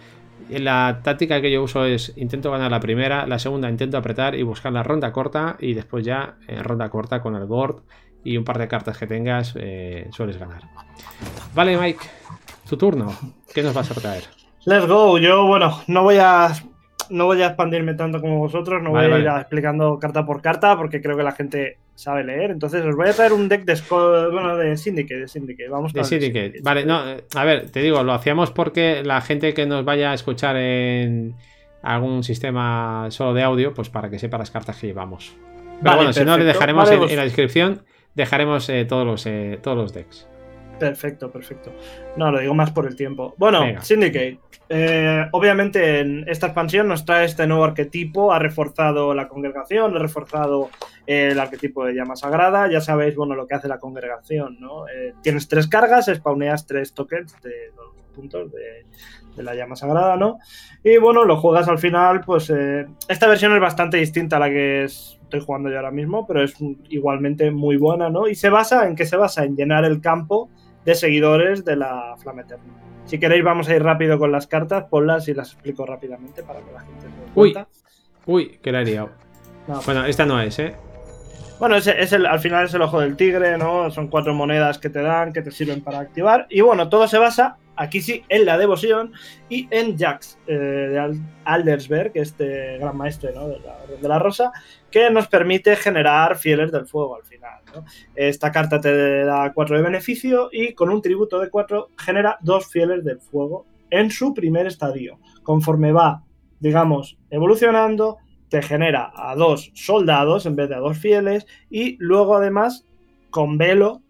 La táctica que yo uso es intento ganar la primera, la segunda intento apretar y buscar la ronda corta y después ya en ronda corta con el Gord y un par de cartas que tengas eh, sueles ganar. Vale Mike, tu turno. ¿Qué nos vas a traer? Let's go. Yo, bueno, no voy a no voy a expandirme tanto como vosotros, no voy a ir explicando carta por carta porque creo que la gente sabe leer. Entonces os voy a traer un deck de, bueno, de Syndicate, de Syndicate. Vamos de Syndicate. Vale, no, a ver, te digo, lo hacíamos porque la gente que nos vaya a escuchar en algún sistema solo de audio, pues para que sepa las cartas que llevamos. Pero bueno, si no, le dejaremos en, pues la descripción, dejaremos eh, todos, los, eh, todos los decks. Perfecto, perfecto. No, lo digo más por el tiempo. Bueno, Syndicate. Eh, obviamente en esta expansión nos trae este nuevo arquetipo, ha reforzado la congregación, ha reforzado el arquetipo de llama sagrada, ya sabéis, bueno, lo que hace la congregación, ¿no? Eh, tienes tres cargas, spawneas tres tokens de los puntos de, la llama sagrada, ¿no? Y bueno, lo juegas al final, pues eh, esta versión es bastante distinta a la que estoy jugando yo ahora mismo, pero es igualmente muy buena, ¿no? Y se basa en qué se basa en llenar el campo de seguidores de la Flama Eterna. Si queréis, vamos a ir rápido con las cartas, ponlas y las explico rápidamente para que la gente se Uy, uy, que la he liado. Bueno, esta no es, ¿eh? Bueno, es, es el, al final es el ojo del tigre, ¿no? Son cuatro monedas que te dan, que te sirven para activar. Y bueno, todo se basa, aquí sí, en la devoción y en Jax eh, de Aldersberg, este gran maestre ¿no? de, la, de la Rosa, que nos permite generar fieles del fuego al final. Esta carta te da 4 de beneficio y con un tributo de 4 genera dos fieles del fuego en su primer estadio. Conforme va, digamos, evolucionando, te genera a dos soldados en vez de a dos fieles y luego además con velo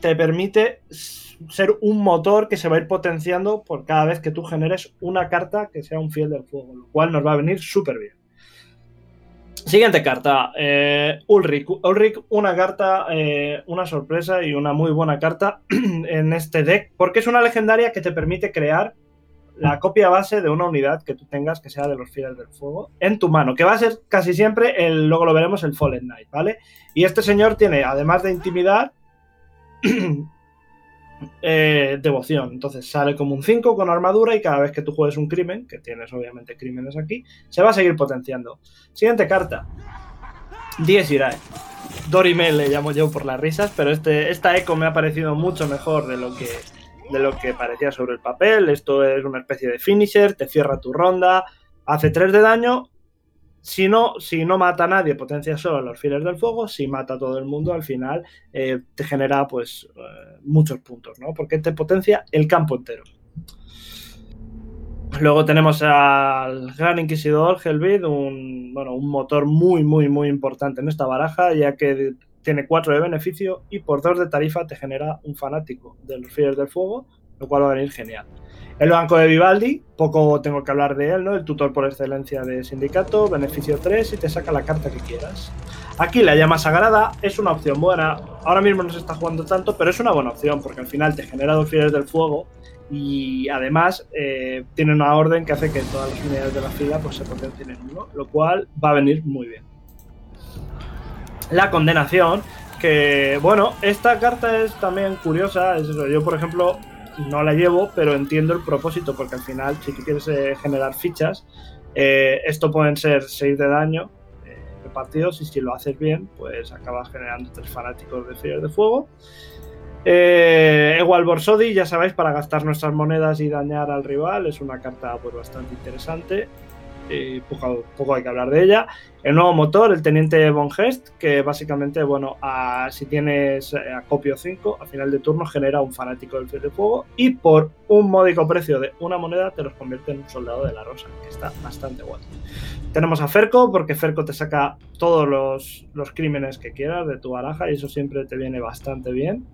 te permite ser un motor que se va a ir potenciando por cada vez que tú generes una carta que sea un fiel del fuego, lo cual nos va a venir súper bien. Siguiente carta, eh, Ulrich. Ulrich, una carta, eh, una sorpresa y una muy buena carta <clears throat> en este deck, porque es una legendaria que te permite crear la copia base de una unidad que tú tengas que sea de los fieles del fuego en tu mano, que va a ser casi siempre, el, luego lo veremos, el Fallen Knight, ¿vale? Y este señor tiene, además de intimidad, <clears throat> eh, devoción. Entonces sale como un 5 con armadura y cada vez que tú juegues un crimen, que tienes obviamente crímenes aquí, se va a seguir potenciando. Siguiente carta. 10 Irae. Dorime le llamo yo por las risas, pero este, esta eco me ha parecido mucho mejor de lo que de lo que parecía sobre el papel. Esto es una especie de finisher, te cierra tu ronda, hace 3 de daño si no, si no mata a nadie, potencia solo a los fieles del fuego. Si mata a todo el mundo, al final eh, te genera pues eh, muchos puntos, ¿no? Porque te potencia el campo entero. Luego tenemos al Gran Inquisidor Helvid, un, bueno, un motor muy, muy, muy importante en esta baraja, ya que tiene 4 de beneficio y por 2 de tarifa te genera un fanático de los fieles del fuego, lo cual va a venir genial. El banco de Vivaldi, poco tengo que hablar de él, ¿no? El tutor por excelencia de sindicato, beneficio 3 y te saca la carta que quieras. Aquí la llama sagrada es una opción buena. Ahora mismo no se está jugando tanto, pero es una buena opción porque al final te genera dos fieles del fuego y además eh, tiene una orden que hace que todas las unidades de la fila pues, se potencien en uno, lo cual va a venir muy bien. La condenación, que bueno, esta carta es también curiosa. Es. Yo, por ejemplo, no la llevo, pero entiendo el propósito, porque al final, si tú quieres eh, generar fichas, eh, esto pueden ser 6 de daño eh, repartidos, y si lo haces bien, pues acabas generando tres fanáticos de Fieres de Fuego. igual Borsodi, ya sabéis, para gastar nuestras monedas y dañar al rival, es una carta pues, bastante interesante poco, hay que hablar de ella. El nuevo motor, el Teniente Von Hest, que básicamente, bueno, si tienes eh, acopio 5, a final de turno genera un fanático del de fuego y por un módico precio de una moneda te los convierte en un soldado de la rosa, que está bastante guay. Tenemos a Ferco, porque Ferco te saca todos los, los crímenes que quieras de tu baraja y eso siempre te viene bastante bien.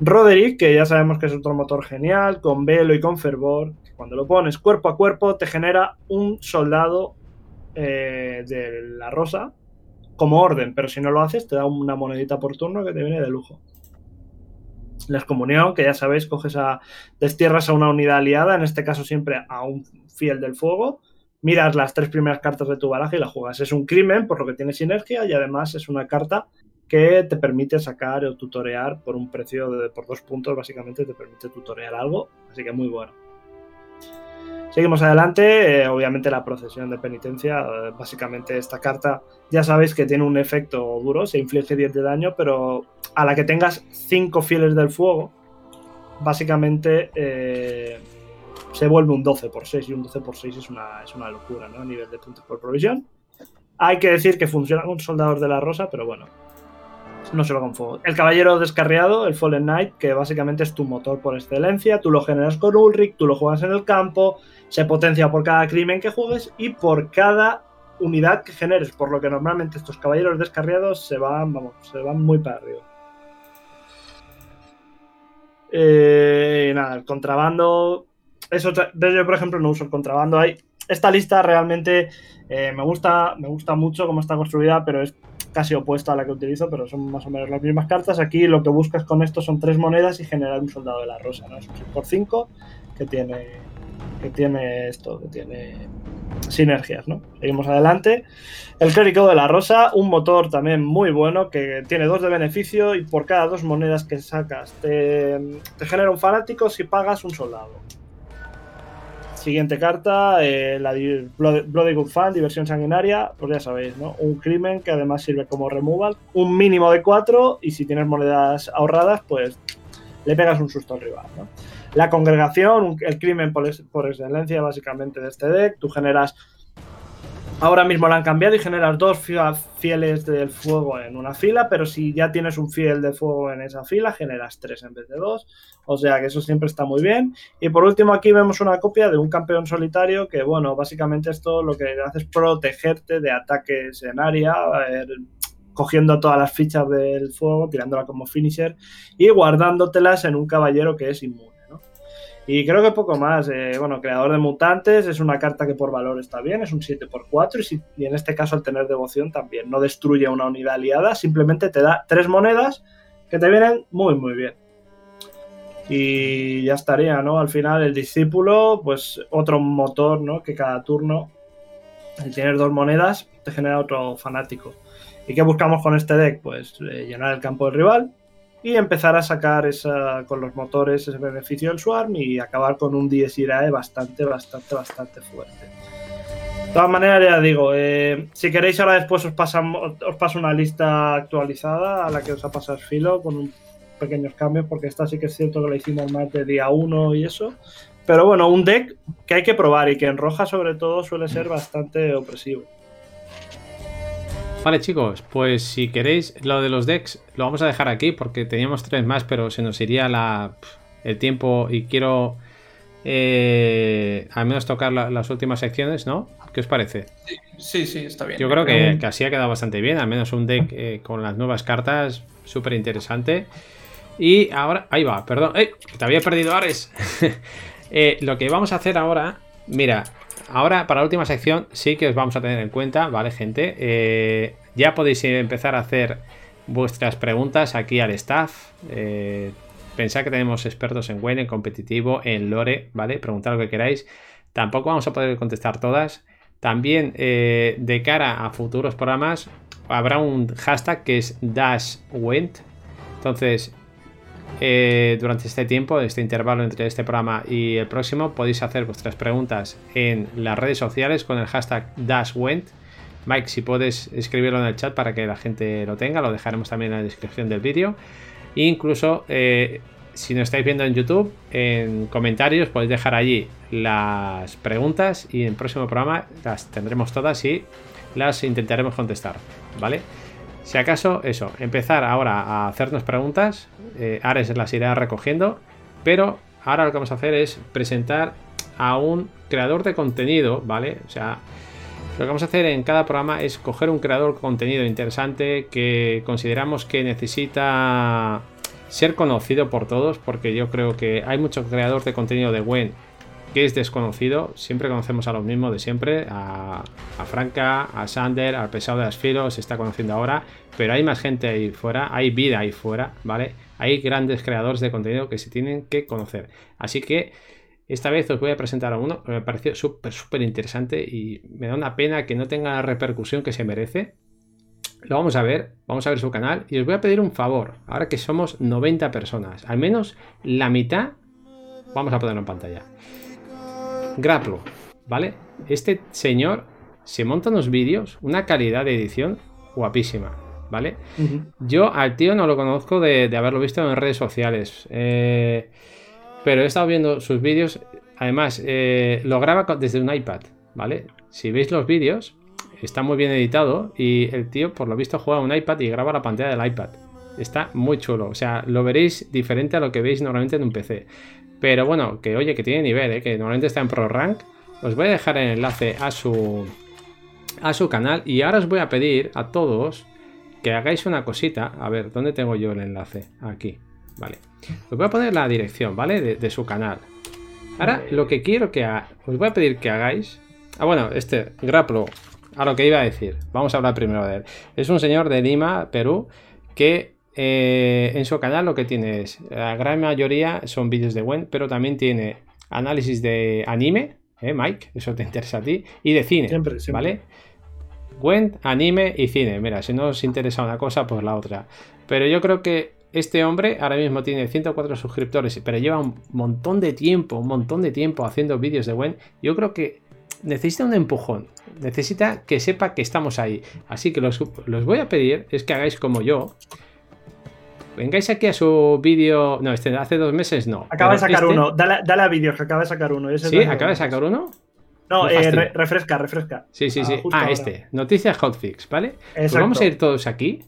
Roderick, que ya sabemos que es otro motor genial, con velo y con fervor, cuando lo pones cuerpo a cuerpo, te genera un soldado eh, de la rosa como orden, pero si no lo haces, te da una monedita por turno que te viene de lujo. La excomunión, que ya sabéis, coges a. destierras a una unidad aliada, en este caso siempre a un fiel del fuego. Miras las tres primeras cartas de tu baraja y la juegas. Es un crimen, por lo que tiene sinergia, y además es una carta que te permite sacar o tutorear por un precio de por dos puntos, básicamente te permite tutorear algo, así que muy bueno. Seguimos adelante, eh, obviamente la procesión de penitencia, eh, básicamente esta carta ya sabéis que tiene un efecto duro, se inflige 10 de daño, pero a la que tengas 5 fieles del fuego, básicamente eh, se vuelve un 12 por 6 y un 12 por 6 es una, es una locura ¿no? a nivel de puntos por provisión. Hay que decir que funciona con soldados de la rosa, pero bueno, no solo con fuego. El caballero descarriado, el Fallen Knight, que básicamente es tu motor por excelencia. Tú lo generas con Ulrich, tú lo juegas en el campo, se potencia por cada crimen que juegues y por cada unidad que generes. Por lo que normalmente estos caballeros descarriados se van, vamos, se van muy para arriba. Eh, nada, el contrabando. Eso, yo, por ejemplo, no uso el contrabando. Hay, esta lista realmente eh, me, gusta, me gusta mucho cómo está construida, pero es casi opuesta a la que utilizo, pero son más o menos las mismas cartas. Aquí lo que buscas con esto son tres monedas y generar un soldado de la rosa, ¿no? Es un 6x5 que tiene, que tiene esto, que tiene sinergias, ¿no? Seguimos adelante. El clérigo de la rosa, un motor también muy bueno que tiene dos de beneficio y por cada dos monedas que sacas te genera un fanático si pagas un soldado. Siguiente carta, eh, la Bloody Good Fan, diversión sanguinaria, pues ya sabéis, ¿no? Un crimen que además sirve como removal, un mínimo de 4 y si tienes monedas ahorradas, pues le pegas un susto al rival, ¿no? La congregación, el crimen por, excelencia básicamente de este deck, tú generas Ahora mismo la han cambiado y generas dos fieles del fuego en una fila, pero si ya tienes un fiel de fuego en esa fila, generas tres en vez de dos. O sea que eso siempre está muy bien. Y por último aquí vemos una copia de un campeón solitario que, bueno, básicamente esto lo que hace es protegerte de ataques en área, cogiendo todas las fichas del fuego, tirándola como finisher y guardándotelas en un caballero que es inmune. Y creo que poco más. Eh, bueno, creador de mutantes es una carta que por valor está bien, es un 7x4 y, y en este caso al tener devoción también no destruye una unidad aliada, simplemente te da tres monedas que te vienen muy muy bien. Y ya estaría, ¿no? Al final el discípulo, pues otro motor, ¿no? Que cada turno, al tener dos monedas, te genera otro fanático. ¿Y qué buscamos con este deck? Pues eh, llenar el campo del rival, y empezar a sacar esa, con los motores ese beneficio del Swarm y acabar con un Dies Irae bastante, bastante, bastante fuerte. De todas maneras, ya digo, eh, si queréis ahora después os, pasamos, os paso una lista actualizada a la que os ha pasado Filo con pequeños cambios, porque esta sí que es cierto que la hicimos más de día 1 y eso. Pero bueno, un deck que hay que probar y que en roja sobre todo suele ser bastante opresivo. Vale chicos, pues si queréis lo de los decks lo vamos a dejar aquí porque teníamos tres más pero se nos iría la, el tiempo y quiero eh, al menos tocar las últimas secciones, ¿no? ¿Qué os parece? Sí, sí, está bien. Yo creo que, así ha quedado bastante bien, al menos un deck eh, con las nuevas cartas, súper interesante. Y ahora, ahí va, perdón, ¡Eh! te había perdido Ares. <laughs> Eh, lo que vamos a hacer ahora, mira, ahora para la última sección sí que os vamos a tener en cuenta, ¿vale, gente? Eh, ya podéis empezar a hacer vuestras preguntas aquí al staff. Eh, pensad que tenemos expertos en Wayne, en competitivo, en Lore, ¿vale? Preguntad lo que queráis. Tampoco vamos a poder contestar todas. También eh, de cara a futuros programas habrá un hashtag que es DashWent. Entonces, eh, durante este tiempo, este intervalo entre este programa y el próximo, podéis hacer vuestras preguntas en las redes sociales con el hashtag DashWent. Mike, si puedes escribirlo en el chat para que la gente lo tenga, lo dejaremos también en la descripción del vídeo. incluso, eh, si nos estáis viendo en YouTube, en comentarios podéis dejar allí las preguntas y en el próximo programa las tendremos todas y las intentaremos contestar, ¿vale? Si acaso, eso, empezar ahora a hacernos preguntas, eh, Ares las irá recogiendo, pero ahora lo que vamos a hacer es presentar a un creador de contenido, ¿vale? O sea, lo que vamos a hacer en cada programa es coger un creador de contenido interesante que consideramos que necesita ser conocido por todos, porque yo creo que hay muchos creadores de contenido de Gwen que es desconocido. Siempre conocemos a los mismos de siempre, a, Franca, a Sander, al pesado de las filos, se está conociendo ahora, pero hay más gente ahí fuera, hay vida ahí fuera, ¿vale? Hay grandes creadores de contenido que se tienen que conocer. Así que esta vez os voy a presentar a uno que me pareció súper, súper interesante y me da una pena que no tenga la repercusión que se merece. Lo vamos a ver, vamos a ver su canal y os voy a pedir un favor, ahora que somos 90 personas, al menos la mitad vamos a ponerlo en pantalla. Graplo, ¿vale? Este señor se monta unos vídeos, una calidad de edición guapísima, ¿vale? Yo al tío no lo conozco de, haberlo visto en redes sociales, eh, pero he estado viendo sus vídeos, además eh, lo graba desde un iPad, ¿vale? Si veis los vídeos, está muy bien editado y el tío por lo visto juega un iPad y graba la pantalla del iPad. Está muy chulo, o sea, lo veréis diferente a lo que veis normalmente en un PC. Pero bueno, que oye, que tiene nivel, ¿eh? que normalmente está en Pro Rank. Os voy a dejar el enlace a su, a su canal. Y ahora os voy a pedir a todos que hagáis una cosita. A ver, ¿dónde tengo yo el enlace? Aquí, vale. Os voy a poner la dirección, ¿vale? De, su canal. Ahora, lo que quiero que os voy a pedir que hagáis. Ah, bueno, este, Graplo, a lo que iba a decir. Vamos a hablar primero de él. Es un señor de Lima, Perú, que eh, en su canal lo que tiene es, la gran mayoría son vídeos de Gwen, pero también tiene análisis de anime, ¿eh, Mike? Eso te interesa a ti, y de cine, ¿vale? Gwen, anime y cine. Mira, si no os interesa una cosa, pues la otra. Pero yo creo que este hombre ahora mismo tiene 104 suscriptores, pero lleva un montón de tiempo, un montón de tiempo haciendo vídeos de Gwen. Yo creo que necesita un empujón, necesita que sepa que estamos ahí. Así que los, los voy a pedir es que hagáis como yo, vengáis aquí a su vídeo. No, este hace dos meses no. Acaba de sacar este- uno. Dale, a vídeos que acaba de sacar uno. ¿Sí? ¿Acaba de sacar uno? No, eh, refresca, refresca. Sí, sí, sí. Ah, este. Noticias hotfix, ¿vale? Pues vamos a ir todos aquí.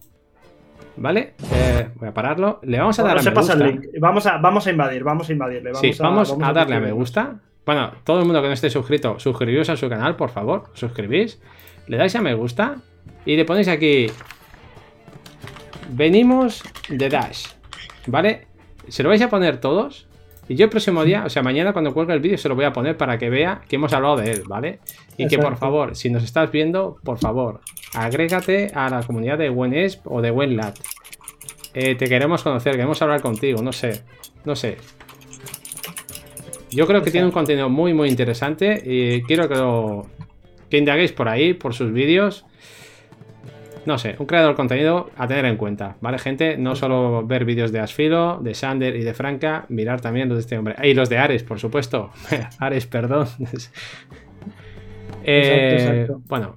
¿Vale? Eh, voy a pararlo. Le vamos a dar a me gusta. Vamos a, vamos a invadir, vamos a invadirle. Vamos sí, vamos, a, darle a me gusta. Bueno, todo el mundo que no esté suscrito, suscribíos a su canal, por favor. Suscribís. Le dais a me gusta. Y le ponéis aquí. Venimos de Dash. ¿Vale? Se lo vais a poner todos. Y yo el próximo día, o sea, mañana cuando cuelgue el vídeo se lo voy a poner para que vea que hemos hablado de él, ¿vale? Y que por favor, si nos estás viendo, por favor, agrégate a la comunidad de WenEsp o de WenLat. Eh, te queremos conocer, queremos hablar contigo, no sé, no sé. Yo creo que tiene un contenido muy, muy interesante y quiero que lo que indaguéis por ahí, por sus vídeos no sé, un creador de contenido a tener en cuenta, ¿vale, gente? No solo ver vídeos de Asfilo, de Sander y de Franca, mirar también los de este hombre. Y los de Ares, por supuesto. <laughs> Ares, perdón. <laughs> Eh, bueno.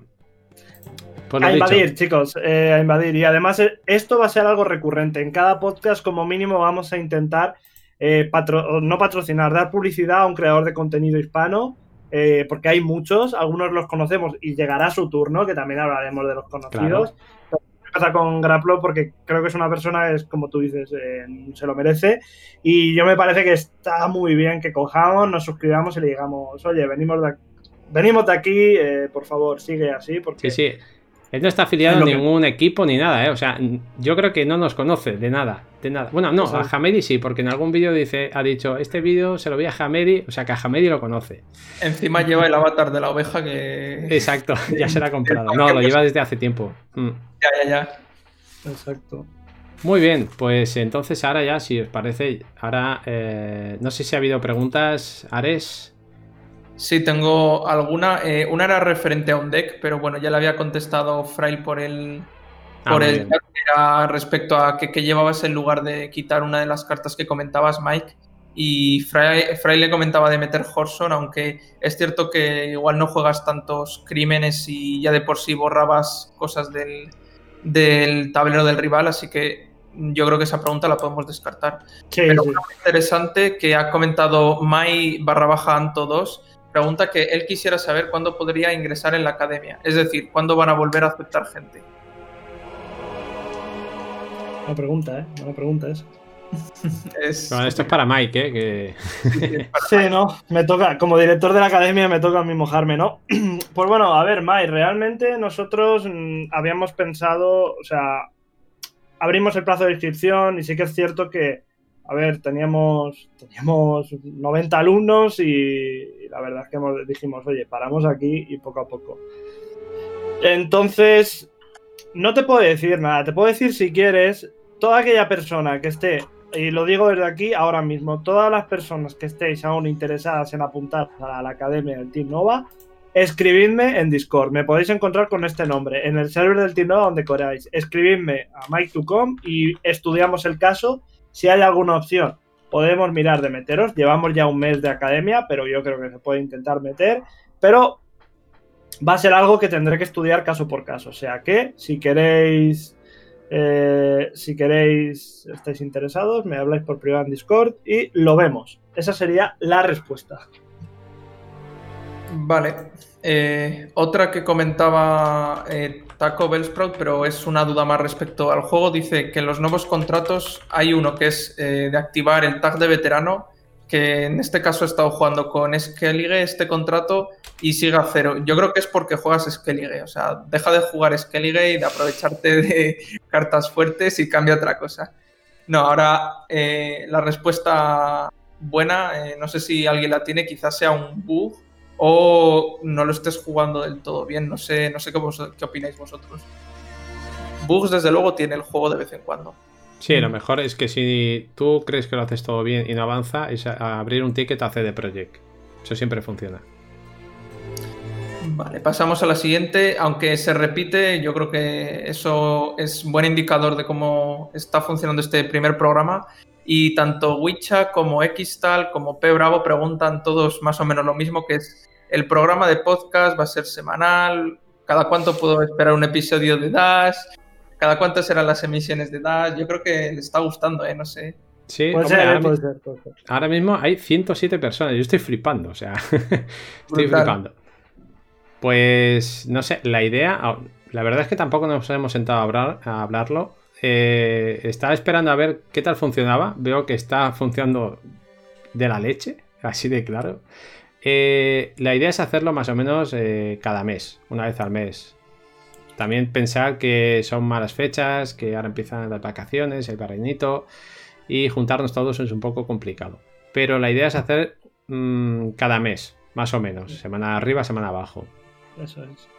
Pues a invadir, chicos, eh, a invadir. Y además eh, esto va a ser algo recurrente. En cada podcast, como mínimo, vamos a intentar no patrocinar, dar publicidad a un creador de contenido hispano eh, porque hay muchos, algunos los conocemos y llegará su turno, que también hablaremos de los conocidos. Claro. Empezar con Graplo porque creo que es una persona, es como tú dices, eh, se lo merece. Y yo me parece que está muy bien que cojamos, nos suscribamos y le digamos, oye, venimos de, venimos de aquí, eh, por favor, sigue así. Porque... Sí, sí. Él no está afiliado a ningún equipo ni nada, ¿eh? O sea, yo creo que no nos conoce de nada. De nada. Bueno, no, a Hamedi sí, porque en algún vídeo dice, ha dicho, este vídeo se lo vi a Hamedi, o sea que a Hamedi lo conoce. Encima lleva el avatar de la oveja que. Exacto, <laughs> ya se lo ha comprado. No, lo lleva desde hace tiempo. Mm. Ya, ya, ya. Exacto. Muy bien, pues entonces ahora ya, si os parece, ahora eh, no sé si ha habido preguntas, Ares. Sí, tengo alguna. Eh, una era referente a un deck, pero bueno, ya le había contestado Frail por el. Ah, por el era respecto a que, llevabas en lugar de quitar una de las cartas que comentabas, Mike. Y Frail, le comentaba de meter Horson, aunque es cierto que igual no juegas tantos crímenes y ya de por sí borrabas cosas del, del tablero del rival, así que yo creo que esa pregunta la podemos descartar. Pero sí. interesante que ha comentado Mai barra baja Anto 2 pregunta que él quisiera saber cuándo podría ingresar en la academia, es decir, cuándo van a volver a aceptar gente. Una pregunta, ¿eh? Una pregunta esa. <laughs> esto es para Mike, ¿eh? Que... sí, no, me toca, como director de la academia me toca a mí mojarme, ¿no? <clears throat> pues bueno, a ver, Mike, realmente nosotros mm, habíamos pensado, o sea, abrimos el plazo de inscripción y sí que es cierto que a ver, teníamos, teníamos 90 alumnos y, la verdad es que dijimos, oye, paramos aquí y poco a poco. Entonces, no te puedo decir nada, te puedo decir si quieres, toda aquella persona que esté, y lo digo desde aquí ahora mismo, todas las personas que estéis aún interesadas en apuntar a la academia del Team Nova, escribidme en Discord. Me podéis encontrar con este nombre, en el server del Team Nova donde queráis. Escribidme a Mike2Com y estudiamos el caso si hay alguna opción, podemos mirar de meteros. Llevamos ya un mes de academia, pero yo creo que se puede intentar meter. Pero va a ser algo que tendré que estudiar caso por caso. O sea que si queréis. Eh, si queréis, estáis interesados, me habláis por privado en Discord y lo vemos. Esa sería la respuesta. Vale. Eh, otra que comentaba eh, Taco Bellsprout, pero es una duda más respecto al juego. Dice que en los nuevos contratos hay uno que es eh, de activar el tag de veterano, que en este caso he estado jugando con Skellige este contrato y sigue a cero. Yo creo que es porque juegas Skellige, o sea, deja de jugar Skellige y de aprovecharte de <laughs> cartas fuertes y cambia otra cosa. No, ahora la respuesta buena, no sé si alguien la tiene, quizás sea un bug o no lo estés jugando del todo bien. No sé, no sé qué, qué opináis vosotros. Bugs, desde luego, tiene el juego de vez en cuando. Sí, lo mejor es que si tú crees que lo haces todo bien y no avanza, es abrir un ticket a CD Projekt. Eso siempre funciona. Vale, pasamos a la siguiente. Aunque se repite, yo creo que eso es buen indicador de cómo está funcionando este primer programa. Y tanto Wicha como Xtal como P Bravo preguntan todos más o menos lo mismo, que es el programa de podcast va a ser semanal, cada cuánto puedo esperar un episodio de Dash, cada cuánto serán las emisiones de Dash. Yo creo que le está gustando, ¿eh? No sé. Sí, ahora, mismo hay 107 personas. Yo estoy flipando, o sea, <laughs> estoy flipando. Pues no sé, la idea, la verdad es que tampoco nos hemos sentado a, hablar, a hablarlo. Eh, estaba esperando a ver qué tal funcionaba. Veo que está funcionando de la leche, <laughs> así de claro. Eh, la idea es hacerlo más o menos eh, cada mes, una vez al mes. También pensar que son malas fechas, que ahora empiezan las vacaciones, el barrenito, y juntarnos todos es un poco complicado. Pero la idea es hacer mm, cada mes, más o menos, semana arriba, semana abajo. Eso es.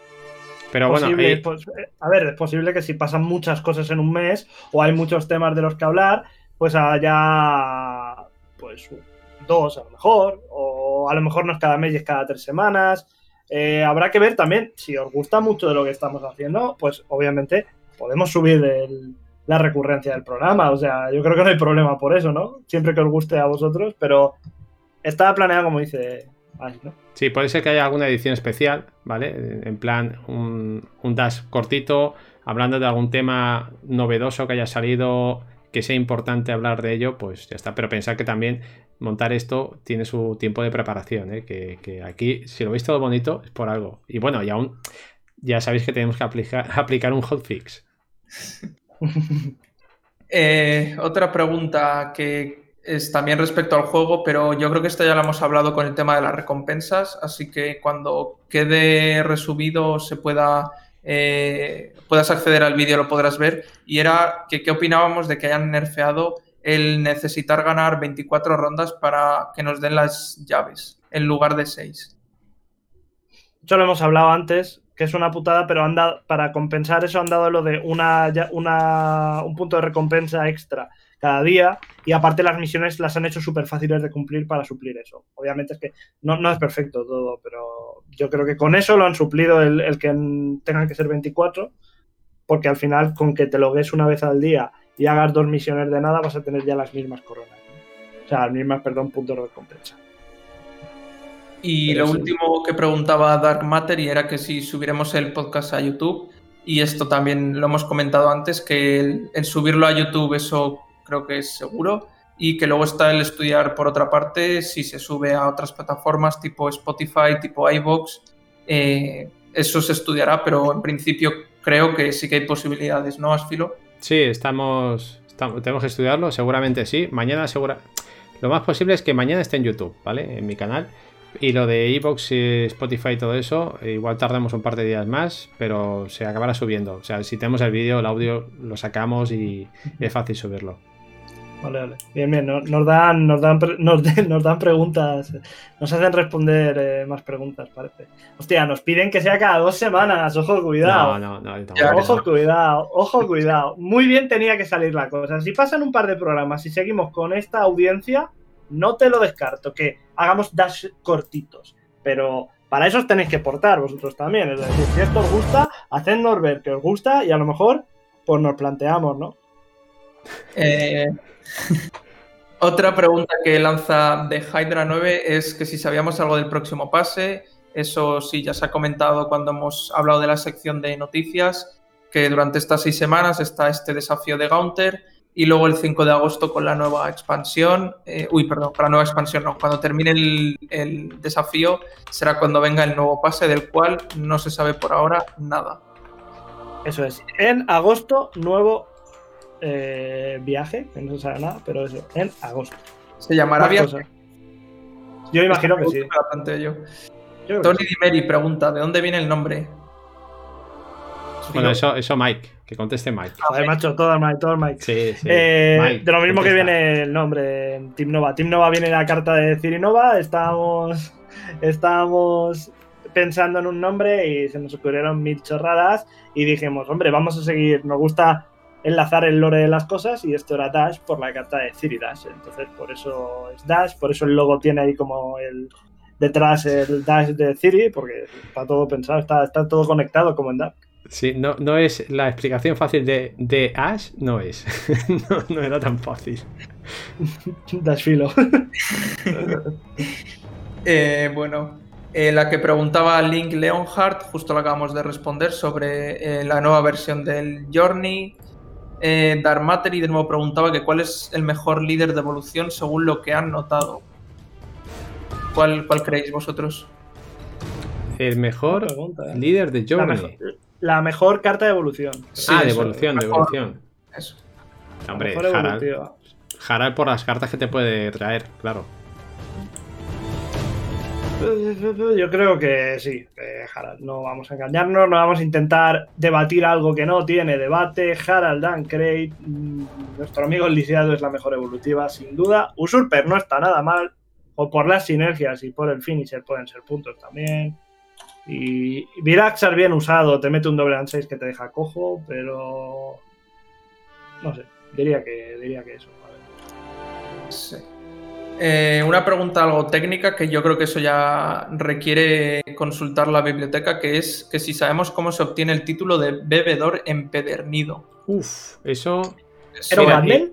Pero bueno, pues, eh, a ver, es posible que si pasan muchas cosas en un mes o hay muchos temas de los que hablar, pues haya pues dos a lo mejor, o a lo mejor no es cada mes y es cada tres semanas. Eh, habrá que ver también, si os gusta mucho de lo que estamos haciendo, pues obviamente podemos subir la recurrencia del programa. O sea, yo creo que no hay problema por eso, ¿no? Siempre que os guste a vosotros, pero está planeado como dice ¿no? Sí, puede ser que haya alguna edición especial, ¿vale? En plan, un, dash cortito, hablando de algún tema novedoso que haya salido, que sea importante hablar de ello, pues ya está. Pero pensar que también montar esto tiene su tiempo de preparación, ¿eh? que, aquí, si lo veis todo bonito, es por algo. Y bueno, y aún ya sabéis que tenemos que aplicar, <laughs> aplicar un hotfix. <laughs> eh, otra pregunta que es también respecto al juego, pero yo creo que esto ya lo hemos hablado con el tema de las recompensas, así que cuando quede resubido se pueda eh, puedas acceder al vídeo lo podrás ver y era que qué opinábamos de que hayan nerfeado el necesitar ganar 24 rondas para que nos den las llaves en lugar de 6. Ya lo hemos hablado antes, que es una putada, pero han para compensar eso han dado lo de una, una, un punto de recompensa extra cada día y aparte las misiones las han hecho súper fáciles de cumplir para suplir eso. Obviamente es que no, no, es perfecto todo, pero yo creo que con eso lo han suplido el, el que tengan que ser 24, porque al final con que te logues una vez al día y hagas dos misiones de nada vas a tener ya las mismas coronas. O sea, las mismas, perdón, puntos de recompensa. Y lo último que preguntaba Dark Matter y era que si subiéramos el podcast a YouTube, y esto también lo hemos comentado antes, que el subirlo a YouTube eso creo que es seguro. Y que luego está el estudiar por otra parte si se sube a otras plataformas tipo Spotify, tipo iBox. Eh, eso se estudiará, pero en principio creo que sí que hay posibilidades, ¿no, Asfilo? Sí, estamos, tenemos que estudiarlo, seguramente sí. Mañana segura. Lo más posible es que mañana esté en YouTube, ¿vale? En mi canal. Y lo de Evox, Spotify y todo eso, igual tardamos un par de días más, pero se acabará subiendo. O sea, si tenemos el vídeo, el audio, lo sacamos y es fácil subirlo. Vale, vale. Bien, bien. Nos, dan, nos, dan, <laughs> nos, dan preguntas. Nos hacen responder eh, más preguntas, parece. Hostia, nos piden que sea cada dos semanas. Ojo, cuidado. No, no, no. ojo, cuidado. Ojo, cuidado. Muy bien tenía que salir la cosa. Si pasan un par de programas y seguimos con esta audiencia, no te lo descarto. Que hagamos dash cortitos. Pero para eso os tenéis que portar vosotros también. Es decir, si esto os gusta, hacednos ver que os gusta y a lo mejor pues nos planteamos, ¿no? Eh, <laughs> otra pregunta que lanza de Hydra 9 es que si sabíamos algo del próximo pase. Eso sí, ya se ha comentado cuando hemos hablado de la sección de noticias, que durante estas seis semanas está este desafío de Gaunter y luego el 5 de agosto con la nueva expansión. Eh, uy, perdón, con la nueva expansión no. Cuando termine el, el desafío será cuando venga el nuevo pase, del cual no se sabe por ahora nada. Eso es. En agosto, nuevo eh, viaje, que no se sabe nada, pero eso, en agosto. ¿Se llamará viaje? Yo imagino que sí. Tony Dimeri pregunta, ¿de dónde viene el nombre? Bueno, eso, eso Mike, que conteste Mike. Joder, macho, todo Mike, todo Mike. Sí, sí. Eh, de lo mismo que viene el nombre Team Nova. Team Nova viene la carta de Cirinova, estábamos, estábamos pensando en un nombre y se nos ocurrieron mil chorradas y dijimos, hombre, vamos a seguir, nos gusta enlazar el lore de las cosas y esto era Dash por la carta de Ciri Dash. Entonces, por eso es Dash, por eso el logo tiene ahí como el detrás el Dash de Ciri, porque está todo pensado, está, está todo conectado como en Dash. Sí, no, no es la explicación fácil de, de Ash, no es. <laughs> no, era tan fácil. <laughs> Dash filo. <laughs> Eh, bueno, eh, la que preguntaba Link Leonhardt, justo lo acabamos de responder sobre eh, la nueva versión del Journey, eh, Darmateri de nuevo preguntaba que cuál es el mejor líder de evolución según lo que han notado. ¿Cuál, cuál creéis vosotros? el mejor pregunta, ¿eh? líder de La Journey. mejor, la mejor carta de evolución. Sí, ah, de evolución, de evolución. Eso. Hombre, mejor Harald. Harald por las cartas que te puede traer, claro. Yo creo que sí, Harald. No vamos a engañarnos, no vamos a intentar debatir algo que no tiene debate. Harald Dancrate, mm, nuestro amigo el lisiado es la mejor evolutiva, sin duda. Usurper no está nada mal, o por las sinergias y por el finisher pueden ser puntos también. Y Viraxar bien usado, te mete un doble and 6 que te deja cojo, pero. No sé, diría que, diría que eso. a ver. Sí. Eh, una pregunta algo técnica que yo creo que eso ya requiere consultar la biblioteca, que es que si sabemos cómo se obtiene el título de bebedor empedernido. Uf, eso. ¿Era un Mira, bundle?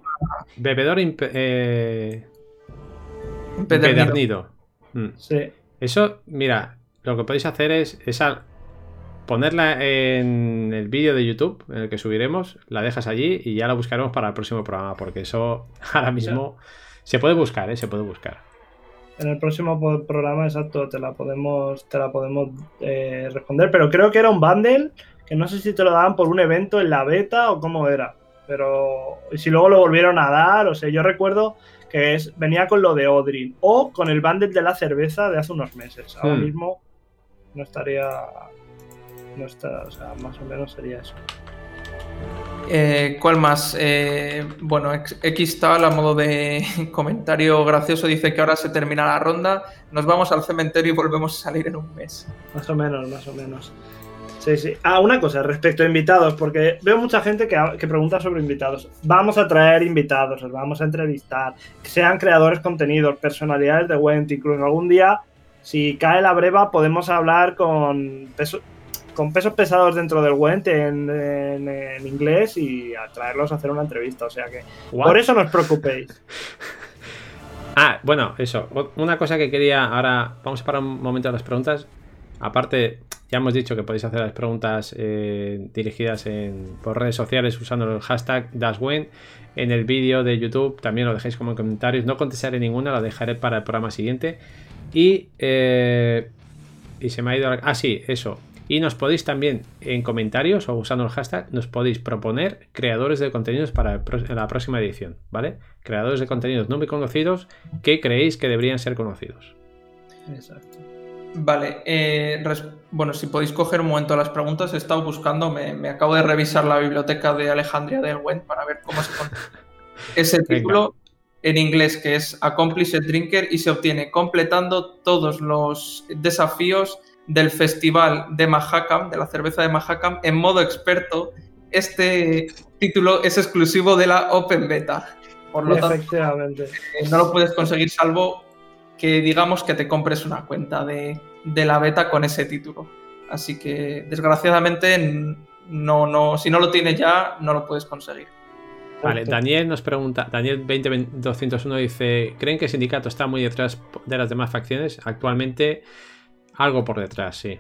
Bebedor eh, Empedernido. Mm. Sí. Eso, mira, lo que podéis hacer es esa, ponerla en el vídeo de YouTube, en el que subiremos, la dejas allí y ya la buscaremos para el próximo programa, porque eso <laughs> ahora mismo se puede buscar, ¿eh? Se puede buscar. En el próximo programa, exacto, te la podemos, te la podemos eh, responder. Pero creo que era un bundle, que no sé si te lo daban por un evento en la beta o cómo era. Pero y si luego lo volvieron a dar, o sea, yo recuerdo que es, venía con lo de Odrin o con el bundle de la cerveza de hace unos meses. Ahora Hmm. mismo no estaría. No está, o sea, más o menos sería eso. Eh, ¿Cuál más? Eh, bueno, X- tal a modo de <laughs> comentario gracioso dice que ahora se termina la ronda, nos vamos al cementerio y volvemos a salir en un mes. Más o menos, más o menos. Sí, sí. Ah, una cosa respecto a invitados, porque veo mucha gente que, pregunta sobre invitados. Vamos a traer invitados, los vamos a entrevistar, sean creadores contenidos, personalidades de Went, incluso algún día, si cae la breva, podemos hablar con, con pesos pesados dentro del Went en, en- en inglés y a traerlos a hacer una entrevista. O sea que What? por eso no os preocupéis. <laughs> Ah, bueno, eso. Una cosa que quería ahora. Vamos a parar un momento a las preguntas. Aparte, ya hemos dicho que podéis hacer las preguntas eh, dirigidas en, por redes sociales usando el hashtag DashWin. En el vídeo de YouTube también lo dejáis como en comentarios. No contestaré ninguna, lo dejaré para el programa siguiente. Y, eh, y se me ha ido. la- Ah, sí, eso. Y nos podéis también en comentarios o usando el hashtag, nos podéis proponer creadores de contenidos para la próxima edición, ¿vale? Creadores de contenidos no muy conocidos que creéis que deberían ser conocidos. Exacto. Vale, eh, bueno, si podéis coger un momento las preguntas, he estado buscando, me, me acabo de revisar la biblioteca de Alejandría del Went para ver cómo se <laughs> ese título en inglés que es Accomplished Drinker y se obtiene completando todos los desafíos del festival de Mahakam, de la cerveza de Mahakam, en modo experto. Este título es exclusivo de la Open Beta. Por lo tanto, eh, no lo puedes conseguir salvo que digamos que te compres una cuenta de, de la beta con ese título. Así que desgraciadamente no, no, si no lo tienes ya, no lo puedes conseguir. Vale. Daniel nos pregunta, Daniel 20201 dice, ¿creen que el sindicato está muy detrás de las demás facciones? Actualmente, algo por detrás, sí.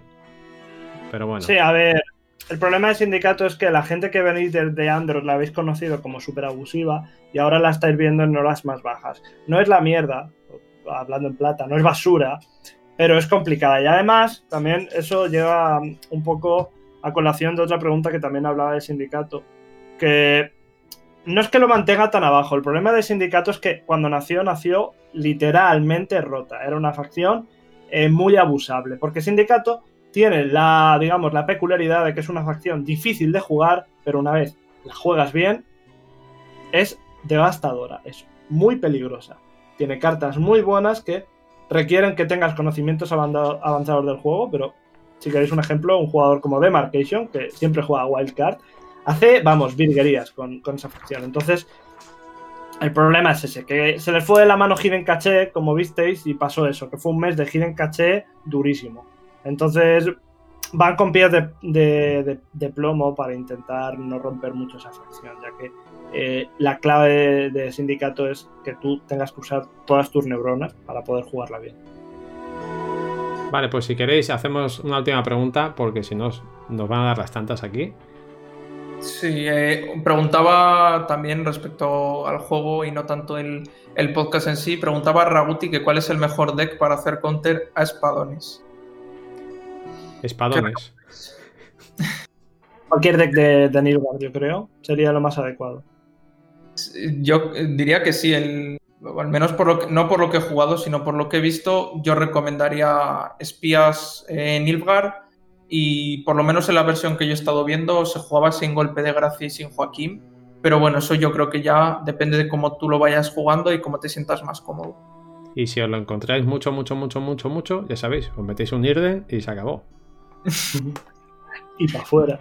Pero bueno. Sí, a ver, el problema del sindicato es que la gente que venís desde Android la habéis conocido como súper abusiva y ahora la estáis viendo en horas más bajas. No es la mierda, hablando en plata, no es basura, pero es complicada. Y además, también eso lleva un poco a colación de otra pregunta que también hablaba del sindicato, que no es que lo mantenga tan abajo, el problema del sindicato es que cuando nació, nació literalmente rota. Era una facción eh, muy abusable, porque sindicato tiene la, digamos, la peculiaridad de que es una facción difícil de jugar, pero una vez la juegas bien, es devastadora, es muy peligrosa. Tiene cartas muy buenas que requieren que tengas conocimientos avanzados del juego, pero si queréis un ejemplo, un jugador como Demarcation, que siempre juega Wildcard, hace, vamos, virguerías con, con esa facción. Entonces, el problema es ese, que se les fue de la mano Hidden Caché, como visteis, y pasó eso, que fue un mes de Hidden Caché durísimo. Entonces, van con pies de, de- de- plomo para intentar no romper mucho esa facción, ya que eh, la clave de sindicato es que tú tengas que usar todas tus neuronas para poder jugarla bien. Vale, pues si queréis hacemos una última pregunta, porque si no nos van a dar las tantas aquí. Sí, eh, preguntaba también respecto al juego y no tanto el, el podcast en sí, preguntaba a Raguti que cuál es el mejor deck para hacer counter a espadones. Espadones. <laughs> Cualquier deck de, de Nilgard, yo creo, sería lo más adecuado. Yo diría que sí, el, al menos por lo que, no por lo que he jugado, sino por lo que he visto, yo recomendaría espías en Nilfgaard y por lo menos en la versión que yo he estado viendo se jugaba sin golpe de gracia y sin Joaquín, pero bueno, eso yo creo que ya depende de cómo tú lo vayas jugando y cómo te sientas más cómodo. Y si os lo encontráis mucho, mucho, mucho, mucho, mucho, ya sabéis, os metéis un Irden y se acabó. <laughs> y para afuera.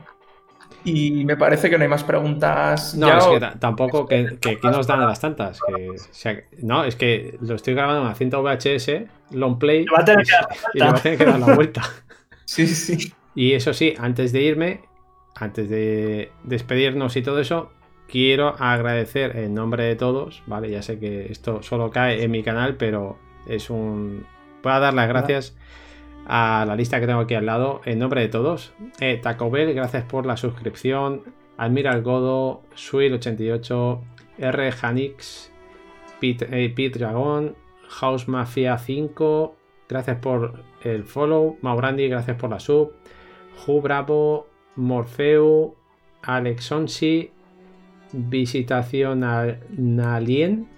Y me parece que no hay más preguntas. No, es que tampoco, que, que, nos dan las tantas. Que, no, es que lo estoy grabando en la cinta VHS, long play, y, y le va a tener que dar la vuelta. <laughs> sí, sí. Y eso sí, antes de irme, antes de despedirnos y todo eso, quiero agradecer en nombre de todos, ¿vale? Ya sé que esto solo cae en mi canal, pero es un... Voy a dar las gracias a la lista que tengo aquí al lado, en nombre de todos. Eh, Taco Bell, gracias por la suscripción. Admiral Godo, Swill88, R. Hanix, Pete, eh, Dragon, House Mafia 5, gracias por el follow. Maurandi, gracias por la sub. Ju Bravo, Morfeu, Alexonsi, Visitación a Nalien,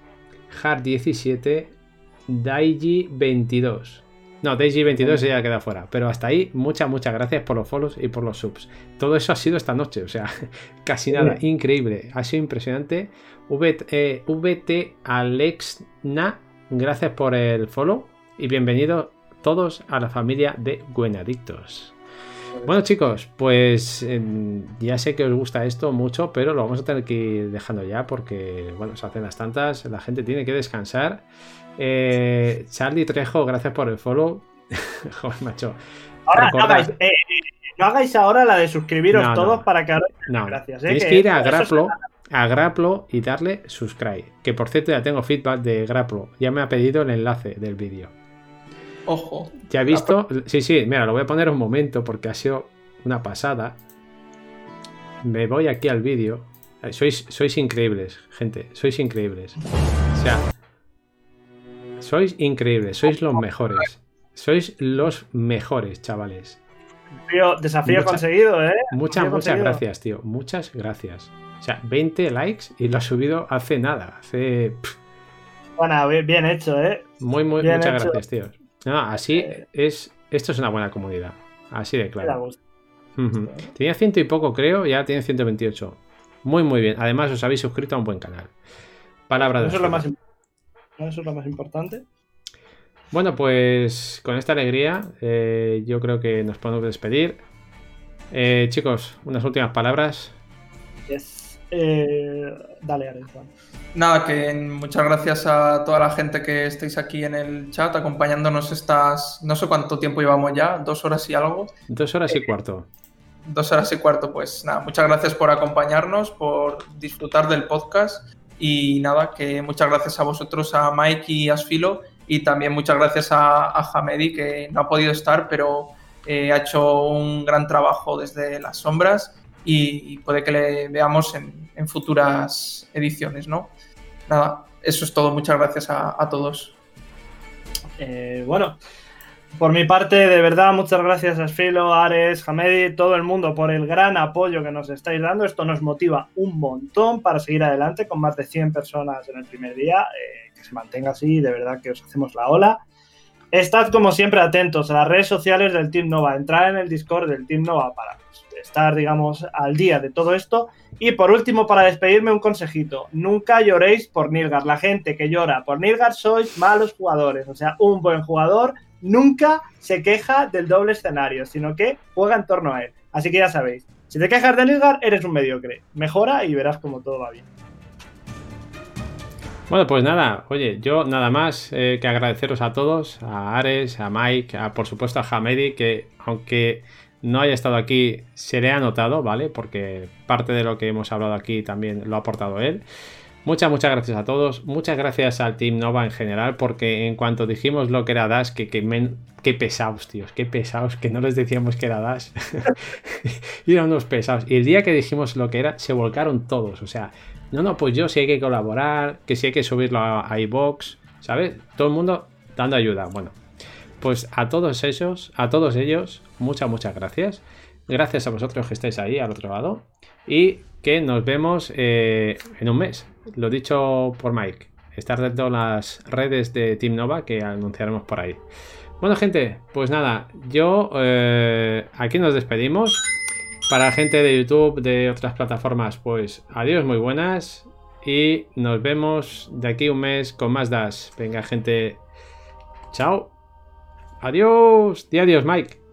Hard 17, Daiji 22. No, Daisy 22 ya queda fuera. Pero hasta ahí, muchas, muchas gracias por los follows y por los subs. Todo eso ha sido esta noche, o sea, <laughs> casi nada. Increíble. Ha sido impresionante. VT, eh, VT Alexna, gracias por el follow. Y bienvenidos todos a la familia de Buenadictos. Bueno chicos, pues em, ya sé que os gusta esto mucho, pero lo vamos a tener que ir dejando ya porque, bueno, se hacen las tantas, la gente tiene que descansar. Eh, Charlie Trejo, gracias por el follow. <laughs> Joder, macho. Ahora, no hagáis, eh, no hagáis, ahora la de suscribiros todos para que ahora. No, gracias. Eh, Tenéis que, ir a Graplo, a Graplo y darle subscribe. Que por cierto, ya tengo feedback de Graplo. Ya me ha pedido el enlace del vídeo. Ojo. Ya he visto. Sí, sí, mira, lo voy a poner un momento porque ha sido una pasada. Me voy aquí al vídeo. Sois, sois increíbles, gente. Sois increíbles. O sea, sois increíbles, sois los mejores. Sois los mejores, chavales. desafío conseguido, ¿eh? Muchas, muchas gracias, tío. Muchas gracias. O sea, 20 likes y lo ha subido hace nada. Hace. Bueno, bien hecho, ¿eh? Muy, muy, muchas gracias, tío. Así eh. es. Esto es una buena comunidad. Así de claro. Tenía ciento y poco, creo, ya tiene 128. Muy, muy bien. Además, os habéis suscrito a un buen canal. Palabra de. Eso es lo más. Eso es lo más importante. Bueno, pues con esta alegría eh, yo creo que nos podemos despedir. Eh, chicos, unas últimas palabras. Eh, dale, Arenzo. Nada, que muchas gracias a toda la gente que estáis aquí en el chat acompañándonos estas, no sé cuánto tiempo llevamos ya, dos horas y algo. Dos horas y cuarto. Dos horas y cuarto, pues nada, muchas gracias por acompañarnos, por disfrutar del podcast y nada, que muchas gracias a vosotros, a Mike y a Asfilo, y también muchas gracias a, a Hamedi, que no ha podido estar, pero eh, ha hecho un gran trabajo desde las sombras y, puede que le veamos en, futuras ediciones, ¿no? Nada, eso es todo. Muchas gracias a, todos. Eh, bueno, por mi parte, de verdad, muchas gracias a Sfilo, Ares, Hamedi, todo el mundo por el gran apoyo que nos estáis dando. Esto nos motiva un montón para seguir adelante con más de 100 personas en el primer día. Eh, que se mantenga así, de verdad que os hacemos la ola. Estad como siempre atentos a las redes sociales del Team Nova, entrar en el Discord del Team Nova para estar, digamos, al día de todo esto. Y por último, para despedirme, un consejito. Nunca lloréis por Nilgar. La gente que llora por Nilgar sois malos jugadores. O sea, un buen jugador nunca se queja del doble escenario, sino que juega en torno a él. Así que ya sabéis, si te quejas de Nilgar, eres un mediocre. Mejora y verás cómo todo va bien. Bueno, pues nada, oye, yo nada más eh, que agradeceros a todos, a Ares, a Mike, a, por supuesto a Hamedi, que aunque no haya estado aquí, se le ha notado, ¿vale? Porque parte de lo que hemos hablado aquí también lo ha aportado él. Muchas, muchas gracias a todos. Muchas gracias al Team Nova en general, porque en cuanto dijimos lo que era Dash, que, que pesados, tíos, qué pesados, que no les decíamos que era Dash. <laughs> y eran unos pesados. Y el día que dijimos lo que era, se volcaron todos. O sea, no, no, pues yo sí hay que colaborar, que sí hay que subirlo a iBox, ¿sabes? Todo el mundo dando ayuda. Bueno, pues a todos ellos, a todos ellos, muchas, muchas gracias. Gracias a vosotros que estáis ahí al otro lado. Y que nos vemos eh, en un mes. Lo dicho por Mike. Estar dentro de las redes de Team Nova que anunciaremos por ahí. Bueno, gente, pues nada, yo eh, aquí nos despedimos. Para la gente de YouTube, de otras plataformas, pues adiós, muy buenas. Y nos vemos de aquí un mes con más DAS. Venga, gente. Chao. Adiós. Di adiós, Mike.